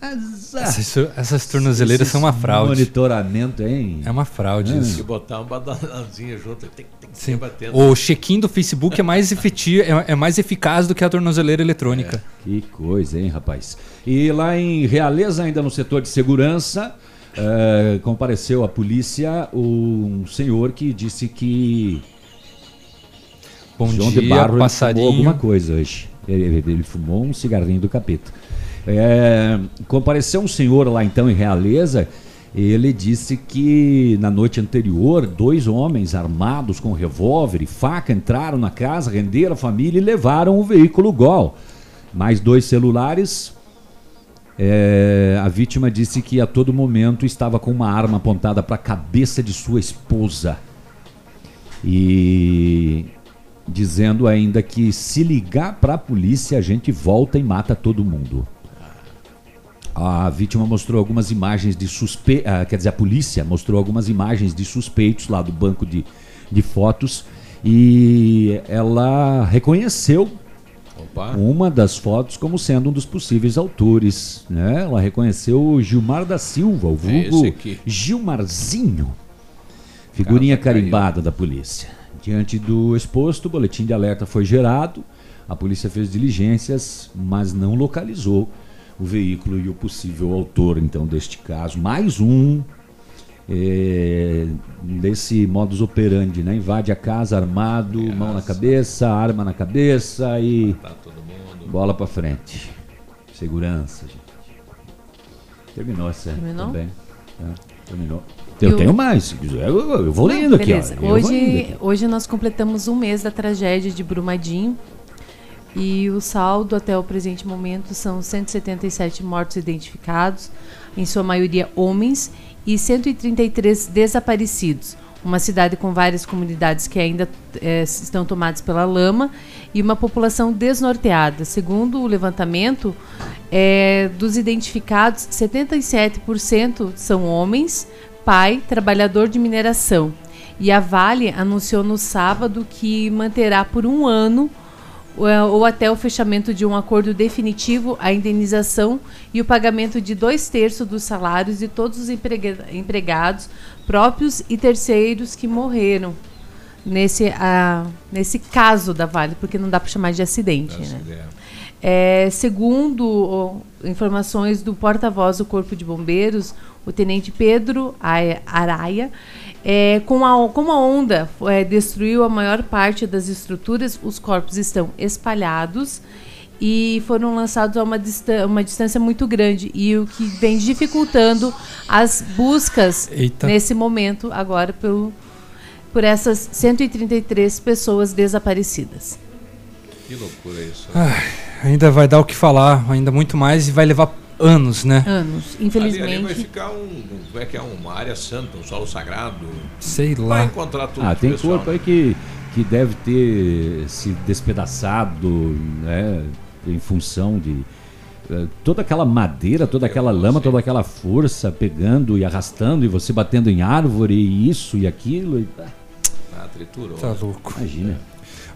Essas, essas tornozeleiras Esses são uma fraude. Monitoramento, hein? É uma fraude É. isso. Se botar uma badalazinha junto, tem, tem que Sim. batendo. O check-in do Facebook é mais efetivo, é, é mais eficaz do que a tornozeleira eletrônica. Que coisa, hein, rapaz? E lá em Realeza, ainda no setor de segurança, eh, compareceu à polícia um senhor que disse que Bom João dia, de Barro passarinho. fumou alguma coisa hoje. Ele, ele fumou um cigarrinho do capeta. É, compareceu um senhor lá então em Realeza. Ele disse que na noite anterior, dois homens armados com revólver e faca entraram na casa, renderam a família e levaram o veículo Gol. Mais dois celulares. É, a vítima disse que a todo momento estava com uma arma apontada para a cabeça de sua esposa. E dizendo ainda que se ligar para a polícia a gente volta e mata todo mundo. A vítima mostrou algumas imagens de suspeitos, quer dizer, a polícia mostrou algumas imagens de suspeitos lá do banco de, de fotos e ela reconheceu Opa. uma das fotos como sendo um dos possíveis autores. Né? Ela reconheceu o Gilmar da Silva, o É vulgo aqui. Gilmarzinho, figurinha carimbada da polícia. Diante do exposto, o boletim de alerta foi gerado, a polícia fez diligências, mas não localizou o veículo e o possível autor, então, deste caso. Mais um é, desse modus operandi, né? Invade a casa armado, mão na cabeça, arma na cabeça e bola pra frente. Segurança, gente. Terminou essa Terminou? também. É, terminou. Eu o- tenho mais, se quiser. Eu, eu vou lendo aqui. Eu Hoje, lendo aqui. hoje nós completamos um mês da tragédia de Brumadinho. E o saldo até o presente momento são 177 mortos identificados, em sua maioria homens, e 133 desaparecidos. Uma cidade com várias comunidades que ainda eh, estão tomadas pela lama e uma população desnorteada. Segundo o levantamento, eh, dos identificados, 77% são homens, pai, trabalhador de mineração. E a Vale anunciou no sábado que manterá por um ano ou- ou até o fechamento de um acordo definitivo a indenização e o pagamento de dois terços dos salários de todos os emprega- empregados, próprios e terceiros que morreram nesse, ah, nesse caso da Vale, porque não dá para chamar de acidente. Né? É, segundo ó, informações do porta-voz do Corpo de Bombeiros, o tenente Pedro Aia- Araia, é, com a, como a onda é, destruiu a maior parte das estruturas, os corpos estão espalhados e foram lançados a uma, distan- uma distância muito grande e o que vem dificultando as buscas Eita. nesse momento agora pelo, por essas 133 pessoas desaparecidas. Que loucura isso. Ai, ainda vai dar o que falar, ainda muito mais e vai levar anos, né? Anos, Ali, infelizmente. ali vai ficar um, como é que é, uma área santa, um solo sagrado. Sei lá. Vai encontrar tudo Ah, tem pessoal, corpo aí que, que deve ter se despedaçado, né? Em função de eh, toda aquela madeira, toda aquela lama, toda aquela força pegando e arrastando e você batendo em árvore e isso e aquilo. E, Ah, triturou. Tá louco. Imagina.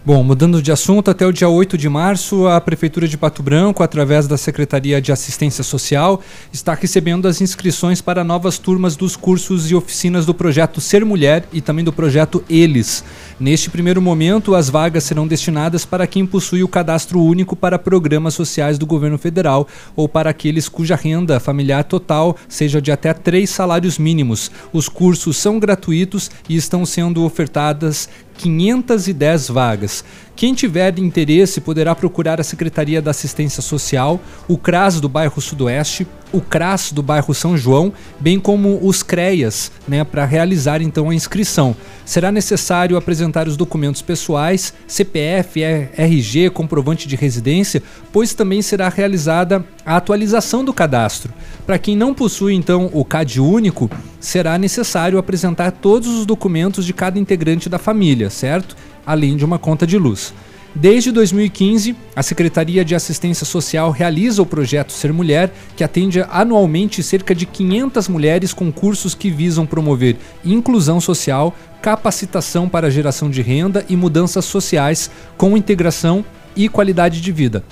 Bom, mudando de assunto, até o dia 8 de março, a Prefeitura de Pato Branco, através da Secretaria de Assistência Social, está recebendo as inscrições para novas turmas dos cursos e oficinas do projeto Ser Mulher e também do projeto Eles. Neste primeiro momento, as vagas serão destinadas para quem possui o cadastro único para programas sociais do governo federal ou para aqueles cuja renda familiar total seja de até três salários mínimos. Os cursos são gratuitos e estão sendo ofertadas 510 vagas. Quem tiver interesse poderá procurar a Secretaria da Assistência Social, o CRAS do bairro Sudoeste, o CRAS do bairro São João, bem como os CREAS, né, para realizar então a inscrição. Será necessário apresentar os documentos pessoais, CPF, RG, comprovante de residência, pois também será realizada a atualização do cadastro. Para quem não possui então o CAD único, será necessário apresentar todos os documentos de cada integrante da família, certo? Além de uma conta de luz. Desde 2015, a Secretaria de Assistência Social realiza o projeto Ser Mulher, que atende anualmente cerca de 500 mulheres com cursos que visam promover inclusão social, capacitação para geração de renda e mudanças sociais com integração e qualidade de vida.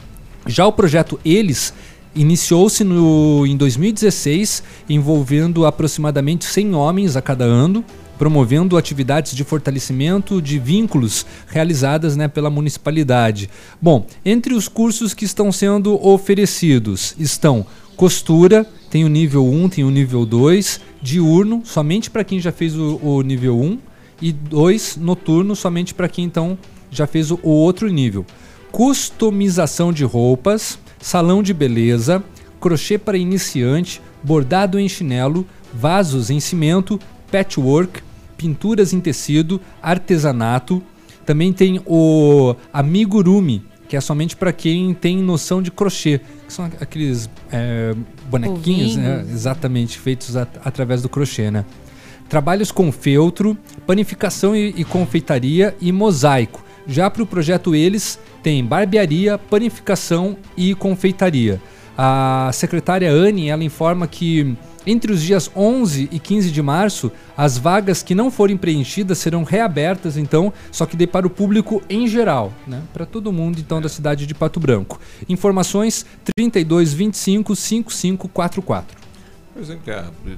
Já o projeto Eles iniciou-se em 2016, envolvendo aproximadamente 100 homens a cada ano promovendo atividades de fortalecimento de vínculos realizadas né, pela municipalidade. Bom, entre os cursos que estão sendo oferecidos estão costura, tem o nível 1, tem o nível 2, diurno, somente para quem já fez o, o, nível 1, e 2, noturno, somente para quem então já fez o, o outro nível. Customização de roupas, salão de beleza, crochê para iniciante, bordado em chinelo, vasos em cimento, patchwork, pinturas em tecido, artesanato. Também tem o amigurumi, que é somente para quem tem noção de crochê, que são aqueles é, bonequinhos, né? exatamente, feitos at através do crochê, né? Trabalhos com feltro, panificação e, e confeitaria e mosaico. Já para o projeto Eles, tem barbearia, panificação e confeitaria. A secretária Anne, ela informa que entre os dias 11 e 15 de março, as vagas que não forem preenchidas serão reabertas, então, só que para o público em geral, né? Para todo mundo, então, da cidade de Pato Branco. Informações 3225 5544. Pois é,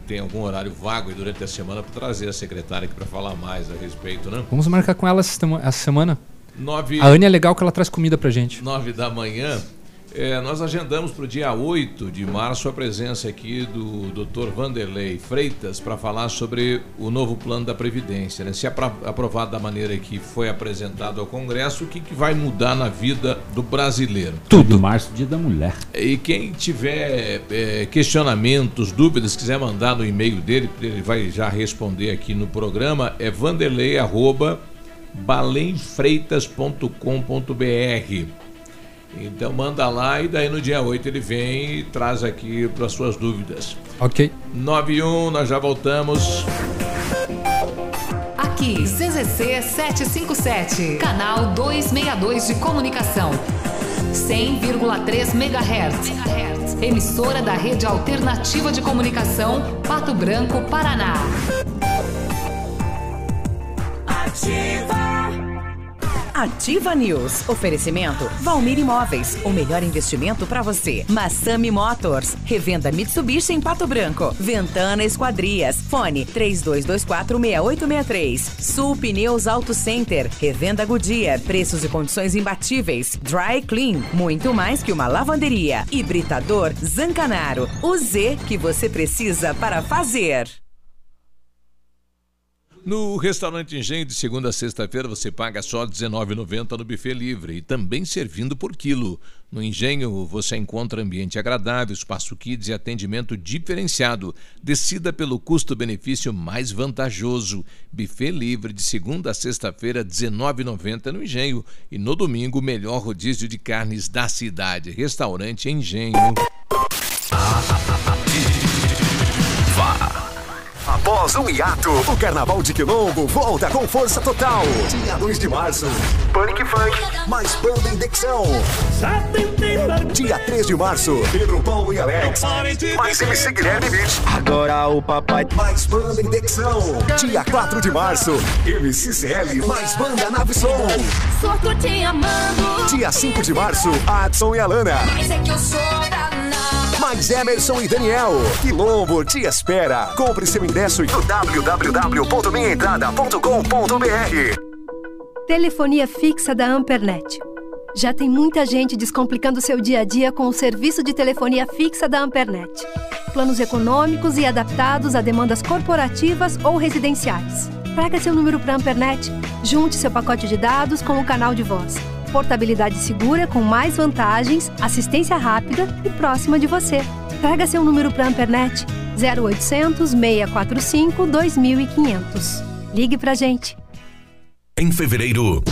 tem algum horário vago durante a semana para trazer a secretária aqui para falar mais a respeito, né? Vamos marcar com ela essa semana. Nove... A Anne é legal que ela traz comida pra gente. 9 da manhã. É, nós agendamos para o dia 8 de março a presença aqui do Dr. Vanderlei Freitas para falar sobre o novo plano da Previdência. Né? Se aprovado da maneira que foi apresentado ao Congresso, o que, que vai mudar na vida do brasileiro? Tudo. Março, dia da mulher. E quem tiver é, questionamentos, dúvidas, quiser mandar no e-mail dele, ele vai já responder aqui no programa, é vanderlei.balemfreitas.com.br. Então manda lá e daí no dia 8 ele vem e traz aqui para suas dúvidas. Ok. 91, nós já voltamos. Aqui, CZC 757, canal 262 de comunicação. 100,3 MHz. Emissora da Rede Alternativa de Comunicação, Pato Branco, Paraná. Ativa. Ativa News. Oferecimento Valmir Imóveis. O melhor investimento para você. Massami Motors. Revenda Mitsubishi em Pato Branco. Ventana Esquadrias. Fone 32246863. Sul Pneus Auto Center. Revenda Goodyear. Preços e condições imbatíveis. Dry Clean. Muito mais que uma lavanderia. Hibridador Zancanaro. O Z que você precisa para fazer. No restaurante Engenho, de segunda a sexta-feira, você paga só R$19,90 no buffet livre e também servindo por quilo. No Engenho, você encontra ambiente agradável, espaço kids e atendimento diferenciado. Decida pelo custo-benefício mais vantajoso. Buffet livre de segunda a sexta-feira, R$19,90 no Engenho. E no domingo, o melhor rodízio de carnes da cidade. Restaurante Engenho. Após um hiato, o Carnaval de Quilombo volta com força total. Dia 2 de março, Panic Funk, mais banda Indexão. Dia Dia 3 de março, Pedro Paulo e Alex. Mais MC Guilherme Beach. Agora o papai. Mais banda Indexão. Dia 4 de março, MC CL. Mais banda Nave Som. Só tô te amando. Dia 5 de março, Adson e Alana. Mas é que eu sou. Mais Emerson e Daniel. Quilombo te espera. Compre seu ingresso no www.minhaentrada.com.br. Telefonia fixa da Ampernet. Já tem muita gente descomplicando seu dia a dia com o serviço de telefonia fixa da Ampernet. Planos econômicos e adaptados a demandas corporativas ou residenciais. Traga seu número para a Ampernet. Junte seu pacote de dados com o canal de voz. Portabilidade segura com mais vantagens, assistência rápida e próxima de você. Traga seu número para a Ampernet. 0800 645 2500. Ligue pra gente. Em fevereiro,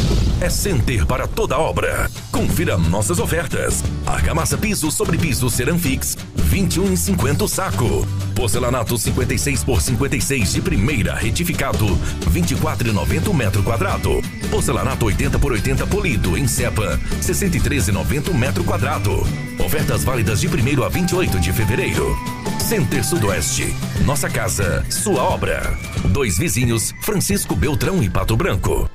é Center para toda obra. Confira nossas ofertas. Argamassa piso sobre piso Ceramfix, 21,50 o saco. Porcelanato 56 por 56 de primeira retificado, 24,90 o metro quadrado. Porcelanato 80 por 80 polido em cepa, 63,90 o metro quadrado. Ofertas válidas de 1 a 28 de fevereiro. Center Sudoeste. Nossa casa, sua obra. Dois vizinhos, Francisco Beltrão e Pato Branco.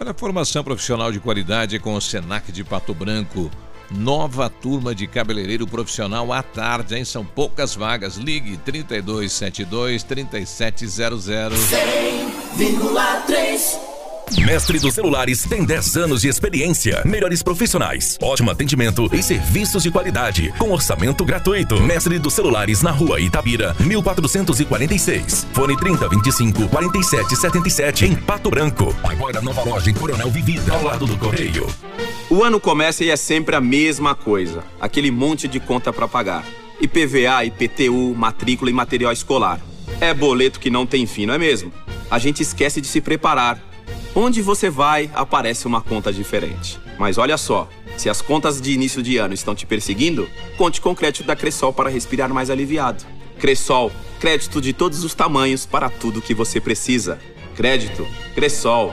Olha formação profissional de qualidade com o Senac de Pato Branco. Nova turma de cabeleireiro profissional à tarde, hein? São poucas vagas. Ligue 3272 3700. 100,3. Mestre dos Celulares tem 10 anos de experiência, melhores profissionais, ótimo atendimento e serviços de qualidade, com orçamento gratuito. Mestre dos Celulares na rua Itabira, 1446. Fone 3025 4777 em Pato Branco. Agora nova loja em Coronel Vivida, ao lado do Correio. O ano começa e é sempre a mesma coisa. Aquele monte de conta pra pagar. IPVA, IPTU, matrícula e material escolar. É boleto que não tem fim, não é mesmo? A gente esquece de se preparar. Onde você vai, aparece uma conta diferente. Mas olha só, se as contas de início de ano estão te perseguindo, conte com o crédito da Cressol para respirar mais aliviado. Cressol, crédito de todos os tamanhos para tudo que você precisa. Crédito, Cressol.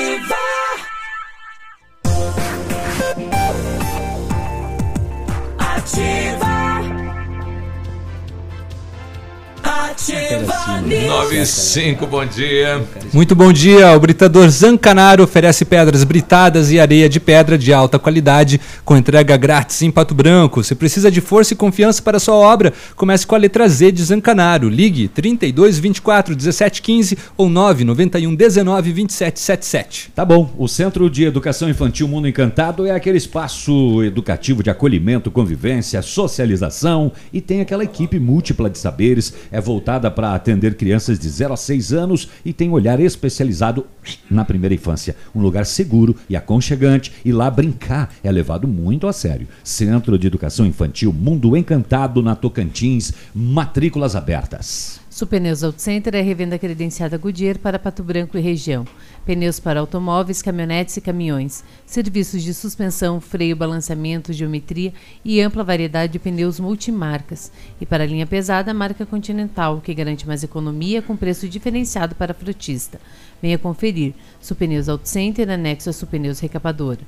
Ativa News. 95, bom dia. Muito bom dia. O Britador Zancanaro oferece pedras britadas e areia de pedra de alta qualidade com entrega grátis em Pato Branco. Se precisa de força e confiança para sua obra, comece com a letra Z de Zancanaro. Ligue 32 24 17 15 ou 991 19 27 77. Tá bom. O Centro de Educação Infantil Mundo Encantado é aquele espaço educativo de acolhimento, convivência, socialização e tem aquela equipe múltipla de saberes. É voltada para atender crianças de 0 a 6 anos e tem olhar especializado na primeira infância. Um lugar seguro e aconchegante e lá brincar é levado muito a sério. Centro de Educação Infantil Mundo Encantado na Tocantins, matrículas abertas. Supneus Auto Center é revenda credenciada Goodyear para Pato Branco e região. Pneus para automóveis, caminhonetes e caminhões. Serviços de suspensão, freio, balanceamento, geometria e ampla variedade de pneus multimarcas. E para linha pesada, a marca Continental, que garante mais economia com preço diferenciado para frutista. Venha conferir. Supneus Auto Center, anexo a Supneus Recapadora.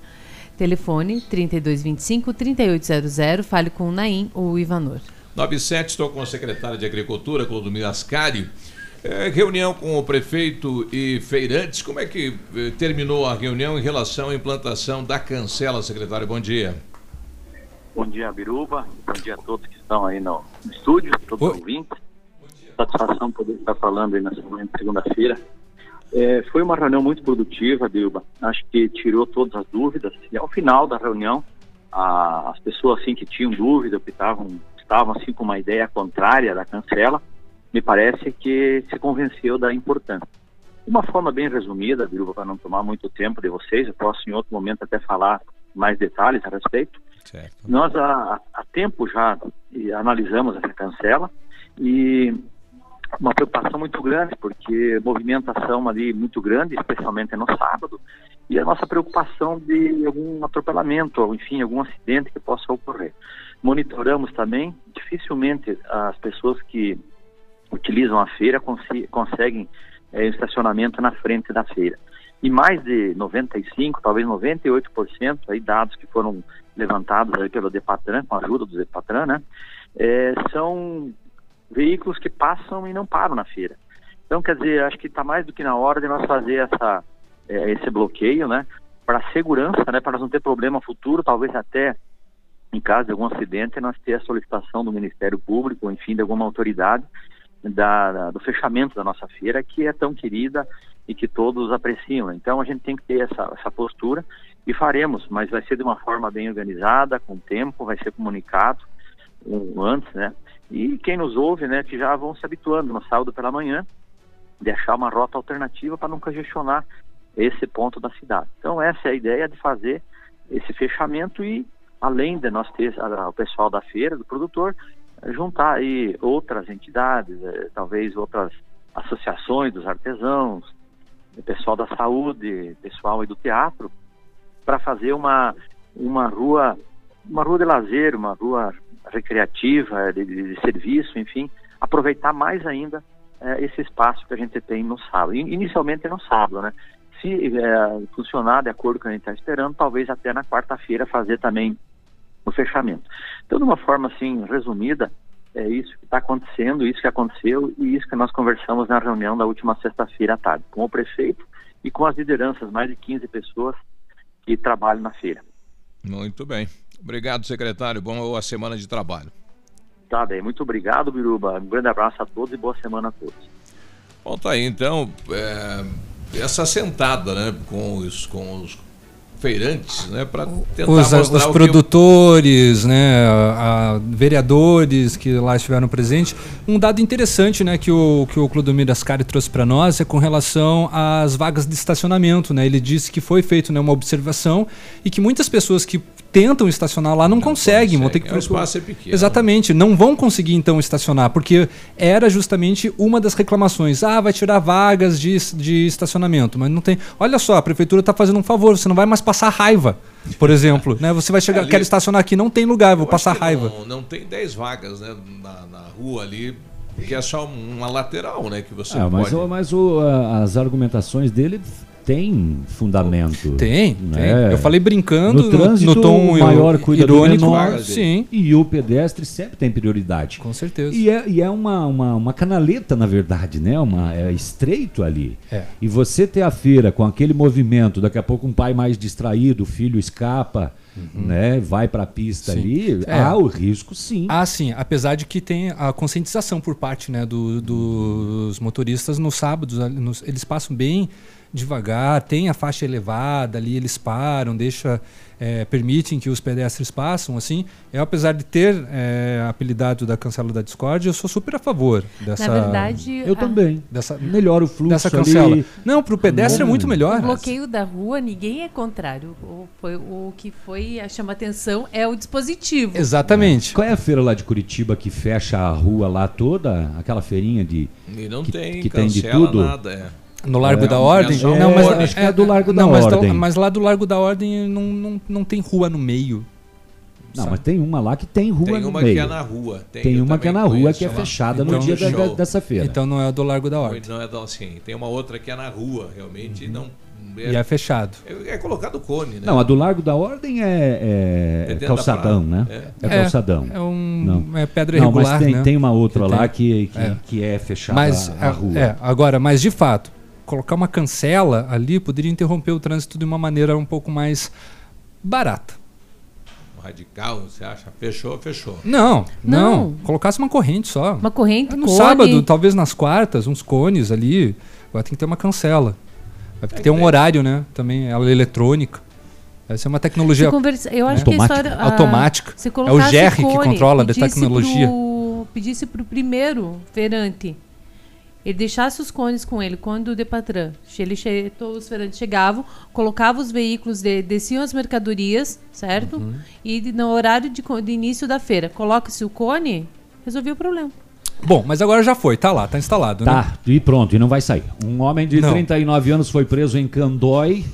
Telefone 3225-3800, fale com o Naim ou o Ivanor. 97, estou com o secretário de Agricultura, Clodomir Ascari. É, reunião com o prefeito e feirantes. Como é que eh, terminou a reunião em relação à implantação da cancela, secretário? Bom dia. Bom dia, Biruba. Bom dia a todos que estão aí no, estúdio, todos os ouvintes. Satisfação poder estar falando aí de segunda-feira. É, foi uma reunião muito produtiva, Biruba. Acho que tirou todas as dúvidas. E ao final da reunião, a- as pessoas assim que tinham dúvida, que estavam, assim com uma ideia contrária da cancela, me parece que se convenceu da importância. Uma forma bem resumida, Biruba, para não tomar muito tempo de vocês, eu posso em outro momento até falar mais detalhes a respeito. Certo. Nós há, há tempo já analisamos essa cancela e uma preocupação muito grande, porque movimentação ali muito grande, especialmente no sábado, e a nossa preocupação de algum atropelamento, ou enfim, algum acidente que possa ocorrer. Monitoramos também, dificilmente as pessoas que utilizam a feira conseguem eh, estacionamento na frente da feira. E mais de 95, talvez 98%, aí dados que foram levantados aí pelo Depatran, com a ajuda do Depatran, né, eh, são veículos que passam e não param na feira. Então, quer dizer, acho que está mais do que na hora de nós fazer essa, eh, esse bloqueio, né, para segurança, né, para não ter problema futuro, talvez até em caso de algum acidente, nós ter a solicitação do Ministério Público, enfim, de alguma autoridade, da, da- do fechamento da nossa feira, que é tão querida e que todos apreciam. Então, a gente tem que ter essa, essa postura e faremos, mas vai ser de uma forma bem organizada, com tempo, vai ser comunicado um, antes, né? E quem nos ouve, né, que já vão se habituando no sábado pela manhã, de achar uma rota alternativa para não congestionar esse ponto da cidade. Então, essa é a ideia de fazer esse fechamento e, além de nós ter o pessoal da feira, do produtor, juntar aí outras entidades, eh, talvez outras associações dos artesãos, pessoal da saúde, pessoal aí do teatro, para fazer uma, uma rua uma rua de lazer, uma rua recreativa, de, de- serviço, enfim, aproveitar mais ainda eh, esse espaço que a gente tem no sábado. In- Inicialmente é no sábado, né? Se eh, funcionar de acordo com o que a gente está esperando, talvez até na quarta-feira fazer também o fechamento. Então, de uma forma assim resumida, é isso que está acontecendo, isso que aconteceu e isso que nós conversamos na reunião da última sexta-feira à tarde, com o prefeito e com as lideranças, mais de 15 pessoas que trabalham na feira. Muito bem. Obrigado, secretário. Boa semana de trabalho. Tá bem, muito obrigado, Biruba. Um grande abraço a todos e boa semana a todos. Bom, tá aí então. é, essa sentada, né, com os, com os feirantes, né, para tentar Os, mostrar os o que- produtores, né, a- a- vereadores que lá estiveram presentes. Um dado interessante, né, que o que o Clodomir Ascari trouxe para nós é com relação às vagas de estacionamento, né? Ele disse que foi feito né, uma observação e que muitas pessoas que tentam estacionar lá não, conseguem, vão ter que É, o espaço é pequeno. Exatamente, não vão conseguir então estacionar, porque era justamente uma das reclamações. Ah, vai tirar vagas de, de estacionamento, mas não tem. Olha só, a prefeitura está fazendo um favor, você não vai mais passar raiva, por exemplo. né? Você vai chegar, Ali- quero estacionar aqui, não tem lugar, vou passar que raiva. Não, não tem 10 vagas né, na, na rua ali, porque é só uma lateral, né, que você É, mas pode. o- mas o, as argumentações dele têm fundamento. Tem, né? tem. Eu falei brincando, no, trânsito, no tom o maior cuida irônico, do menor, sim. E o pedestre sempre tem prioridade. Com certeza. E é, e é uma, uma, uma canaleta, na verdade, né? Uma, é estreito ali. É. E você ter a feira com aquele movimento, daqui a pouco um pai mais distraído, o filho escapa, né? Vai para a pista Sim. ali, É. há o risco sim. Ah, sim. Apesar de que tem a conscientização por parte né, do- dos motoristas nos sábados, nos- eles passam bem devagar, tem a faixa elevada ali, eles param, deixa, é, permitem que os pedestres passam, assim. Eu, apesar de ter é, apelidado da cancela da Discord, eu sou super a favor dessa... Na verdade, Eu a- também. Dessa, Melhora o fluxo dessa cancela. ali. Não, para o pedestre é muito melhor. O bloqueio da rua, ninguém é contrário. O, foi, o que foi a chama atenção é o dispositivo. Exatamente. Qual é a feira lá de Curitiba que fecha a rua lá toda? Aquela feirinha de. E não que, tem que tem de cancela tudo? nada, é. No Largo É, da Ordem? é um ônibus. Acho que é do Largo da não, mas Ordem. mas lá do Largo da Ordem não, não, não tem rua no meio. Não, mas tem uma lá que tem rua Tem no uma meio. que é na rua. Tem, Tem, uma que é na rua que é lá. fechada Então, no dia da- da- dessa feira. Então não é do Largo da Ordem. Não é da- assim, tem uma outra que é na rua, realmente, não... E é fechado. É, é colocado cone, né? Não, a do Largo da Ordem é, é É calçadão, da né? É, É. calçadão. É um- Não. é pedra Não, irregular, mas tem, né? tem uma outra Que lá tem. que, que, É. que é fechada Mas, a, a rua. é, agora, mas de fato, colocar uma cancela ali poderia interromper o trânsito de uma maneira um pouco mais barata. Radical, você acha? Fechou, fechou. Não, não, Não. Colocasse uma corrente só. Uma corrente, No cone. sábado, talvez nas quartas, uns cones ali. Agora tem que ter uma cancela. Vai ter que ter um horário, né? Também, ela é eletrônica. Vai ser uma tecnologia conversa- eu acho né? que a história, ah, automática. É o GR que controla da pedisse tecnologia. pro- pedisse para o primeiro feirante ele deixasse os cones com ele quando o Depatran, ele che- todos os feirantes chegavam, colocava os veículos, de, desciam as mercadorias, certo? Uhum. E de- no horário de, de início da feira, coloca-se o cone, resolvia o problema. Bom, mas agora já foi, tá lá, tá instalado, né? Tá, e pronto, e não vai sair. Um homem de Não. 39 anos foi preso em Candói.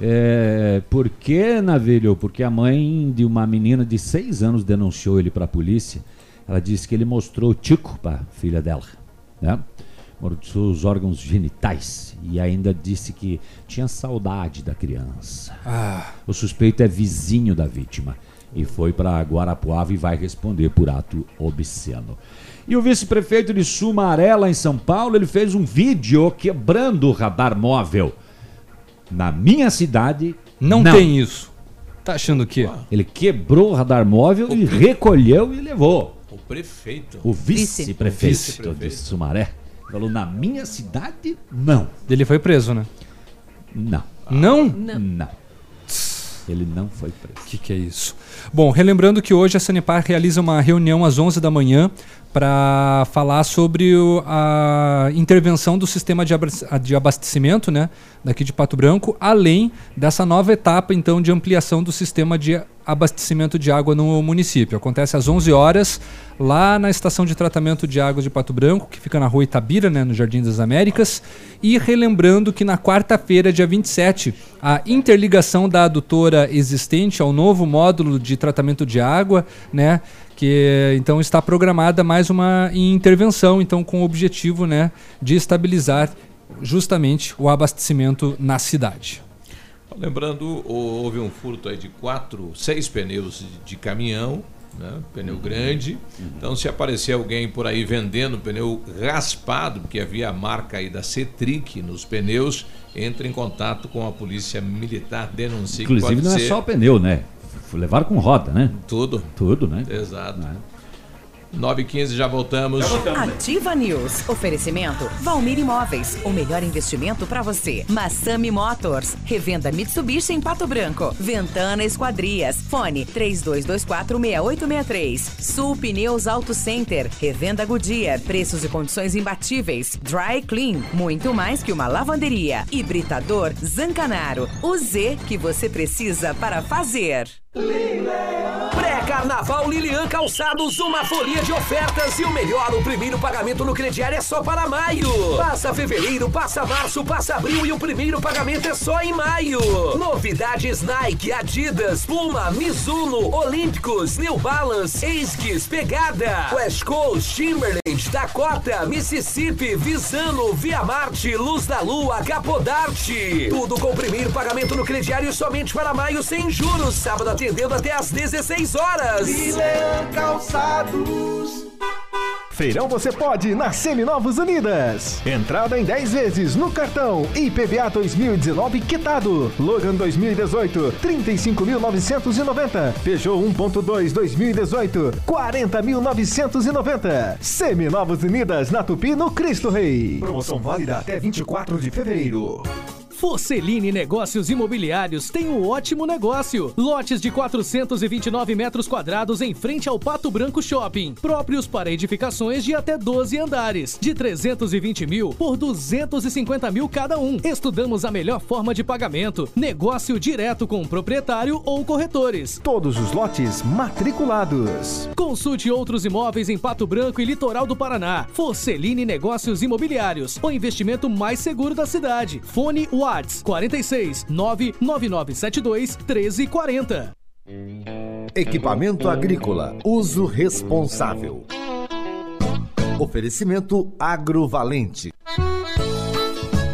É, por que, Navilho? Porque a mãe de uma menina de 6 anos denunciou ele para a polícia. Ela disse que ele mostrou o tico para filha dela, né? Os órgãos genitais e ainda disse que tinha saudade da criança. Ah. O suspeito é vizinho da vítima e foi para Guarapuava e vai responder por ato obsceno. E o vice-prefeito de Sumaré, lá em São Paulo, ele fez um vídeo quebrando o radar móvel. Na minha cidade, Não, tem isso. Tá achando o quê? Ele quebrou o radar móvel e recolheu e levou. O prefeito. O vice-prefeito Vice-prefeito. de Sumaré falou: na minha cidade, não. Ele foi preso, né? Não. Não? Não. Ele não foi preso. O que, que é isso? Bom, relembrando que hoje a Sanepar realiza uma reunião às 11 da manhã para falar sobre o- a intervenção do sistema de abas- de abastecimento né, daqui de Pato Branco, além dessa nova etapa então de ampliação do sistema de abastecimento de água no município. Acontece às 11 horas lá na estação de tratamento de águas de Pato Branco, que fica na rua Itabira, né, no Jardim das Américas. E relembrando que na quarta-feira, dia 27, a interligação da adutora existente ao novo módulo de tratamento de água, né, que então está programada mais uma intervenção, então com o objetivo, né, de estabilizar justamente o abastecimento na cidade. Lembrando, hou- houve um furto aí de quatro, seis pneus de, caminhão, né? pneu grande. Então, se aparecer alguém por aí vendendo pneu raspado, porque havia a marca aí da Cetric nos pneus, entre em contato com a polícia militar, denuncie. que Inclusive, pode não é só o pneu, né? Levaram com roda, né? Tudo. Tudo, né? Exato. 9 h 15 já voltamos. Ativa News. Oferecimento Valmir Imóveis. O melhor investimento para você. Massami Motors. Revenda Mitsubishi em Pato Branco. Ventana Esquadrias. Fone 32246863. Sul Pneus Auto Center. Revenda Goodyear. Preços e condições imbatíveis. Dry Clean. Muito mais que uma lavanderia. Hibridador Zancanaro. O Z que você precisa para fazer. Pré-carnaval Lilian Calçados, uma folia de ofertas e o melhor, o primeiro pagamento no crediário é só para maio. Passa fevereiro, passa março, passa abril e o primeiro pagamento é só em maio. Novidades Nike, Adidas, Puma, Mizuno, Olímpicos, New Balance, Esquis, Pegada, West Coast, Timberland, Dakota, Mississippi, Visano, Via Marte, Luz da Lua, Capodarte. Tudo com o primeiro pagamento no crediário somente para maio sem juros. Sábado atendendo até às 16 horas. Lilean Calçados. Feirão você pode na Seminovos Unidas. Entrada em 10 vezes no cartão IPVA 2019 quitado. Logan 2018, 35.990. Peugeot 1.2 2018, 40.990. Seminovos Unidas na Tupi no Cristo Rei. Promoção válida até 24 de fevereiro. Forceline Negócios Imobiliários tem um ótimo negócio. Lotes de 429 metros quadrados em frente ao Pato Branco Shopping. Próprios para edificações de até 12 andares. De 320 mil por 250 mil cada um. Estudamos a melhor forma de pagamento. Negócio direto com o proprietário ou corretores. Todos os lotes matriculados. Consulte outros imóveis em Pato Branco e Litoral do Paraná. Forceline Negócios Imobiliários, o investimento mais seguro da cidade. Fone Whats 46 99972 1340. Equipamento agrícola, uso responsável. Oferecimento agrovalente.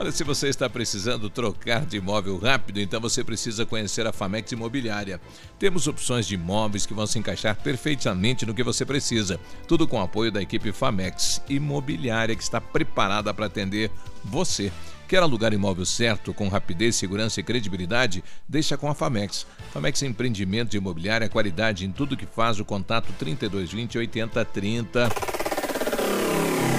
Olha, se você está precisando trocar de imóvel rápido, então você precisa conhecer a Famex Imobiliária. Temos opções de imóveis que vão se encaixar perfeitamente no que você precisa. Tudo com o apoio da equipe Famex Imobiliária, que está preparada para atender você. Quer alugar imóvel certo, com rapidez, segurança e credibilidade? Deixa com a Famex. Famex Empreendimento Imobiliária, qualidade em tudo que faz. O contato 3220 8030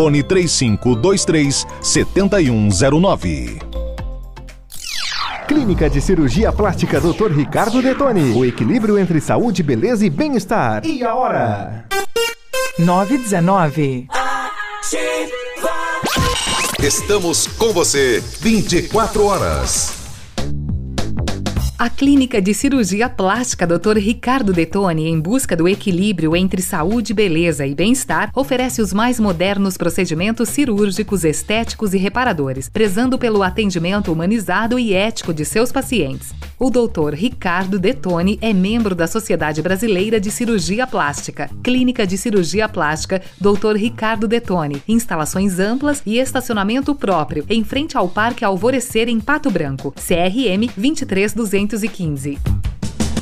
Fone 3523 7109. Clínica de Cirurgia Plástica Dr. Ricardo Detoni. O equilíbrio entre saúde, beleza e bem-estar. E a hora? 919. Estamos com você 24 horas. A Clínica de Cirurgia Plástica Dr. Ricardo Detoni, em busca do equilíbrio entre saúde, beleza e bem-estar, oferece os mais modernos procedimentos cirúrgicos, estéticos e reparadores, prezando pelo atendimento humanizado e ético de seus pacientes. O Dr. Ricardo Detoni é membro da Sociedade Brasileira de Cirurgia Plástica. Clínica de Cirurgia Plástica Dr. Ricardo Detoni. Instalações amplas e estacionamento próprio, em frente ao Parque Alvorecer em Pato Branco. CRM 23215.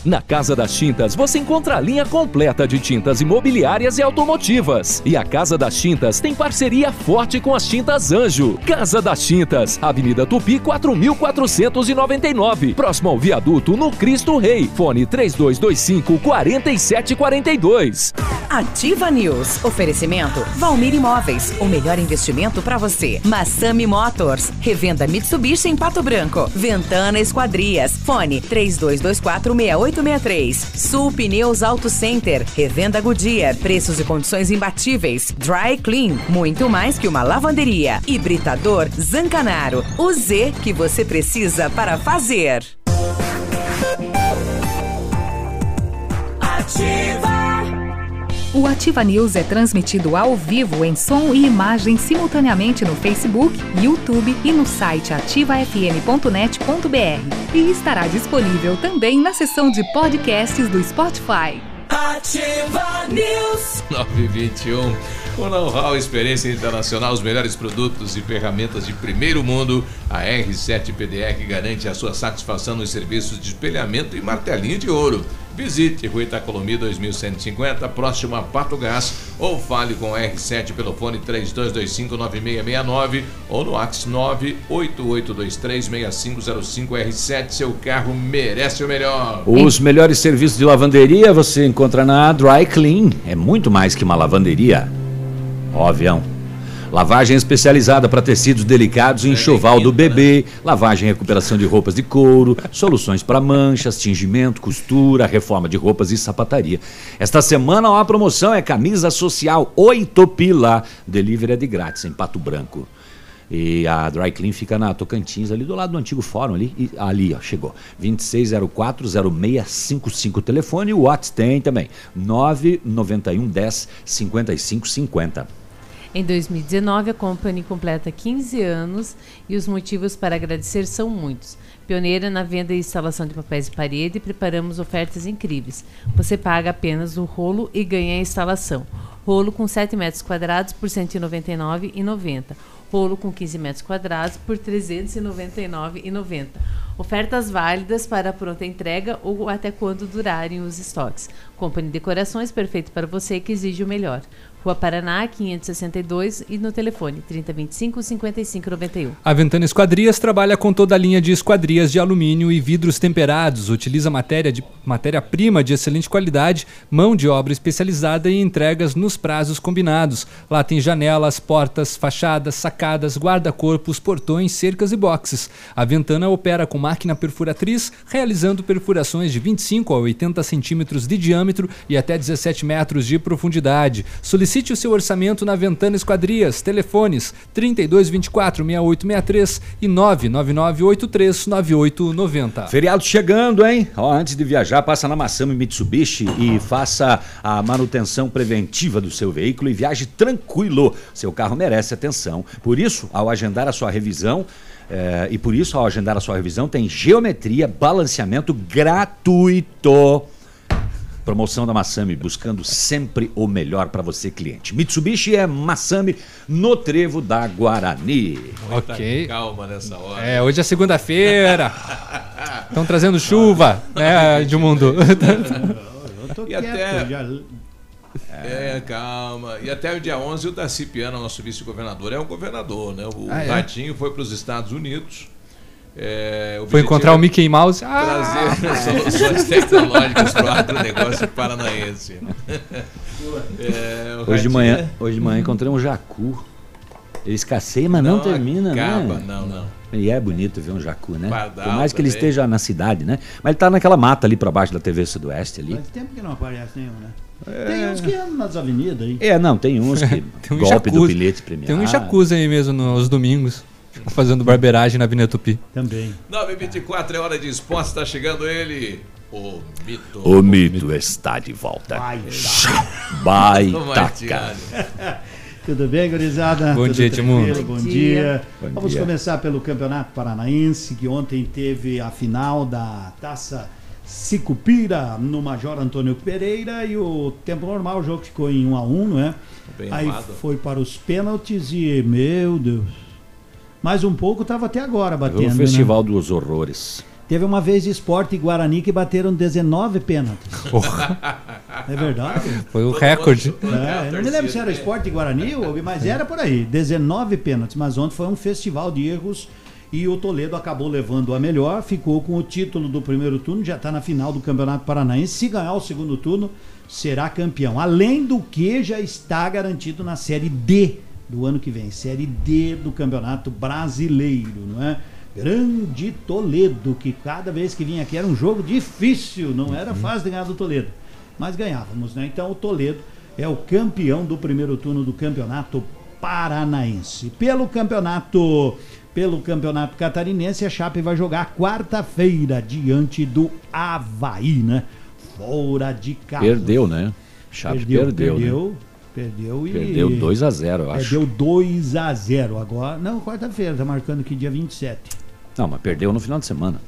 Na Casa das Tintas você encontra a linha completa de tintas imobiliárias e automotivas. E a Casa das Tintas tem parceria forte com as Tintas Anjo. Casa das Tintas, Avenida Tupi 4499, próximo ao viaduto no Cristo Rei. Fone 3225 4742. Ativa News. Oferecimento Valmir Imóveis. O melhor investimento para você. Massami Motors. Revenda Mitsubishi em Pato Branco. Ventana Esquadrias. Fone 3224 6863. Sul Pneus Auto Center. Revenda Goodyear. Preços e condições imbatíveis. Dry Clean. Muito mais que uma lavanderia. Hibridador Zancanaro. O Z que você precisa para fazer. Ativa! O Ativa News é transmitido ao vivo em som e imagem simultaneamente no Facebook, YouTube e no site ativafm.net.br. E estará disponível também na seção de podcasts do Spotify. Ativa News. 921. Com know-how, experiência internacional, os melhores produtos e ferramentas de primeiro mundo, a R7 PDR garante a sua satisfação nos serviços de espelhamento e martelinho de ouro. Visite Rua Itacolomi 2150, próximo a Pato Gás, ou fale com a R7 pelo fone 32259669 ou no WhatsApp 988236505 R7. Seu carro merece o melhor. Os melhores serviços de lavanderia você encontra na Dry Clean. É muito mais que uma lavanderia. Ó, avião. Lavagem especializada para tecidos delicados enxoval do bebê, lavagem e recuperação de roupas de couro, soluções para manchas, tingimento, costura, reforma de roupas e sapataria. Esta semana a promoção é camisa social 8 pila, delivery é de grátis em Pato Branco. E a Dry Clean fica na Tocantins, ali do lado do antigo fórum ali. E, ali, ó, chegou. 26040655 telefone, o WhatsApp tem também. 991 10 55 50. Em 2019, a Company completa 15 anos e os motivos para agradecer são muitos. Pioneira na venda e instalação de papéis de parede, preparamos ofertas incríveis. Você paga apenas o rolo e ganha a instalação. Rolo com 7 metros quadrados por R$ 199,90. Rolo com 15 metros quadrados por R$ 399,90. Ofertas válidas para pronta entrega ou até quando durarem os estoques. Company Decorações, perfeito para você que exige o melhor. Rua Paraná, 562 e no telefone 3025 5591. A Ventana Esquadrias trabalha com toda a linha de esquadrias de alumínio e vidros temperados, utiliza matéria de matéria-prima de excelente qualidade, mão de obra especializada e entregas nos prazos combinados. Lá tem janelas, portas, fachadas, sacadas, guarda-corpos, portões, cercas e boxes. A Ventana opera com máquina perfuratriz, realizando perfurações de 25 a 80 centímetros de diâmetro e até 17 metros de profundidade. Solicite o seu orçamento na Ventana Esquadrias. Telefones 3224 6863 e 999 83 9890. Feriado chegando, hein? Ó, antes de viajar, passa na Massami Mitsubishi e faça a manutenção preventiva do seu veículo e viaje tranquilo. Seu carro merece atenção. Por isso, ao agendar a sua revisão, eh, e por isso, ao agendar a sua revisão, tem geometria, balanceamento gratuito. Promoção da Massami, buscando sempre o melhor para você, cliente. Mitsubishi é Massami no Trevo da Guarani. Ok. Calma nessa hora. É, hoje é segunda-feira. Estão trazendo chuva, né, Edmundo? E até... É, calma. E até o dia 11 o Darcy Piana, nosso vice-governador, é um governador, né? O Ah, é? Ratinho foi para os Estados Unidos. É, Foi encontrar é o Mickey Mouse. Ah! Trazer soluções tecnológicas para o agronegócio paranaense. É, o Hoje de manhã, é- hoje de manhã encontrei um jacu. Ele escasseia, mas não, Não termina, acaba, né? não, não. E é bonito ver um jacu, né? Pardal Por mais que ele esteja na cidade, né? Mas ele tá naquela mata ali para baixo da TV Sudoeste ali. Faz tempo que não aparece nenhum, né? Tem uns que andam nas avenidas aí. É, não, tem uns que Tem um golpe do jacuzzi. bilhete premiado. Tem um jacuzzi aí mesmo nos domingos, fazendo barbeiragem na Avenida Tupi. Também. 9h24 é hora de esporte, está chegando ele, o Mito. O mito está de volta. Baita. Martialho. Tudo bem, gurizada? Bom Tudo dia? Edmundo. Bom, Bom dia. dia. Vamos dia. começar pelo Campeonato Paranaense, que ontem teve a final da Taça Sicupira no Major Antônio Pereira e o tempo normal, o jogo ficou em 1 a 1 não é? Bem Aí amado. foi para os pênaltis e, meu Deus, mais um pouco estava até agora O batendo, né? Festival dos Horrores. Teve uma vez Esporte e Guarani que bateram 19 pênaltis. É verdade? Foi o recorde. É, eu não me lembro se era Esporte e Guarani, ou- mas era por aí. 19 pênaltis. Mas ontem foi um festival de erros e o Toledo acabou levando a melhor, ficou com o título do primeiro turno, já está na final do Campeonato Paranaense. Se ganhar o segundo turno, será campeão. Além do que já está garantido na Série D do ano que vem Série D do Campeonato Brasileiro, não é? Grande Toledo, que cada vez que vinha aqui era um jogo difícil, não era fácil de ganhar do Toledo, mas ganhávamos, né? Então o Toledo é o campeão do primeiro turno do Campeonato Paranaense. Pelo campeonato, pelo campeonato catarinense, a Chape vai jogar quarta-feira diante do Havaí, né? Fora de casa. Perdeu, né? Chape perdeu, perdeu, né? Perdeu e Perdeu 2 a 0, eu acho. Perdeu 2 a 0 agora. Não, quarta-feira, tá marcando aqui dia 27. Não, mas perdeu no final de semana.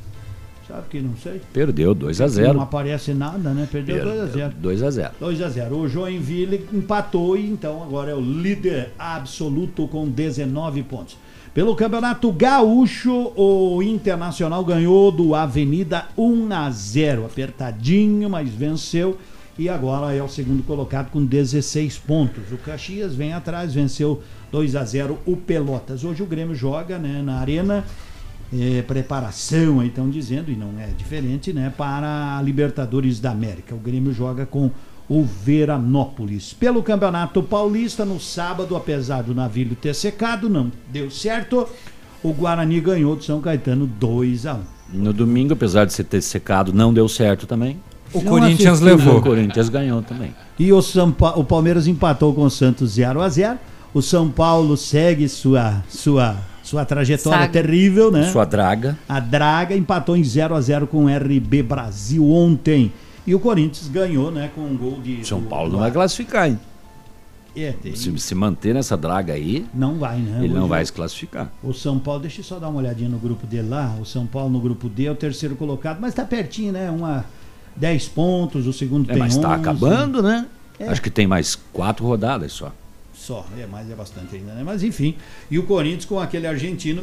Sabe que não sei? Perdeu 2 a Não 0. aparece nada, né? Perdeu 2 a 0. 2 a 0. 2 a 0. O Joinville empatou e então agora é o líder absoluto com 19 pontos. Pelo Campeonato Gaúcho, o Internacional ganhou do Avenida 1 a 0, apertadinho, mas venceu e agora é o segundo colocado com 16 pontos. O Caxias vem atrás, venceu 2 a 0 o Pelotas. Hoje o Grêmio joga, né, na Arena é, preparação, aí estão dizendo, e não é diferente, né, para a Libertadores da América. O Grêmio joga com o Veranópolis. Pelo Campeonato Paulista, no sábado, apesar do navio ter secado, não deu certo. O Guarani ganhou do São Caetano 2 a 1 No domingo, apesar de ter secado, não deu certo também. O Não Corinthians levou. O Corinthians ganhou também. E o, São Pa- o Palmeiras empatou com o Santos 0 a 0 O São Paulo segue sua, sua, sua trajetória Saga. terrível, né? Sua draga. A Draga empatou em 0 a 0 com o RB Brasil ontem. E o Corinthians ganhou, né, com um gol de. São Paulo não vai classificar, hein? É, tem- Se, se manter nessa draga aí, Não vai, né? ele não Hoje vai o- se classificar. O São Paulo, deixa eu só dar uma olhadinha no grupo dele lá. O São Paulo no grupo D é o terceiro colocado, mas tá pertinho, né? Uma 10 pontos, o segundo É, tem mas tá 11. acabando, né? É. Acho que tem mais quatro rodadas só. Só, é, mas é bastante ainda, né? Mas enfim. E o Corinthians com aquele argentino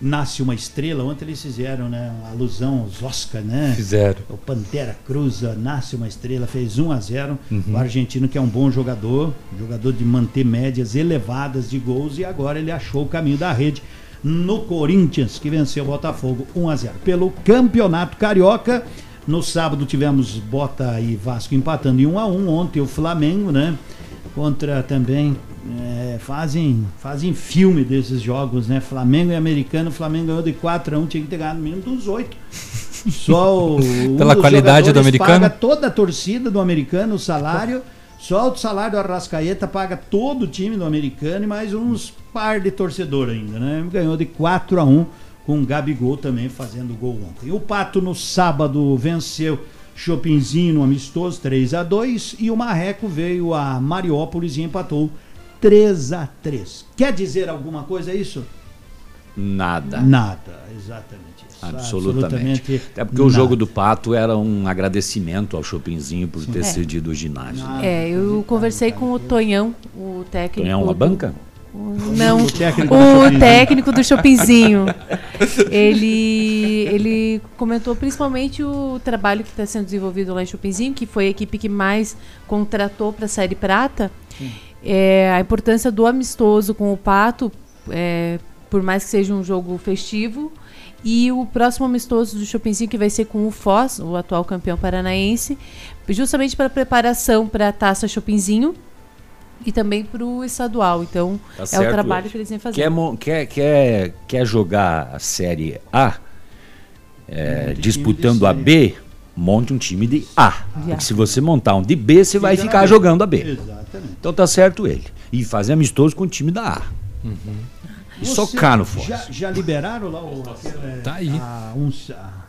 Nasce uma Estrela. Ontem eles fizeram né, uma alusão aos Oscar, né? Fizeram. O Pantera Cruz, ó, Nasce uma Estrela, fez 1 a 0 Uhum. O argentino que é um bom jogador, jogador de manter médias elevadas de gols e agora ele achou o caminho da rede no Corinthians, que venceu o Botafogo 1 a 0 Pelo Campeonato Carioca, no sábado tivemos Bota e Vasco empatando em 1 a 1 Ontem o Flamengo, né? Contra também. é, fazem, fazem filme desses jogos, né? Flamengo e Americano. O Flamengo ganhou de 4 a 1 tinha que ter ganhado no mínimo dos 8. Só o. um Pela qualidade do americano? Paga toda a torcida do americano, o salário. Só o salário do Arrascaeta paga todo o time do americano e mais uns par de torcedor ainda, né? Ganhou de 4 a 1 com o Gabigol também fazendo gol ontem. O Pato no sábado venceu Chopinzinho no amistoso 3 a 2 e o Marreco veio a Mariópolis e empatou 3 a 3. Quer dizer alguma coisa isso? Nada. Nada, exatamente isso. Absolutamente. Até porque o nada. jogo do Pato era um agradecimento ao Chopinzinho por ter É. cedido o ginásio. né? É, eu conversei com o Tonhão, o técnico. Tonhão, a do- banca? O- Não, O técnico do o Chopinzinho. técnico do Chopinzinho. Ele, ele comentou principalmente o trabalho que está sendo desenvolvido lá em Chopinzinho, que foi a equipe que mais contratou para a Série Prata. É, a importância do amistoso com o Pato, é, por mais que seja um jogo festivo. E o próximo amistoso do Chopinzinho, que vai ser com o Foz, o atual campeão paranaense, justamente para preparação para a taça Chopinzinho e também para o estadual. Então, Tá é certo, o trabalho Ed. que eles vêm fazendo. Quer, quer, quer, quer jogar a Série A é, disputando a B? Monte um time de A. Porque se você montar um de B, você vai ficar B. jogando a B. Exatamente. Então tá certo ele. E fazer amistoso com o time da A. E Você socar no Foz. Já, já liberaram lá o. Aquele, tá aí. A, um,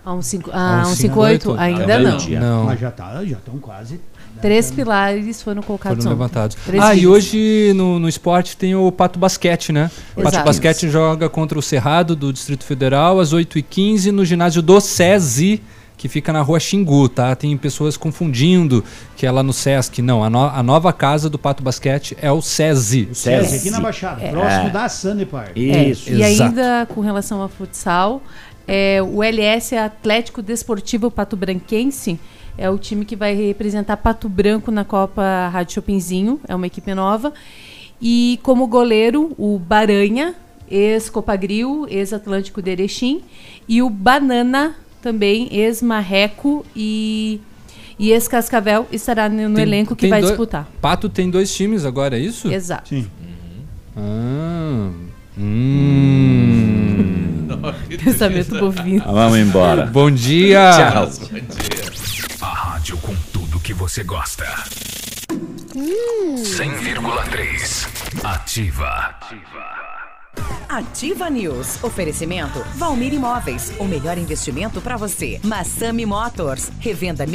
A um cinco- a um 58? Ainda não. Não. Mas já tá, já estão quase. Três pilares foram colocados Foram levantados. Três Ah, e hoje no, no esporte tem o Pato Basquete, né? O Pato Exato. Basquete joga contra o Cerrado do Distrito Federal às 8h15 no ginásio do SESI, que fica na rua Xingu, tá? Tem pessoas confundindo que é lá no Sesc. Não, a, no- a nova casa do Pato Basquete é o SESI. SESI, aqui na Baixada, É. próximo da Sanepar. É, e ainda com relação ao futsal, é, o LS Atlético Desportivo Pato Branquense é o time que vai representar Pato Branco na Copa Rádio Chopinzinho, é uma equipe nova. E como goleiro, o Baranha, ex-Copagril, ex-Atlântico de Erechim, e o Banana, também ex-Marreco e, e ex-Cascavel, estará no, no Tem- elenco que vai dois- disputar. Pato tem dois times agora, é isso? Exato. Sim. Ah, hum. Pensamento bovino. Ah, Vamos embora. Bom dia. Tchau. A rádio com tudo que você gosta. 100,3. Ativa. Ativa News. Oferecimento Valmir Imóveis. O melhor investimento para você. Massami Motors. Revenda